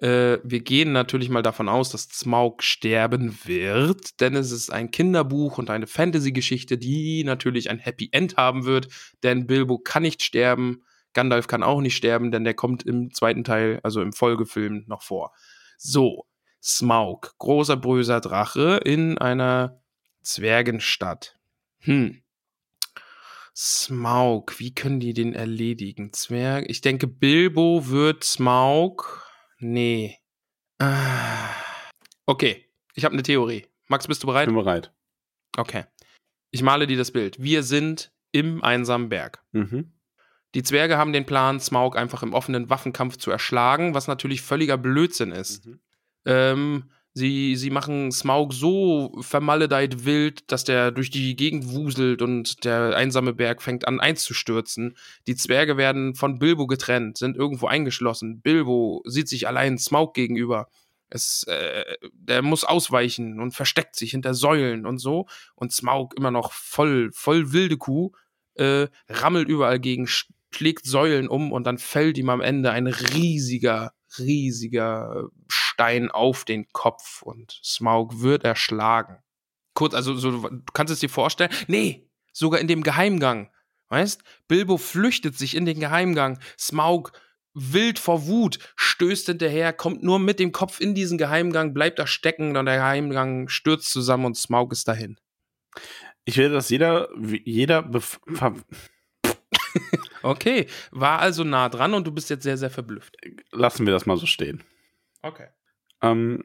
Äh, wir gehen natürlich mal davon aus, dass Smaug sterben wird, denn es ist ein Kinderbuch und eine Fantasy-Geschichte, die natürlich ein Happy End haben wird, denn Bilbo kann nicht sterben, Gandalf kann auch nicht sterben, denn der kommt im zweiten Teil, also im Folgefilm, noch vor. So, Smaug, großer böser Drache in einer Zwergenstadt. Hm. Smaug, wie können die den erledigen? Zwerg. Ich denke, Bilbo wird Smaug. Nee. Ah. Okay, ich habe eine Theorie. Max, bist du bereit? Bin bereit. Okay. Ich male dir das Bild. Wir sind im einsamen Berg. Mhm. Die Zwerge haben den Plan, Smaug einfach im offenen Waffenkampf zu erschlagen, was natürlich völliger Blödsinn ist. Mhm. Ähm, sie, sie machen Smaug so vermaledeit wild, dass der durch die Gegend wuselt und der einsame Berg fängt an einzustürzen. Die Zwerge werden von Bilbo getrennt, sind irgendwo eingeschlossen. Bilbo sieht sich allein Smaug gegenüber. Es, äh, der muss ausweichen und versteckt sich hinter Säulen und so. Und Smaug immer noch voll, voll wilde Kuh, äh, rammelt überall gegen, schlägt Säulen um und dann fällt ihm am Ende ein riesiger, riesiger Stein auf den Kopf und Smaug wird erschlagen. Kurz, also so, du kannst es dir vorstellen? Nee, sogar in dem Geheimgang. Weißt? Bilbo flüchtet sich in den Geheimgang. Smaug wild vor Wut, stößt hinterher, kommt nur mit dem Kopf in diesen Geheimgang, bleibt da stecken und der Geheimgang stürzt zusammen und Smaug ist dahin. Ich will, dass jeder, jeder Okay, war also nah dran und du bist jetzt sehr, sehr verblüfft. lassen wir das mal so stehen. Okay. Ähm,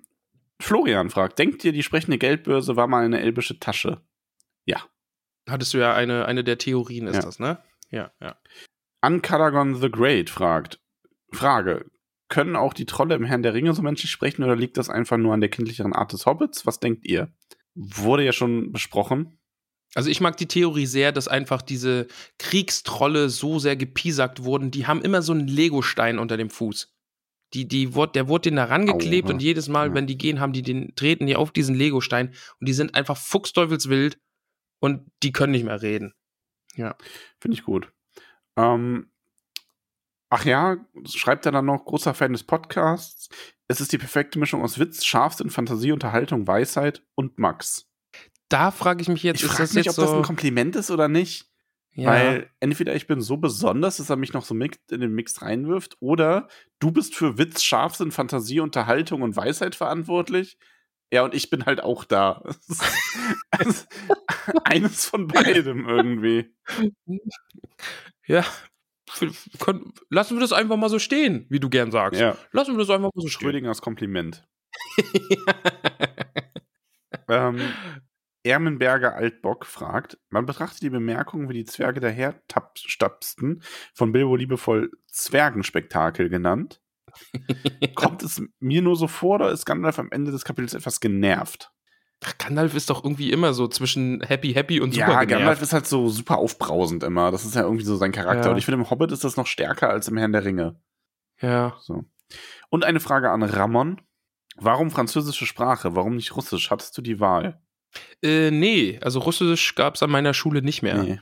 Florian fragt, denkt ihr, die sprechende Geldbörse war mal eine elbische Tasche? Hattest du ja eine, eine der Theorien, ist Ja. das, ne? Ja, ja. Uncadagon the Great fragt, Frage, können auch die Trolle im Herrn der Ringe so menschlich sprechen oder liegt das einfach nur an der kindlicheren Art des Hobbits? Was denkt ihr? Wurde ja schon besprochen. Also ich mag die Theorie sehr, dass einfach diese Kriegstrolle so sehr gepiesackt wurden. Die haben immer so einen Legostein unter dem Fuß. Die, die, der wurde denen da rangeklebt Aua. und jedes Mal, Ja. wenn die gehen, haben die den, treten die auf diesen Legostein und die sind einfach fuchsteufelswild und die können nicht mehr reden. Finde ich gut. Ähm, ach ja, schreibt er dann noch, großer Fan des Podcasts. Es ist die perfekte Mischung aus Witz, Scharfsinn, Fantasie, Unterhaltung, Weisheit und Max. Da frage ich mich jetzt, ich ist das mich, jetzt ob das so? ein Kompliment ist oder nicht. Ja, Weil entweder ich bin so besonders, dass er mich noch so in den Mix reinwirft, oder du bist für Witz, Scharfsinn, Fantasie, Unterhaltung und Weisheit verantwortlich. Ja, und ich bin halt auch da. Eines von beidem irgendwie. ja. Können- Lassen wir das einfach mal so stehen, wie du gern sagst. Ja, Lassen wir das einfach mal so stehen. Schrödingers Kompliment. Ähm, Ermenberger Altbock fragt, man betrachtet die Bemerkung, wie die Zwerge daherstapsten, von Bilbo liebevoll Zwergenspektakel genannt. Kommt es mir nur so vor, oder ist Gandalf am Ende des Kapitels etwas genervt? Ach, Gandalf ist doch irgendwie immer so zwischen happy, happy und super ja, genervt. Gandalf ist halt so super aufbrausend immer. Das ist ja irgendwie so sein Charakter. Ja. Und ich finde, im Hobbit ist das noch stärker als im Herrn der Ringe. Ja. So. Und eine Frage an Ramon. Warum französische Sprache? Warum nicht Russisch? Hattest du die Wahl? Äh, nee, also Russisch gab es an meiner Schule nicht mehr. Nee.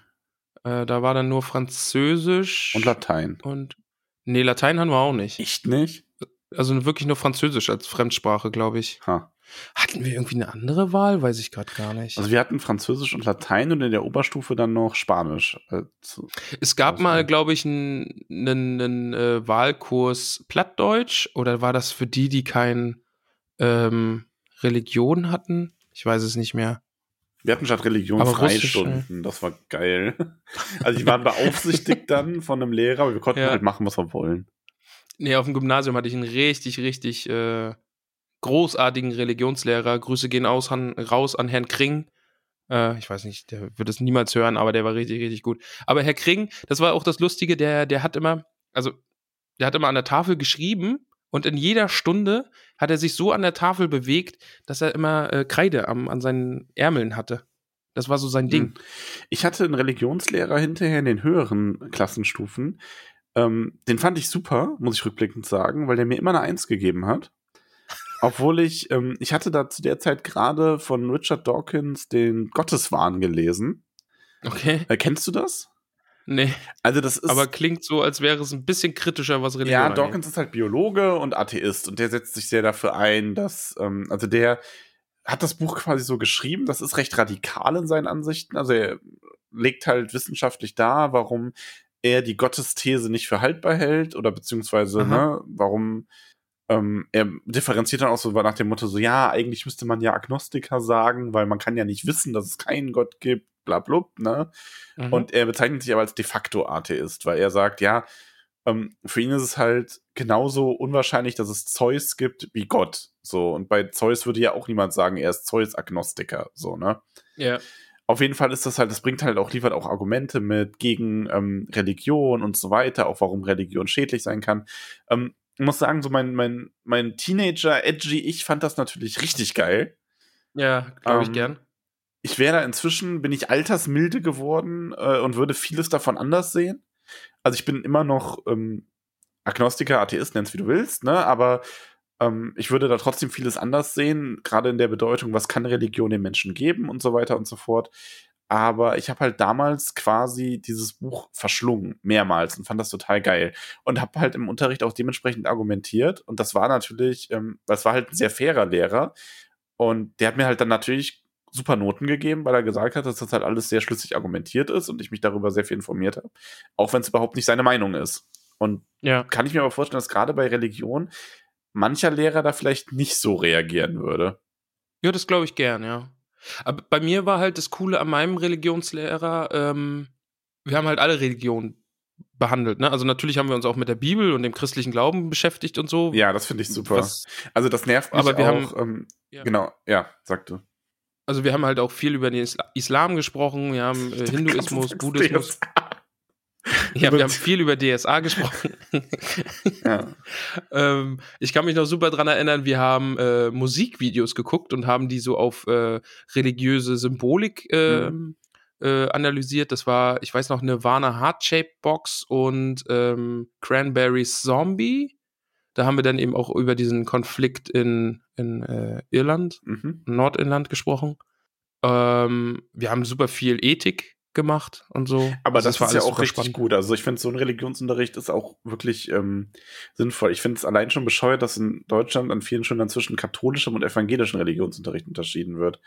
Äh, da war dann nur Französisch Und Latein. und nee, Latein haben wir auch nicht. Echt nicht? Also wirklich nur Französisch als Fremdsprache, glaube ich. Ha. Hatten wir irgendwie eine andere Wahl? Weiß ich gerade gar nicht. Also wir hatten Französisch und Latein und in der Oberstufe dann noch Spanisch. Äh, es gab mal, glaube ich, einen einen- einen, äh, Wahlkurs Plattdeutsch oder war das für die, die kein ähm, Religion hatten? Ich weiß es nicht mehr. Wir hatten statt Religion Freistunden. Das war geil. Also die waren beaufsichtigt dann von einem Lehrer, aber wir konnten Ja. halt machen, was wir wollen. Nee, auf dem Gymnasium hatte ich einen richtig, richtig äh, großartigen Religionslehrer. Grüße gehen aus, han, raus an Herrn Kring. Äh, ich weiß nicht, der wird es niemals hören, aber der war richtig, richtig gut. Aber Herr Kring, das war auch das Lustige, der, der hat immer, also der hat immer an der Tafel geschrieben und in jeder Stunde hat er sich so an der Tafel bewegt, dass er immer äh, Kreide am, an seinen Ärmeln hatte. Das war so sein Ding. Hm. Ich hatte einen Religionslehrer hinterher in den höheren Klassenstufen. Ähm, den fand ich super, muss ich rückblickend sagen, weil der mir immer eine Eins gegeben hat. Obwohl ich, ähm, ich hatte da zu der Zeit gerade von Richard Dawkins den Gotteswahn gelesen. Okay. Äh, kennst du das? Nee, Also das ist aber klingt so, als wäre es ein bisschen kritischer, was Religion Ja, angeht. Dawkins ist halt Biologe und Atheist und der setzt sich sehr dafür ein, dass, ähm, also der hat das Buch quasi so geschrieben, das ist recht radikal in seinen Ansichten. Also er legt halt wissenschaftlich dar, warum er die Gottesthese nicht für haltbar hält oder beziehungsweise, Aha. ne, warum ähm, er differenziert dann auch so nach dem Motto so, ja, eigentlich müsste man ja Agnostiker sagen, weil man kann ja nicht wissen, dass es keinen Gott gibt, bla blub, ne? Mhm. Und er bezeichnet sich aber als de facto Atheist, weil er sagt, ja, ähm, für ihn ist es halt genauso unwahrscheinlich, dass es Zeus gibt wie Gott. So, und bei Zeus würde ja auch niemand sagen, er ist Zeus-Agnostiker, so, ne? ja. Auf jeden Fall ist das halt, das bringt halt auch, liefert auch Argumente mit gegen ähm, Religion und so weiter, auch warum Religion schädlich sein kann. Ähm, ich muss sagen, so mein, mein, mein Teenager, edgy, ich fand das natürlich richtig geil. Ja, glaube ich Ähm, gern. Ich wäre da inzwischen, bin ich altersmilde geworden äh, und würde vieles davon anders sehen. Also ich bin immer noch ähm, Agnostiker, Atheist, nenn's wie du willst, ne? Aber ähm, ich würde da trotzdem vieles anders sehen, gerade in der Bedeutung, was kann Religion den Menschen geben und so weiter und so fort. Aber ich habe halt damals quasi dieses Buch verschlungen, mehrmals, und fand das total geil. Und habe halt im Unterricht auch dementsprechend argumentiert. Und das war natürlich, ähm, das war halt ein sehr fairer Lehrer. Und der hat mir halt dann natürlich super Noten gegeben, weil er gesagt hat, dass das halt alles sehr schlüssig argumentiert ist und ich mich darüber sehr viel informiert habe. Auch wenn es überhaupt nicht seine Meinung ist. Und Ja. kann ich mir aber vorstellen, dass gerade bei Religion mancher Lehrer da vielleicht nicht so reagieren würde. Ja, das glaube ich gern, ja. Aber bei mir war halt das Coole an meinem Religionslehrer, ähm, wir haben halt alle Religionen behandelt, ne? Also natürlich haben wir uns auch mit der Bibel und dem christlichen Glauben beschäftigt und so. Ja, das finde ich super. Was, also das nervt mich Aber wir auch. ähm, Ja. Genau, ja, sagte. Also wir haben halt auch viel über den Isla- Islam gesprochen, wir haben äh, Hinduismus, Buddhismus. Ja, wir haben viel über DSA gesprochen. Ja. ähm, ich kann mich noch super dran erinnern, wir haben äh, Musikvideos geguckt und haben die so auf äh, religiöse Symbolik ähm, äh, analysiert. Das war, ich weiß noch, Nirvana Heart-Shaped Box und ähm, Cranberries Zombie. Da haben wir dann eben auch über diesen Konflikt in, in äh, Irland, Mhm. Nordirland gesprochen. Ähm, wir haben super viel Ethik gemacht und so. Aber Also das, war ist ja auch richtig spannend. gut. Also ich finde, so ein Religionsunterricht ist auch wirklich ähm, sinnvoll. Ich finde es allein schon bescheuert, dass in Deutschland an vielen Schulen zwischen katholischem und evangelischem Religionsunterricht unterschieden wird.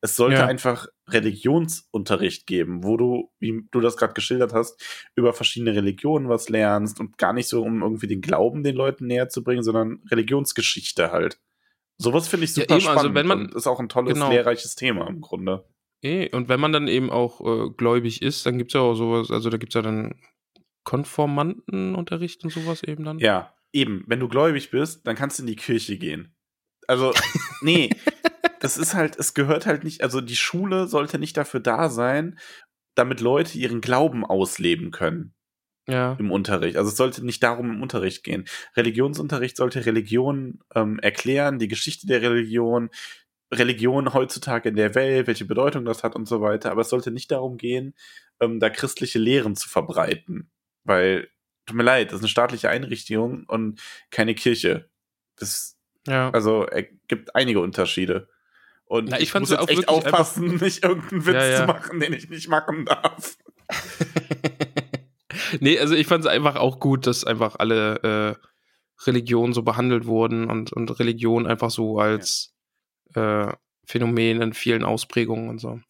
Es sollte Ja. einfach Religionsunterricht geben, wo du, wie du das gerade geschildert hast, über verschiedene Religionen was lernst und gar nicht so, um irgendwie den Glauben den Leuten näher zu bringen, sondern Religionsgeschichte halt. Sowas finde ich Ja, super eben, also spannend wenn man- ist auch ein tolles, genau. lehrreiches Thema im Grunde. Eh, und wenn man dann eben auch äh, gläubig ist, dann gibt's ja auch sowas, also da gibt's ja dann Konformantenunterricht und sowas eben dann. Ja, eben. Wenn du gläubig bist, dann kannst du in die Kirche gehen. Also, nee, das ist halt, es gehört halt nicht, also die Schule sollte nicht dafür da sein, damit Leute ihren Glauben ausleben können Ja. im Unterricht. Also es sollte nicht darum im Unterricht gehen. Religionsunterricht sollte Religion ähm, erklären, die Geschichte der Religion, Religion heutzutage in der Welt, welche Bedeutung das hat und so weiter. Aber es sollte nicht darum gehen, ähm, da christliche Lehren zu verbreiten. Weil, tut mir leid, das ist eine staatliche Einrichtung und keine Kirche. Das, Ja. also, es gibt einige Unterschiede. Und Na, ich ich, muss jetzt auch echt aufpassen, nicht irgendeinen Witz Ja, ja. zu machen, den ich nicht machen darf. nee, also ich fand es einfach auch gut, dass einfach alle äh, Religionen so behandelt wurden und, und Religion einfach so als äh, Phänomen in vielen Ausprägungen und so.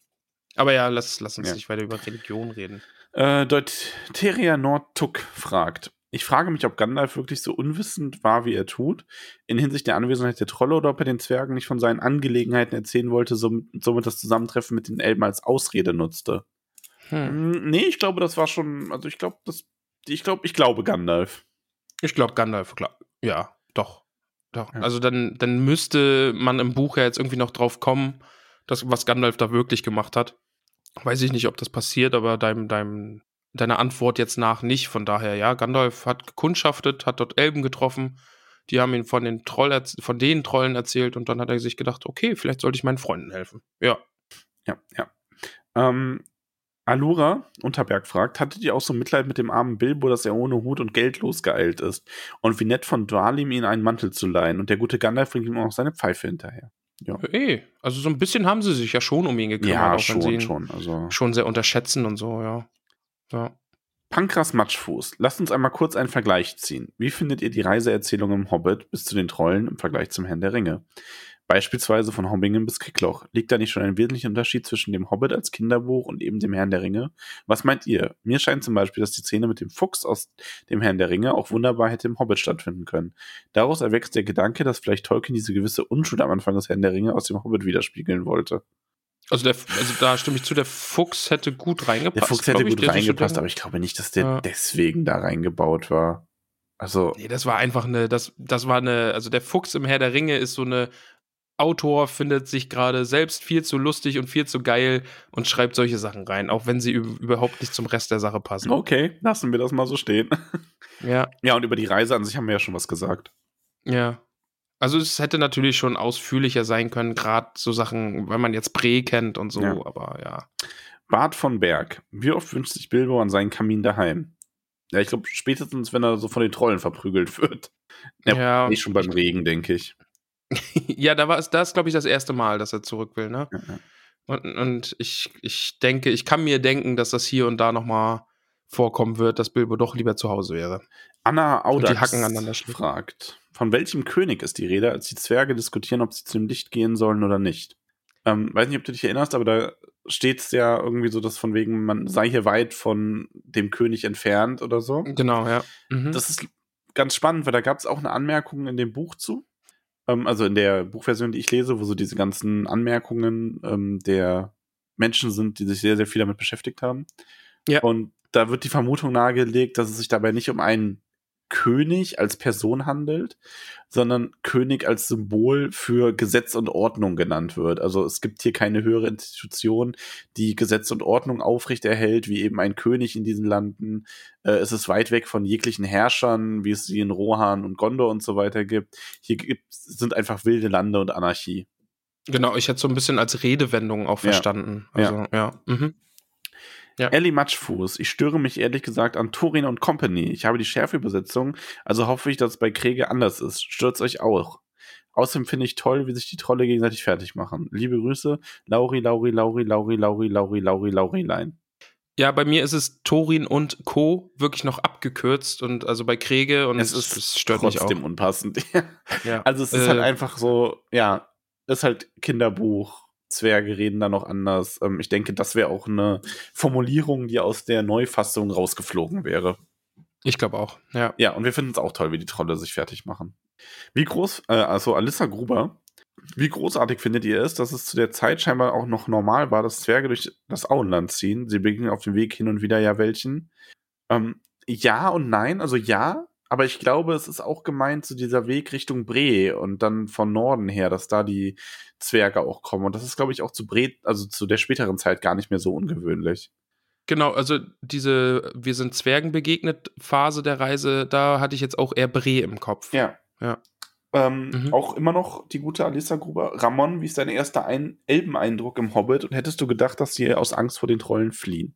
Aber ja, lass, lass uns Ja. nicht weiter über Religion reden. Äh, Deuteria Nordtuck fragt. Ich frage mich, ob Gandalf wirklich so unwissend war, wie er tut, in Hinsicht der Anwesenheit der Trolle oder ob er den Zwergen nicht von seinen Angelegenheiten erzählen wollte, som- somit das Zusammentreffen mit den Elben als Ausrede nutzte. Hm. Hm, nee, ich glaube, das war schon, also ich glaube, das, ich glaube, ich glaube Gandalf. Ich glaube, Gandalf, klar. Ja, doch. Doch. Ja. Also dann, dann müsste man im Buch ja jetzt irgendwie noch drauf kommen, dass, was Gandalf da wirklich gemacht hat. Weiß ich nicht, ob das passiert, aber deinem, deinem, deiner Antwort jetzt nach nicht. Von daher, ja, Gandalf hat gekundschaftet, hat dort Elben getroffen. Die haben ihn von den, Troll von den Trollen erzählt und dann hat er sich gedacht, okay, vielleicht sollte ich meinen Freunden helfen. Ja. Ja, ja. Ähm, Alura Unterberg fragt, hattet ihr auch so Mitleid mit dem armen Bilbo, dass er ohne Hut und Geld losgeeilt ist? Und wie nett von Dwalim, ihm einen Mantel zu leihen. Und der gute Gandalf bringt ihm auch noch seine Pfeife hinterher. Eh, also so ein bisschen haben sie sich ja schon um ihn gekümmert, ja, auch wenn sie schon, ihn schon. Also. schon sehr unterschätzen und so, ja. Ja. Pankras Matschfuß, lasst uns einmal kurz einen Vergleich ziehen. Wie findet ihr die Reiseerzählung im Hobbit bis zu den Trollen im Vergleich zum Herrn der Ringe? Beispielsweise von Hobbingen bis Kickloch. Liegt da nicht schon ein wesentlicher Unterschied zwischen dem Hobbit als Kinderbuch und eben dem Herrn der Ringe? Was meint ihr? Mir scheint zum Beispiel, dass die Szene mit dem Fuchs aus dem Herrn der Ringe auch wunderbar hätte im Hobbit stattfinden können. Daraus erwächst der Gedanke, dass vielleicht Tolkien diese gewisse Unschuld am Anfang des Herrn der Ringe aus dem Hobbit widerspiegeln wollte. Also, der, also da stimme ich zu, der Fuchs hätte gut reingepasst. Der Fuchs hätte ich, gut so reingepasst, aber ich glaube nicht, dass der Ja. deswegen da reingebaut war. Also, Nee, das war einfach eine, das, das war eine, also der Fuchs im Herr der Ringe ist so eine, Autor findet sich gerade selbst viel zu lustig und viel zu geil und schreibt solche Sachen rein, auch wenn sie üb- überhaupt nicht zum Rest der Sache passen. okay, lassen wir das mal so stehen. Ja, Ja, und über die Reise an sich haben wir ja schon was gesagt. ja. Also es hätte natürlich schon ausführlicher sein können, gerade so Sachen, wenn man jetzt Bre kennt und so, Ja. aber ja. Bart von Berg. Wie oft wünscht sich Bilbo an seinen Kamin daheim? Ja, ich glaube, spätestens, wenn er so von den Trollen verprügelt wird. Ja, Ja. Nicht schon beim Regen, denke ich. Ja, da war es, das glaube ich, das erste Mal, dass er zurück will, ne? Ja. Und, und ich, ich denke, ich kann mir denken, dass das hier und da nochmal vorkommen wird, dass Bilbo doch lieber zu Hause wäre. Anna Audax fragt, von welchem König ist die Rede, als die Zwerge diskutieren, ob sie zu dem Licht gehen sollen oder nicht? Ähm, weiß nicht, ob du dich erinnerst, aber da steht es ja irgendwie so, dass von wegen, man sei hier weit von dem König entfernt oder so. Genau, ja. Mhm. Das ist ganz spannend, weil da gab es auch eine Anmerkung in dem Buch zu. Ähm, also in der Buchversion, die ich lese, wo so diese ganzen Anmerkungen ähm, der Menschen sind, die sich sehr, sehr viel damit beschäftigt haben. Ja. Und da wird die Vermutung nahegelegt, dass es sich dabei nicht um einen König als Person handelt, sondern König als Symbol für Gesetz und Ordnung genannt wird. Also es gibt hier keine höhere Institution, die Gesetz und Ordnung aufrechterhält, wie eben ein König in diesen Landen. Äh, es ist weit weg von jeglichen Herrschern, wie es sie in Rohan und Gondor und so weiter gibt. Hier gibt, sind einfach wilde Lande und Anarchie. Genau, ich hätte so ein bisschen als Redewendung auch Ja. verstanden. Also, ja. Mhm. Ja. Ellie Matschfuß, ich störe mich ehrlich gesagt an Turin und Company. Ich habe die Schärfeübersetzung, also hoffe ich, dass es bei Kriege anders ist. Stört's euch auch. Außerdem finde ich toll, wie sich die Trolle gegenseitig fertig machen. Liebe Grüße, Lauri, Lauri, Lauri, Lauri, Lauri, Lauri, Lauri, Laurilein. Ja, bei mir ist es Thorin und Co. wirklich noch abgekürzt und also bei Kriege und Es ist es stört mich auch. trotzdem unpassend. Ja. also es ist Äh, halt einfach so, ja, ist halt Kinderbuch. Zwerge reden da noch anders. Ähm, ich denke, das wäre auch eine Formulierung, die aus der Neufassung rausgeflogen wäre. Ich glaube auch, ja. Ja, und wir finden es auch toll, wie die Trolle sich fertig machen. Wie groß, äh, also Alissa Gruber, wie großartig findet ihr es, dass es zu der Zeit scheinbar auch noch normal war, dass Zwerge durch das Auenland ziehen? Sie begegnen auf dem Weg hin und wieder ja welchen. Ähm, ja und nein, also ja, aber ich glaube, es ist auch gemeint zu dieser Weg Richtung Bre und dann von Norden her, dass da die Zwerge auch kommen. Und das ist, glaube ich, auch zu Bre, also zu der späteren Zeit gar nicht mehr so ungewöhnlich. Genau, also diese Wir sind Zwergen begegnet Phase der Reise, da hatte ich jetzt auch eher Bre im Kopf. Ja. Ja. Ähm, Mhm. Auch immer noch die gute Alissa Gruber. Ramon, wie ist dein erster Ein Elbeneindruck im Hobbit? Und hättest du gedacht, dass sie aus Angst vor den Trollen fliehen?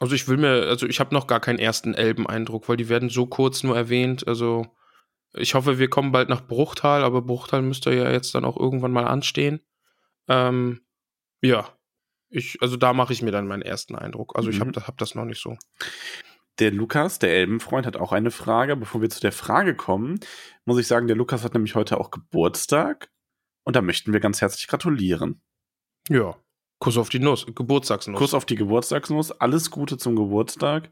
Also ich will mir, also ich habe noch gar keinen ersten Elben-Eindruck, weil die werden so kurz nur erwähnt. Also ich hoffe, wir kommen bald nach Bruchtal, aber Bruchtal müsste ja jetzt dann auch irgendwann mal anstehen. Ähm, ja, ich, also da mache ich mir dann meinen ersten Eindruck. Also ich Mhm. habe das, hab das noch nicht so. Der Lukas, der Elbenfreund, hat auch eine Frage. Bevor wir zu der Frage kommen, muss ich sagen, der Lukas hat nämlich heute auch Geburtstag. Und da möchten wir ganz herzlich gratulieren. Ja, Kuss auf die Nuss, Geburtstagsnuss. Kuss auf die Geburtstagsnuss. Alles Gute zum Geburtstag.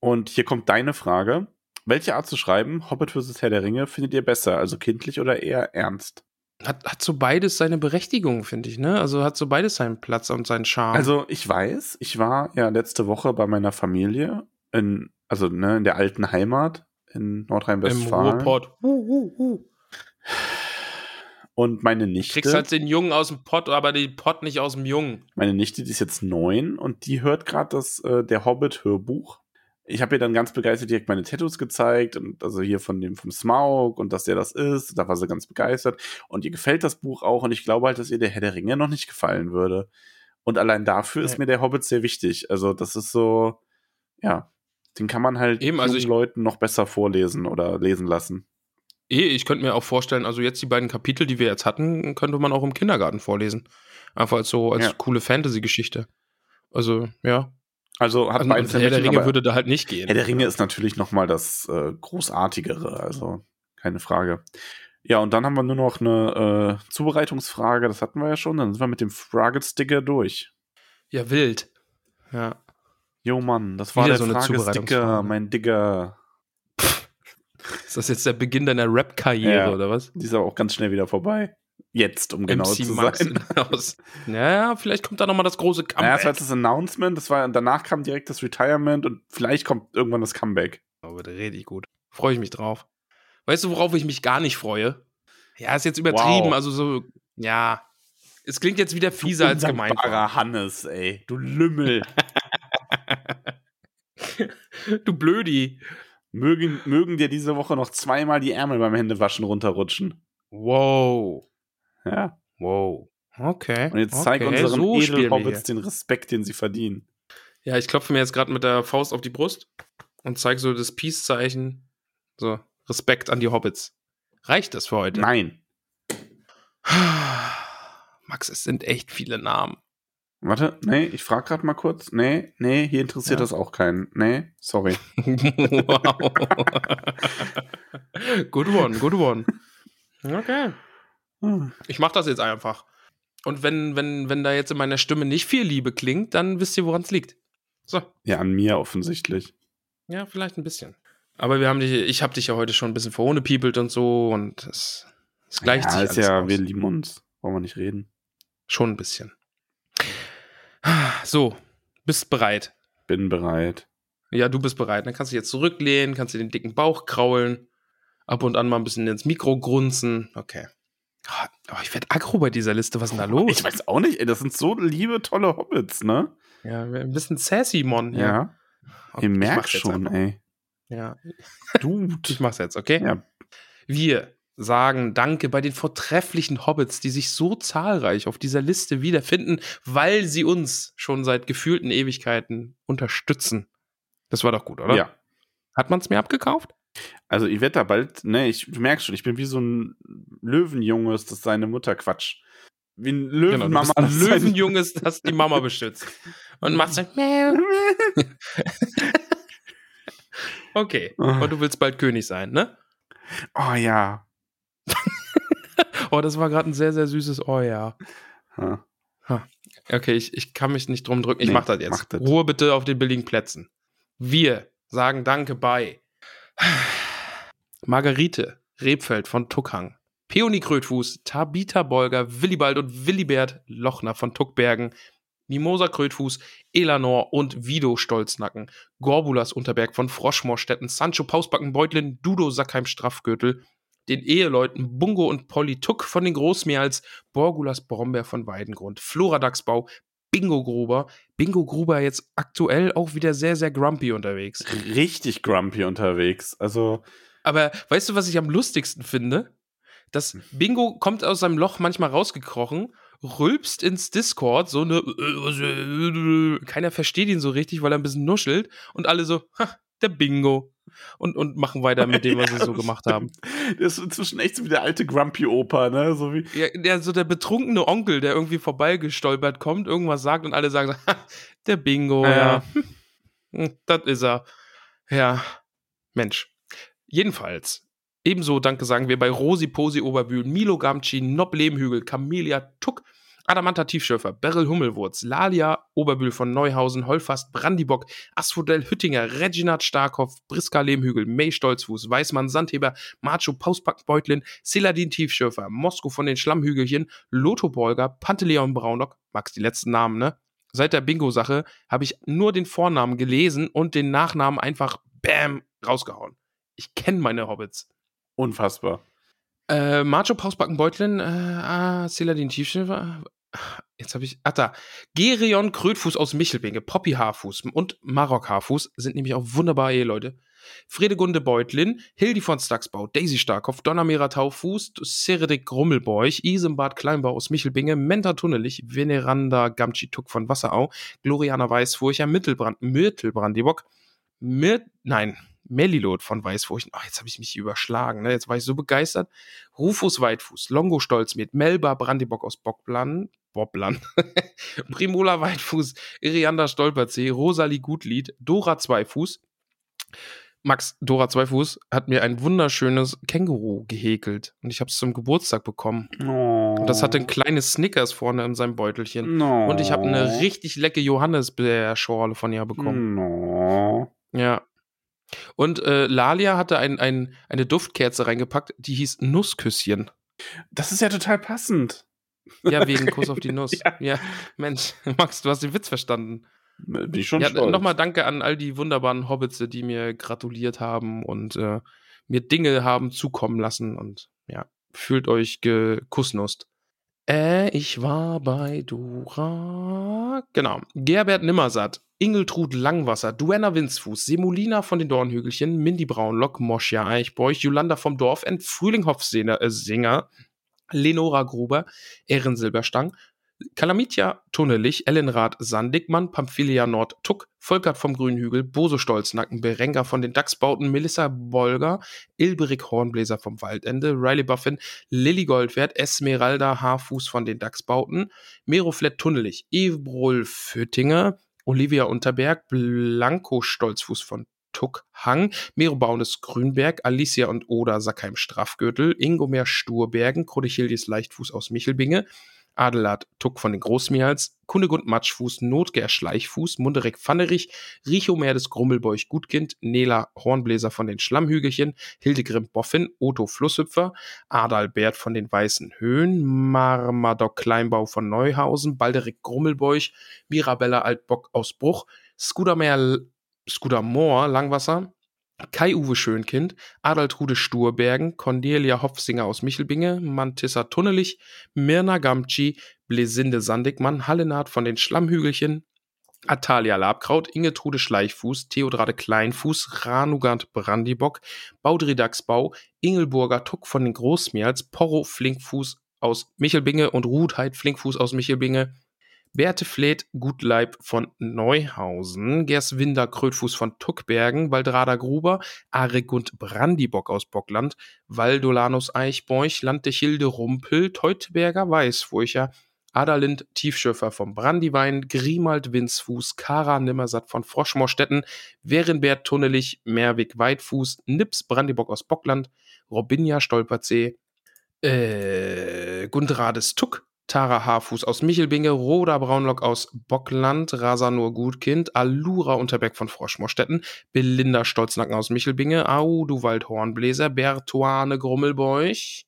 Und hier kommt deine Frage. Welche Art zu schreiben, Hobbit vs. Herr der Ringe, findet ihr besser? Also kindlich oder eher ernst? Hat, hat so beides seine Berechtigung, finde ich, ne? Also hat so beides seinen Platz und seinen Charme. Also ich weiß, ich war ja letzte Woche bei meiner Familie in, also ne, in der alten Heimat in im Nordrhein-Westfalen. Ruhrpott. Uh, uh, uh. Und meine Nichte, Kriegst halt den Jungen aus dem Pott, aber den Pott nicht aus dem Jungen. meine Nichte, die ist jetzt neun und die hört gerade das äh, der Hobbit Hörbuch. Ich habe ihr dann ganz begeistert direkt meine Tattoos gezeigt und also hier von dem vom Smaug und dass der das ist. Da war sie ganz begeistert und ihr gefällt das Buch auch und ich glaube halt, dass ihr der Herr der Ringe noch nicht gefallen würde. Und allein dafür ist Ja. mir der Hobbit sehr wichtig. Also das ist so, ja, den kann man halt Eben, also jungen ich- Leuten noch besser vorlesen oder lesen lassen. Eh, ich könnte mir auch vorstellen, also jetzt die beiden Kapitel, die wir jetzt hatten, könnte man auch im Kindergarten vorlesen. Einfach als so, als Ja. coole Fantasy-Geschichte. Also, ja. Also hat Also, beides Herr der Ringe würde da halt nicht gehen. Herr der Ringe ist natürlich noch mal das äh, großartigere, also keine Frage. Ja, und dann haben wir nur noch eine äh, Zubereitungsfrage, das hatten wir ja schon, dann sind wir mit dem Fragesticker durch. Ja, wild. Ja. Jo Mann, das war Wieder der so eine Fragesticker, Zubereitungsfrage. mein Digger. Ist das jetzt der Beginn deiner Rap-Karriere Ja. oder was? Die ist aber auch ganz schnell wieder vorbei. Jetzt, um genau MC zu Max sein. aus. Ja, vielleicht kommt da noch mal das große Naja, Comeback. das war jetzt das Announcement, das war, danach kam direkt das Retirement und vielleicht kommt irgendwann das Comeback. Aber da rede ich gut. Freue ich mich drauf. Weißt du, worauf ich mich gar nicht freue? Ja, ist jetzt übertrieben. Wow. Also so, ja. Es klingt jetzt wieder fieser als gemeint. Undankbarer Hannes, ey. Du Lümmel. Du Blödi. Mögen, mögen dir diese Woche noch zweimal die Ärmel beim Händewaschen runterrutschen. Wow. Ja. Wow. Okay. Und jetzt okay. zeig unseren so Edelhobbits den Respekt, den sie verdienen. Ja, ich klopfe mir jetzt gerade mit der Faust auf die Brust und zeige so das Peace-Zeichen. So, Respekt an die Hobbits. Reicht das für heute? Nein. Max, es sind echt viele Namen. Warte, nee, ich frage gerade mal kurz. Nee, nee, hier interessiert Ja. das auch keinen. Nee, sorry. wow. good one, good one. Okay. Ich mach das jetzt einfach. Und wenn, wenn, wenn da jetzt in meiner Stimme nicht viel Liebe klingt, dann wisst ihr, woran es liegt. So. Ja, an mir offensichtlich. Ja, vielleicht ein bisschen. Aber wir haben dich, ich habe dich ja heute schon ein bisschen verhohnepiepelt und so und es, es gleicht ja, sich ist alles ja, aus. wir lieben uns. Wollen wir nicht reden. Schon ein bisschen. So, bist bereit. Bin bereit. Ja, du bist bereit. Dann kannst du dich jetzt zurücklehnen, kannst dir den dicken Bauch kraulen, ab und an mal ein bisschen ins Mikro grunzen. Okay. Ah, Oh, ich werde aggro bei dieser Liste. Was ist denn da los? Ich weiß auch nicht, ey, das sind so liebe, tolle Hobbits, ne? Ja, ein bisschen sassy, Mon. hier. Ja. Okay, Ihr ich jetzt schon, ey. Ja, Dude. ich mach's jetzt, okay? Ja. Wir sagen Danke bei den vortrefflichen Hobbits, die sich so zahlreich auf dieser Liste wiederfinden, weil sie uns schon seit gefühlten Ewigkeiten unterstützen. Das war doch gut, oder? Ja. Hat man es mir abgekauft? Also ich werde da bald, ne, ich du merkst schon, ich bin wie so ein Löwenjunges, das seine Mutter quatscht. Wie ein Genau, Löwenmama. bist ein Löwenjunges, das die Mama beschützt. Und macht so Okay, Ah. und du willst bald König sein, ne? Oh ja. Oh, das war gerade ein sehr, sehr süßes Oh ja. Ha. Okay, ich, ich kann mich nicht drum drücken. Ich Nee, mach das jetzt. mach das. Ruhe bitte auf den billigen Plätzen. Wir sagen Danke bei Margarite Rebfeld von Tuckhang, Peony Krötfuß, Tabita Bolger, Willibald und Willibert Lochner von Tuckbergen, Mimosa Krötfuß, Elanor und Vido Stolznacken, Gorbulas Unterberg von Froschmorstetten, Sancho Pausbacken Beutlin, Dudo Sackheim Straffgürtel, den Eheleuten Bungo und Polly Tuck von den Großmeerls, Borgulas Brombeer von Weidengrund, Flora Dachsbau, Bingo Gruber, Bingo Gruber jetzt aktuell auch wieder sehr, sehr grumpy unterwegs. Richtig grumpy unterwegs. Also, Aber weißt du, was ich am lustigsten finde? Das Bingo kommt aus seinem Loch manchmal rausgekrochen, rülpst ins Discord, so eine. Keiner versteht ihn so richtig, weil er ein bisschen nuschelt und alle so, ha, der Bingo. Und, und machen weiter mit dem, was sie Ja, so gemacht haben. der ist inzwischen echt so wie der alte Grumpy-Opa, ne? So wie. Ja, der, so der betrunkene Onkel, der irgendwie vorbeigestolpert kommt, irgendwas sagt und alle sagen der Bingo, Ja. ja. Hm, Das ist er. Ja, Mensch. Jedenfalls, ebenso Danke sagen wir bei Rosi Posi Oberbühlen, Milo Gamci, Nob Lehmhügel, Camelia Tuck, Adamanta Tiefschürfer, Beryl Hummelwurz, Lalia Oberbühl von Neuhausen, Holfast Brandibock, Asphodel Hüttinger, Reginald Starkhoff, Briska Lehmhügel, May Stolzfuß, Weißmann Sandheber, Macho Pausback-Beutlin, Seladin Tiefschürfer, Mosko von den Schlammhügelchen, Lotho Bolger, Panteleon Braunock, Max die letzten Namen, ne? Seit der Bingo-Sache habe ich nur den Vornamen gelesen und den Nachnamen einfach bam rausgehauen. Ich kenne meine Hobbits. Unfassbar. Äh, Macho Pausbacken Beutlin, äh, ah, Seladin Tiefschiffer. Jetzt habe ich. Ach da. Gerion Krötfuß aus Michelbinge, Poppy Haarfuß und Marok Haarfuß sind nämlich auch wunderbare Eheleute. Fredegunde Beutlin, Hildi von Stacksbau, Daisy Starkhoff, Donnermehrer Taufuß, Seredik Grummelbeuch, Isembad Kleinbau aus Michelbinge, Menta Tunnelich, Veneranda Gamci Tuck von Wasserau, Gloriana Weißfurcher, Mittelbrand, Myrtelbrandibock, Mir nein, Melilot von Weißfurchen. Ach, jetzt habe ich mich überschlagen. Ne? Jetzt war ich so begeistert. Rufus Weitfuß, Longo Stolzmet, Melba Brandibock aus Bockplan, Bobblan, Primula Weitfuß, Irianda Stolperzee, Rosalie Gutlied, Dora Zweifuß. Max, Dora Zweifuß hat mir ein wunderschönes Känguru gehäkelt und ich habe es zum Geburtstag bekommen. Oh. Und das hatte ein kleines Snickers vorne in seinem Beutelchen. No. Und ich habe eine richtig leckere Johannisbeerschorle von ihr bekommen. No. Ja. Und äh, Lalia hatte ein, ein, eine Duftkerze reingepackt, die hieß Nussküsschen. Das ist ja total passend. Ja, wegen Kuss auf die Nuss. Ja. ja. Mensch, Max, du hast den Witz verstanden. Bin ich schon Ja, stolz. nochmal danke an all die wunderbaren Hobbits, die mir gratuliert haben und äh, mir Dinge haben zukommen lassen. Und ja, fühlt euch gekussnust. Äh, ich war bei Dora. Genau. Gerbert Nimmersatt, Ingeltrud Langwasser, Duenna Winzfuß, Semolina von den Dornhügelchen, Mindy Braunlock, Moschia Eichbeuch, Jolanda vom Dorfend, Frühling Hofsinger, äh, Singer, Lenora Gruber, Ehren Silberstang, Kalamitia Tunnelich, Ellenrath Sandigmann, Pamphilia Nord Tuck, Volkert vom Grünhügel, Boso Stolznacken, Berenga von den Dachsbauten, Melissa Bolger, Ilberik Hornbläser vom Waldende, Riley Buffin, Lilly Goldwert, Esmeralda Haarfuß von den Dachsbauten, Meroflett Tunnelich, Ebrol Föttinger, Olivia Unterberg, Blanco Stolzfuß von Tuckhang, Mero Baunes Grünberg, Alicia und Oda Sackheim Straffgürtel, Ingomer Sturbergen, Krodechildis Leichtfuß aus Michelbinge, Adelard Tuck von den Großmeerls, Kundegund Matschfuß, Notger Schleichfuß, Munderek Pfannerich, Richomer des Grummelbeuch Gutkind, Nela Hornbläser von den Schlammhügelchen, Hildegrim Boffin, Otto Flusshüpfer, Adalbert von den Weißen Höhen, Marmadoc Kleinbau von Neuhausen, Balderik Grummelbeuch, Mirabella Altbock aus Bruch, Skudamor Langwasser, Kai-Uwe Schönkind, Adaltrude Sturbergen, Cornelia Hopfsinger aus Michelbinge, Mantissa Tunnelich, Mirna Gamci, Blesinde Sandigmann, Hallenard von den Schlammhügelchen, Atalia Labkraut, Ingetrude Schleichfuß, Theodrade Kleinfuß, Ranugant Brandibock, Baudri Dachsbau, Ingelburger Tuck von den Großmeerls, Porro Flinkfuß aus Michelbinge und Ruth Heid Flinkfuß aus Michelbinge, Berthe Fleet Gutleib von Neuhausen, Gerswinder Krötfuß von Tuckbergen, Waldrada Gruber, Aregund Brandibock aus Bockland, Waldolanus Eichbeuch, Landechilde Rumpel, Teuteberger Weißfurcher, Adalind Tiefschöffer vom Brandiwein, Grimald Winzfuß, Kara Nimmersatt von Froschmorstetten, Werenbert Tunnelich, Merwig Weitfuß, Nips Brandibock aus Bockland, Robinja Stolperzee, äh, Gundrades Tuck, Tara Haarfuß aus Michelbinge, Roda Braunlock aus Bockland, Rasanur Gutkind, Alura Unterberg von Froschmorstetten, Belinda Stolznacken aus Michelbinge, Audu Waldhornbläser, Bertuane Grummelbeuch,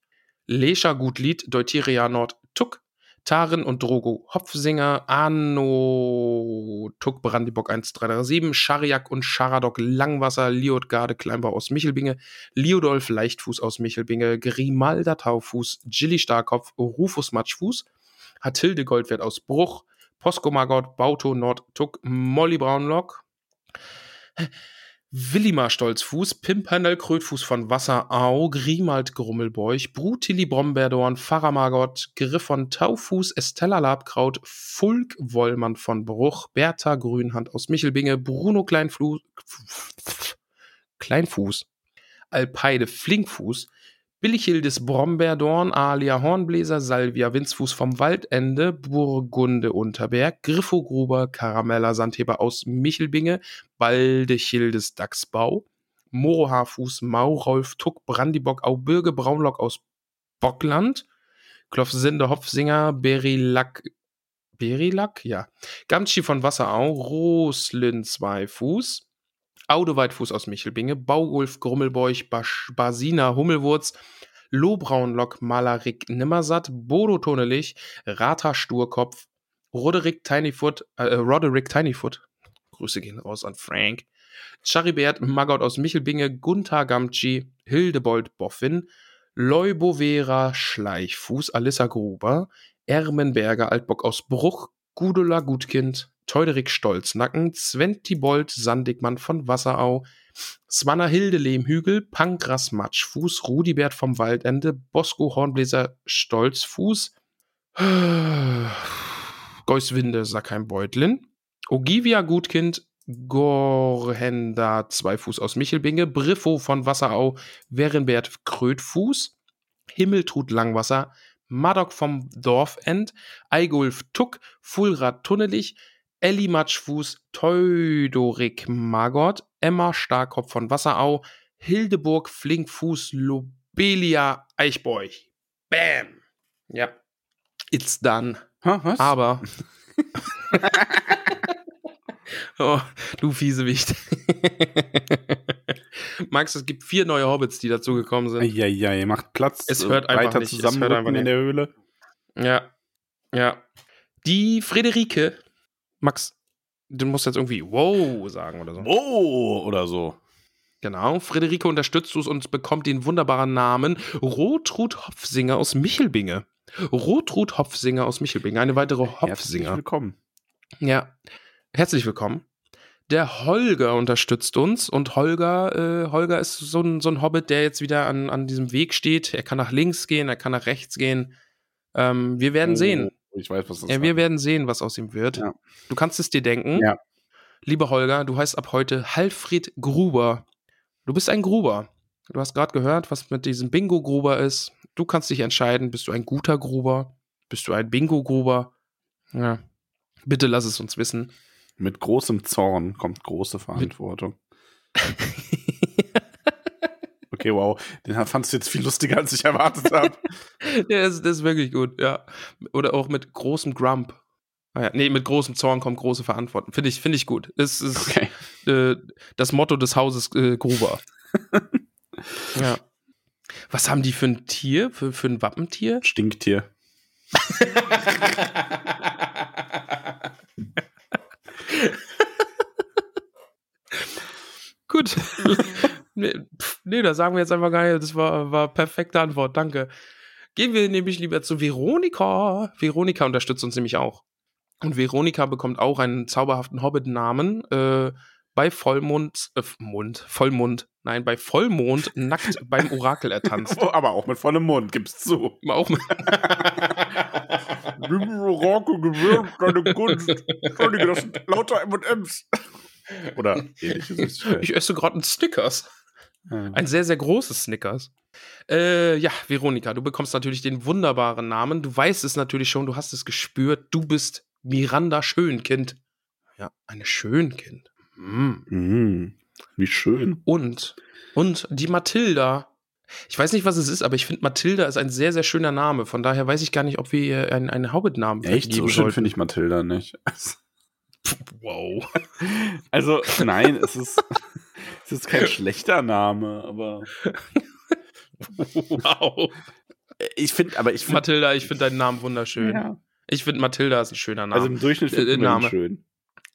Lescha Gutlied, Deuteria Nord Tuck, Taren und Drogo Hopfsinger, Anno Tuck Brandibock 1337, Schariak und Scharadok Langwasser, Liotgarde Kleinbau aus Michelbinge, Liodolf Leichtfuß aus Michelbinge, Grimalda Taufuß, Gilly Starkopf, Rufus Matschfuß, Hatilde Goldwert aus Bruch, Posko Margot, Bauto Nord Tuck, Molly Braunlock, Willimar Stolzfuß, Pimpernel Krötfuß von Wasserau, Grimald Grummelbeuch, Brutili Bromberdorn, Pfarrer Margot, Griff von Taufuß, Estella Labkraut, Fulk Wollmann von Bruch, Bertha Grünhand aus Michelbinge, Bruno Kleinflu Kleinfuß, Alpeide Flinkfuß, Billichildes Brombeerdorn, Alia Hornbläser, Salvia Winzfuß vom Waldende, Burgunde Unterberg, Griffo Gruber, Karamella Sandheber aus Michelbinge, Baldechildes Dachsbau, Moro Haarfuß, Maurolf Tuck, Brandibock, Aubürge Braunlock aus Bockland, Klopfsinde Hopfsinger, Berilack, Berilack, ja, Gamschi von Wasserau, Roslin Zweifuß, Aude Weitfuß aus Michelbinge, Baugulf Grummelbeuch, Bas Basina Hummelwurz, Lohbraunlock Malarik Nimmersatt, Bodo Tonelich, Rata Sturkopf, Roderick Tinyfoot, äh, Roderick Tinyfoot, Grüße gehen raus an Frank, Charibert Maggot aus Michelbinge, Gunther Gamci, Hildebold Boffin, Leubovera Schleichfuß, Alissa Gruber, Ermenberger Altbock aus Bruch, Gudula Gutkind, Teuderik Stolznacken, Sventibold Sandigmann von Wasserau, Swanner Hilde Lehmhügel, Pankras Matschfuß, Rudibert vom Waldende, Bosco Hornbläser Stolzfuß, Geuswinde Sackheim Beutlin, Ogivia Gutkind, Gorhenda Zweifuß aus Michelbinge, Briffo von Wasserau, Werenbert Krötfuß, Himmeltrud Langwasser, Maddock vom Dorfend, Eigulf Tuck, Fulrad Tunnelich, Elli Matschfuß, Teudorik Magott, Emma Starkopf von Wasserau, Hildeburg Flinkfuß, Lobelia Eichbeuch. Bam! Ja. It's done. Ha, was? Aber. oh, du fiese Wicht. Max, es gibt vier neue Hobbits, die dazugekommen sind. Eieiei, macht Platz. Es hört einfach weiter nicht, es zusammenrücken hört einfach in der Höhle. Ja. Ja. Die Friederike. Max, du musst jetzt irgendwie wow sagen oder so. Oh, oder so. Genau. Friederike unterstützt uns und bekommt den wunderbaren Namen Rotrud Hopfsinger aus Michelbinge. Rotrud Hopfsinger aus Michelbinge. Eine weitere Herzlich Hopfsinger. willkommen. Ja. Herzlich willkommen. Der Holger unterstützt uns und Holger, äh, Holger ist so ein, so ein Hobbit, der jetzt wieder an, an diesem Weg steht. Er kann nach links gehen, er kann nach rechts gehen. Ähm, wir werden sehen. Ich weiß, was das Ja, wir werden sehen, was aus ihm wird. Ja. Du kannst es dir denken. Ja. Lieber Holger, du heißt ab heute Halfried Gruber. Du bist ein Gruber. Du hast gerade gehört, was mit diesem Bingo-Gruber ist. Du kannst dich entscheiden, bist du ein guter Gruber? Bist du ein Bingo-Gruber? Ja. Bitte lass es uns wissen. Mit großem Zorn kommt große Verantwortung. Okay, wow. Den fandst du jetzt viel lustiger, als ich erwartet habe. ja, das, das ist wirklich gut, ja. Oder auch mit großem Grump. Ah ja, nee, mit großem Zorn kommt große Verantwortung. Finde ich, finde ich gut. Das ist Okay. äh, das Motto des Hauses äh, Gruber. ja. Was haben die für ein Tier? Für, für ein Wappentier? Stinktier. Gut. Nee, pf, nee, da sagen wir jetzt einfach gar nicht. Das war, war perfekte Antwort. Danke. Gehen wir nämlich lieber zu Veronika. Veronika unterstützt uns nämlich auch. Und Veronika bekommt auch einen zauberhaften Hobbit-Namen. Äh, bei Vollmond, äh, Mund, Vollmond, nein, bei Vollmond nackt beim Orakel ertanzt. Aber auch mit vollem Mund, gib's zu. Auch mit Rauke gewürmt, deine Kunst. Entschuldige, das sind lauter M&M's. Oder ähnliche Süßigkeiten. Ich esse gerade einen Snickers. Ja. Ein sehr, sehr großes Snickers. Äh, ja, Veronika, du bekommst natürlich den wunderbaren Namen. Du weißt es natürlich schon, du hast es gespürt. Du bist Miranda Schönkind. Ja, eine Schönkind. Hm. Mm, wie schön. Und, und die Mathilda. Ich weiß nicht, was es ist, aber ich finde, Mathilda ist ein sehr, sehr schöner Name. Von daher weiß ich gar nicht, ob wir ihr einen, einen Hobbit-Namen Echt, so schön finde ich Mathilda nicht. Wow. Also, nein, es ist, es ist kein schlechter Name, aber wow. ich finde, aber ich finde, Mathilda, ich finde deinen Namen wunderschön. ja. Ich finde, Mathilda ist ein schöner Name. also im Durchschnitt Äh, finde ich Name. ihn schön.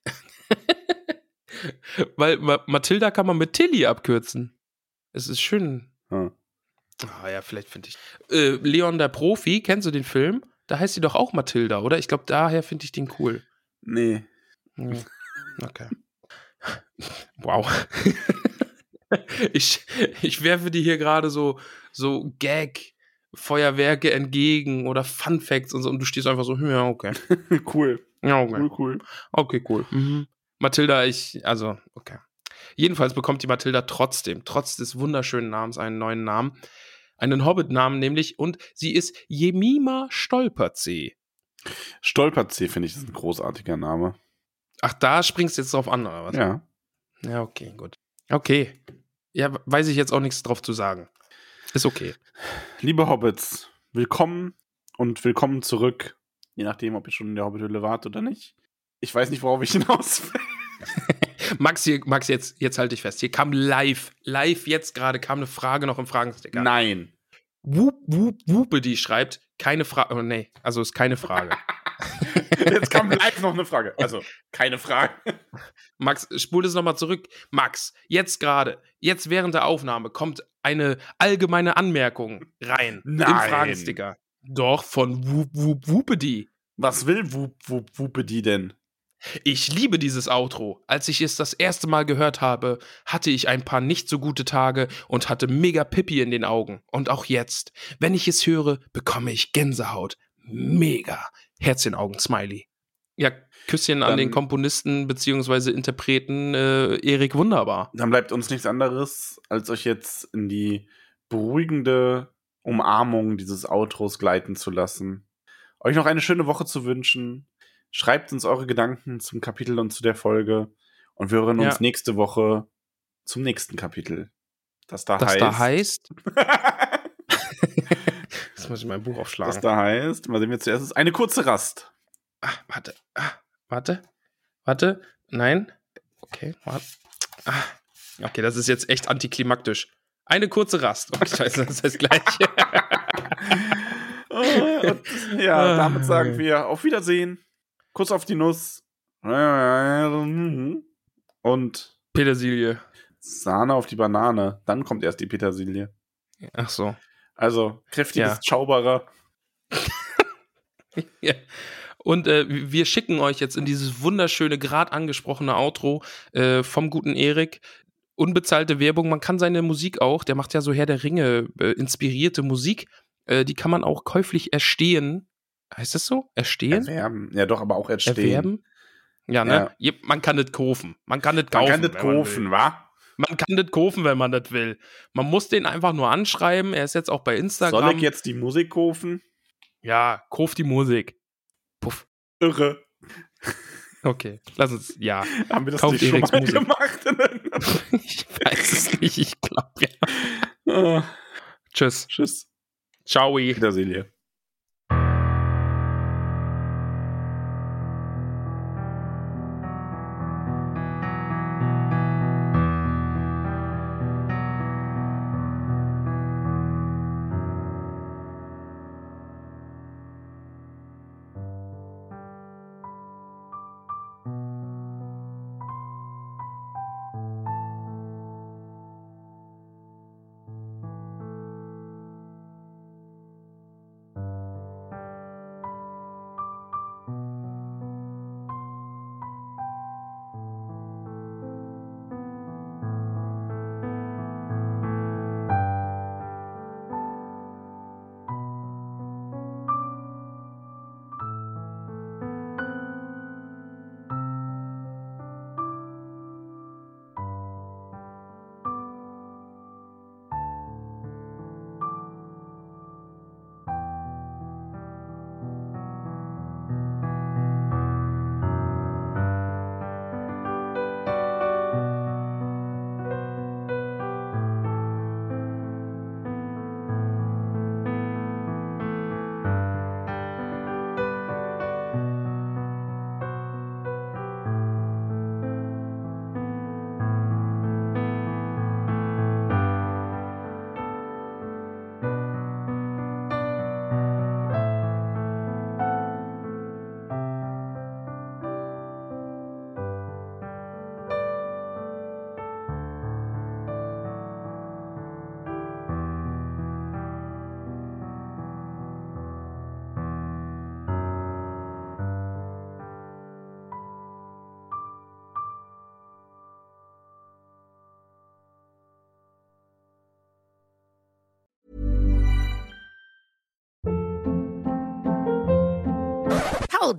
Weil Ma Mathilda kann man mit Tilly abkürzen. Es ist schön. Ah ja, vielleicht finde ich. Äh, Leon der Profi, kennst du den Film? Da heißt sie doch auch Mathilda, oder? Ich glaube, daher finde ich den cool. Nee. Ja. Okay. Wow. ich, ich werfe dir hier gerade so, so Gag-Feuerwerke entgegen oder Fun Facts und so und du stehst einfach so, hm, ja, okay. cool. Ja, okay. Cool, cool. Okay, cool. Mhm. Mathilda, ich, also, okay. Jedenfalls bekommt die Mathilda trotzdem, trotz des wunderschönen Namens, einen neuen Namen. Einen Hobbit-Namen nämlich und sie ist Jemima Stolpertsee. Stolperzee finde ich ist ein großartiger Name. Ach, da springst du jetzt drauf an, oder was? Ja. Ja, okay, gut. Okay. Ja, weiß ich jetzt auch nichts drauf zu sagen. Ist okay. Liebe Hobbits, willkommen und willkommen zurück. Je nachdem, ob ihr schon in der Hobbithöhle wart oder nicht. Ich weiß nicht, worauf ich hinaus will. Max, hier, Max jetzt, jetzt halte ich fest. Hier kam live, live jetzt gerade kam eine Frage noch im Fragensticker. Nein. Wup, wup, Wupedi schreibt, keine Frage, oh, nee, also ist keine Frage. Jetzt kam live noch eine Frage. Also, keine Frage. Max, spul es nochmal zurück. Max, jetzt gerade, jetzt während der Aufnahme kommt eine allgemeine Anmerkung rein im Nein. Fragensticker. Doch, von Wup, Wup, Wupedi. Was will Wup, Wup, Wupe die denn? Ich liebe dieses Outro. Als ich es das erste Mal gehört habe, hatte ich ein paar nicht so gute Tage und hatte mega Pippi in den Augen. Und auch jetzt, wenn ich es höre, bekomme ich Gänsehaut. Mega. Herzchenaugen-Smiley. Ja, Küsschen an Dann- den Komponisten bzw. Interpreten äh, Erik Wunderbar. Dann bleibt uns nichts anderes, als euch jetzt in die beruhigende Umarmung dieses Outros gleiten zu lassen. Euch noch eine schöne Woche zu wünschen. Schreibt uns eure Gedanken zum Kapitel und zu der Folge. Und wir hören uns Ja. nächste Woche zum nächsten Kapitel. Das da Das heißt. da heißt. Muss ich mein Buch aufschlagen. das da heißt, mal sehen wir zuerst, ist eine kurze Rast. Ah, warte. Ah, warte. Warte. Nein. Okay, warte. Ah. Okay, das ist jetzt echt antiklimaktisch. Eine kurze Rast. Okay, scheiße, das heißt gleich. Und ja, damit sagen wir auf Wiedersehen. Kuss auf die Nuss. Und Petersilie. Sahne auf die Banane. Dann kommt erst die Petersilie. Ach so. Also kräftiges Ja. Schauberer. Ja. Und äh, wir schicken euch jetzt in dieses wunderschöne, gerade angesprochene Outro äh, vom guten Erik. Unbezahlte Werbung. Man kann seine Musik auch, der macht ja so Herr der Ringe äh, inspirierte Musik. Äh, die kann man auch käuflich erstehen. Heißt das so? Erstehen? Erwerben. Ja, doch, aber auch erstehen. Erwerben? Ja, ne? Ja. Man kann das kaufen. Man kann das Man kaufen. kann das man kaufen, wa? Man kann das kaufen, wenn man das will. Man muss den einfach nur anschreiben. Er ist jetzt auch bei Instagram. Soll ich jetzt die Musik kaufen? Ja, kauf die Musik. Puff. Irre. Okay, lass uns. Ja. Haben wir das Kauft nicht schon Eriks mal Musik. gemacht? ich weiß es nicht. Ich glaube ja. Ah, Tschüss. Tschüss. Ciao. Wiedersehe.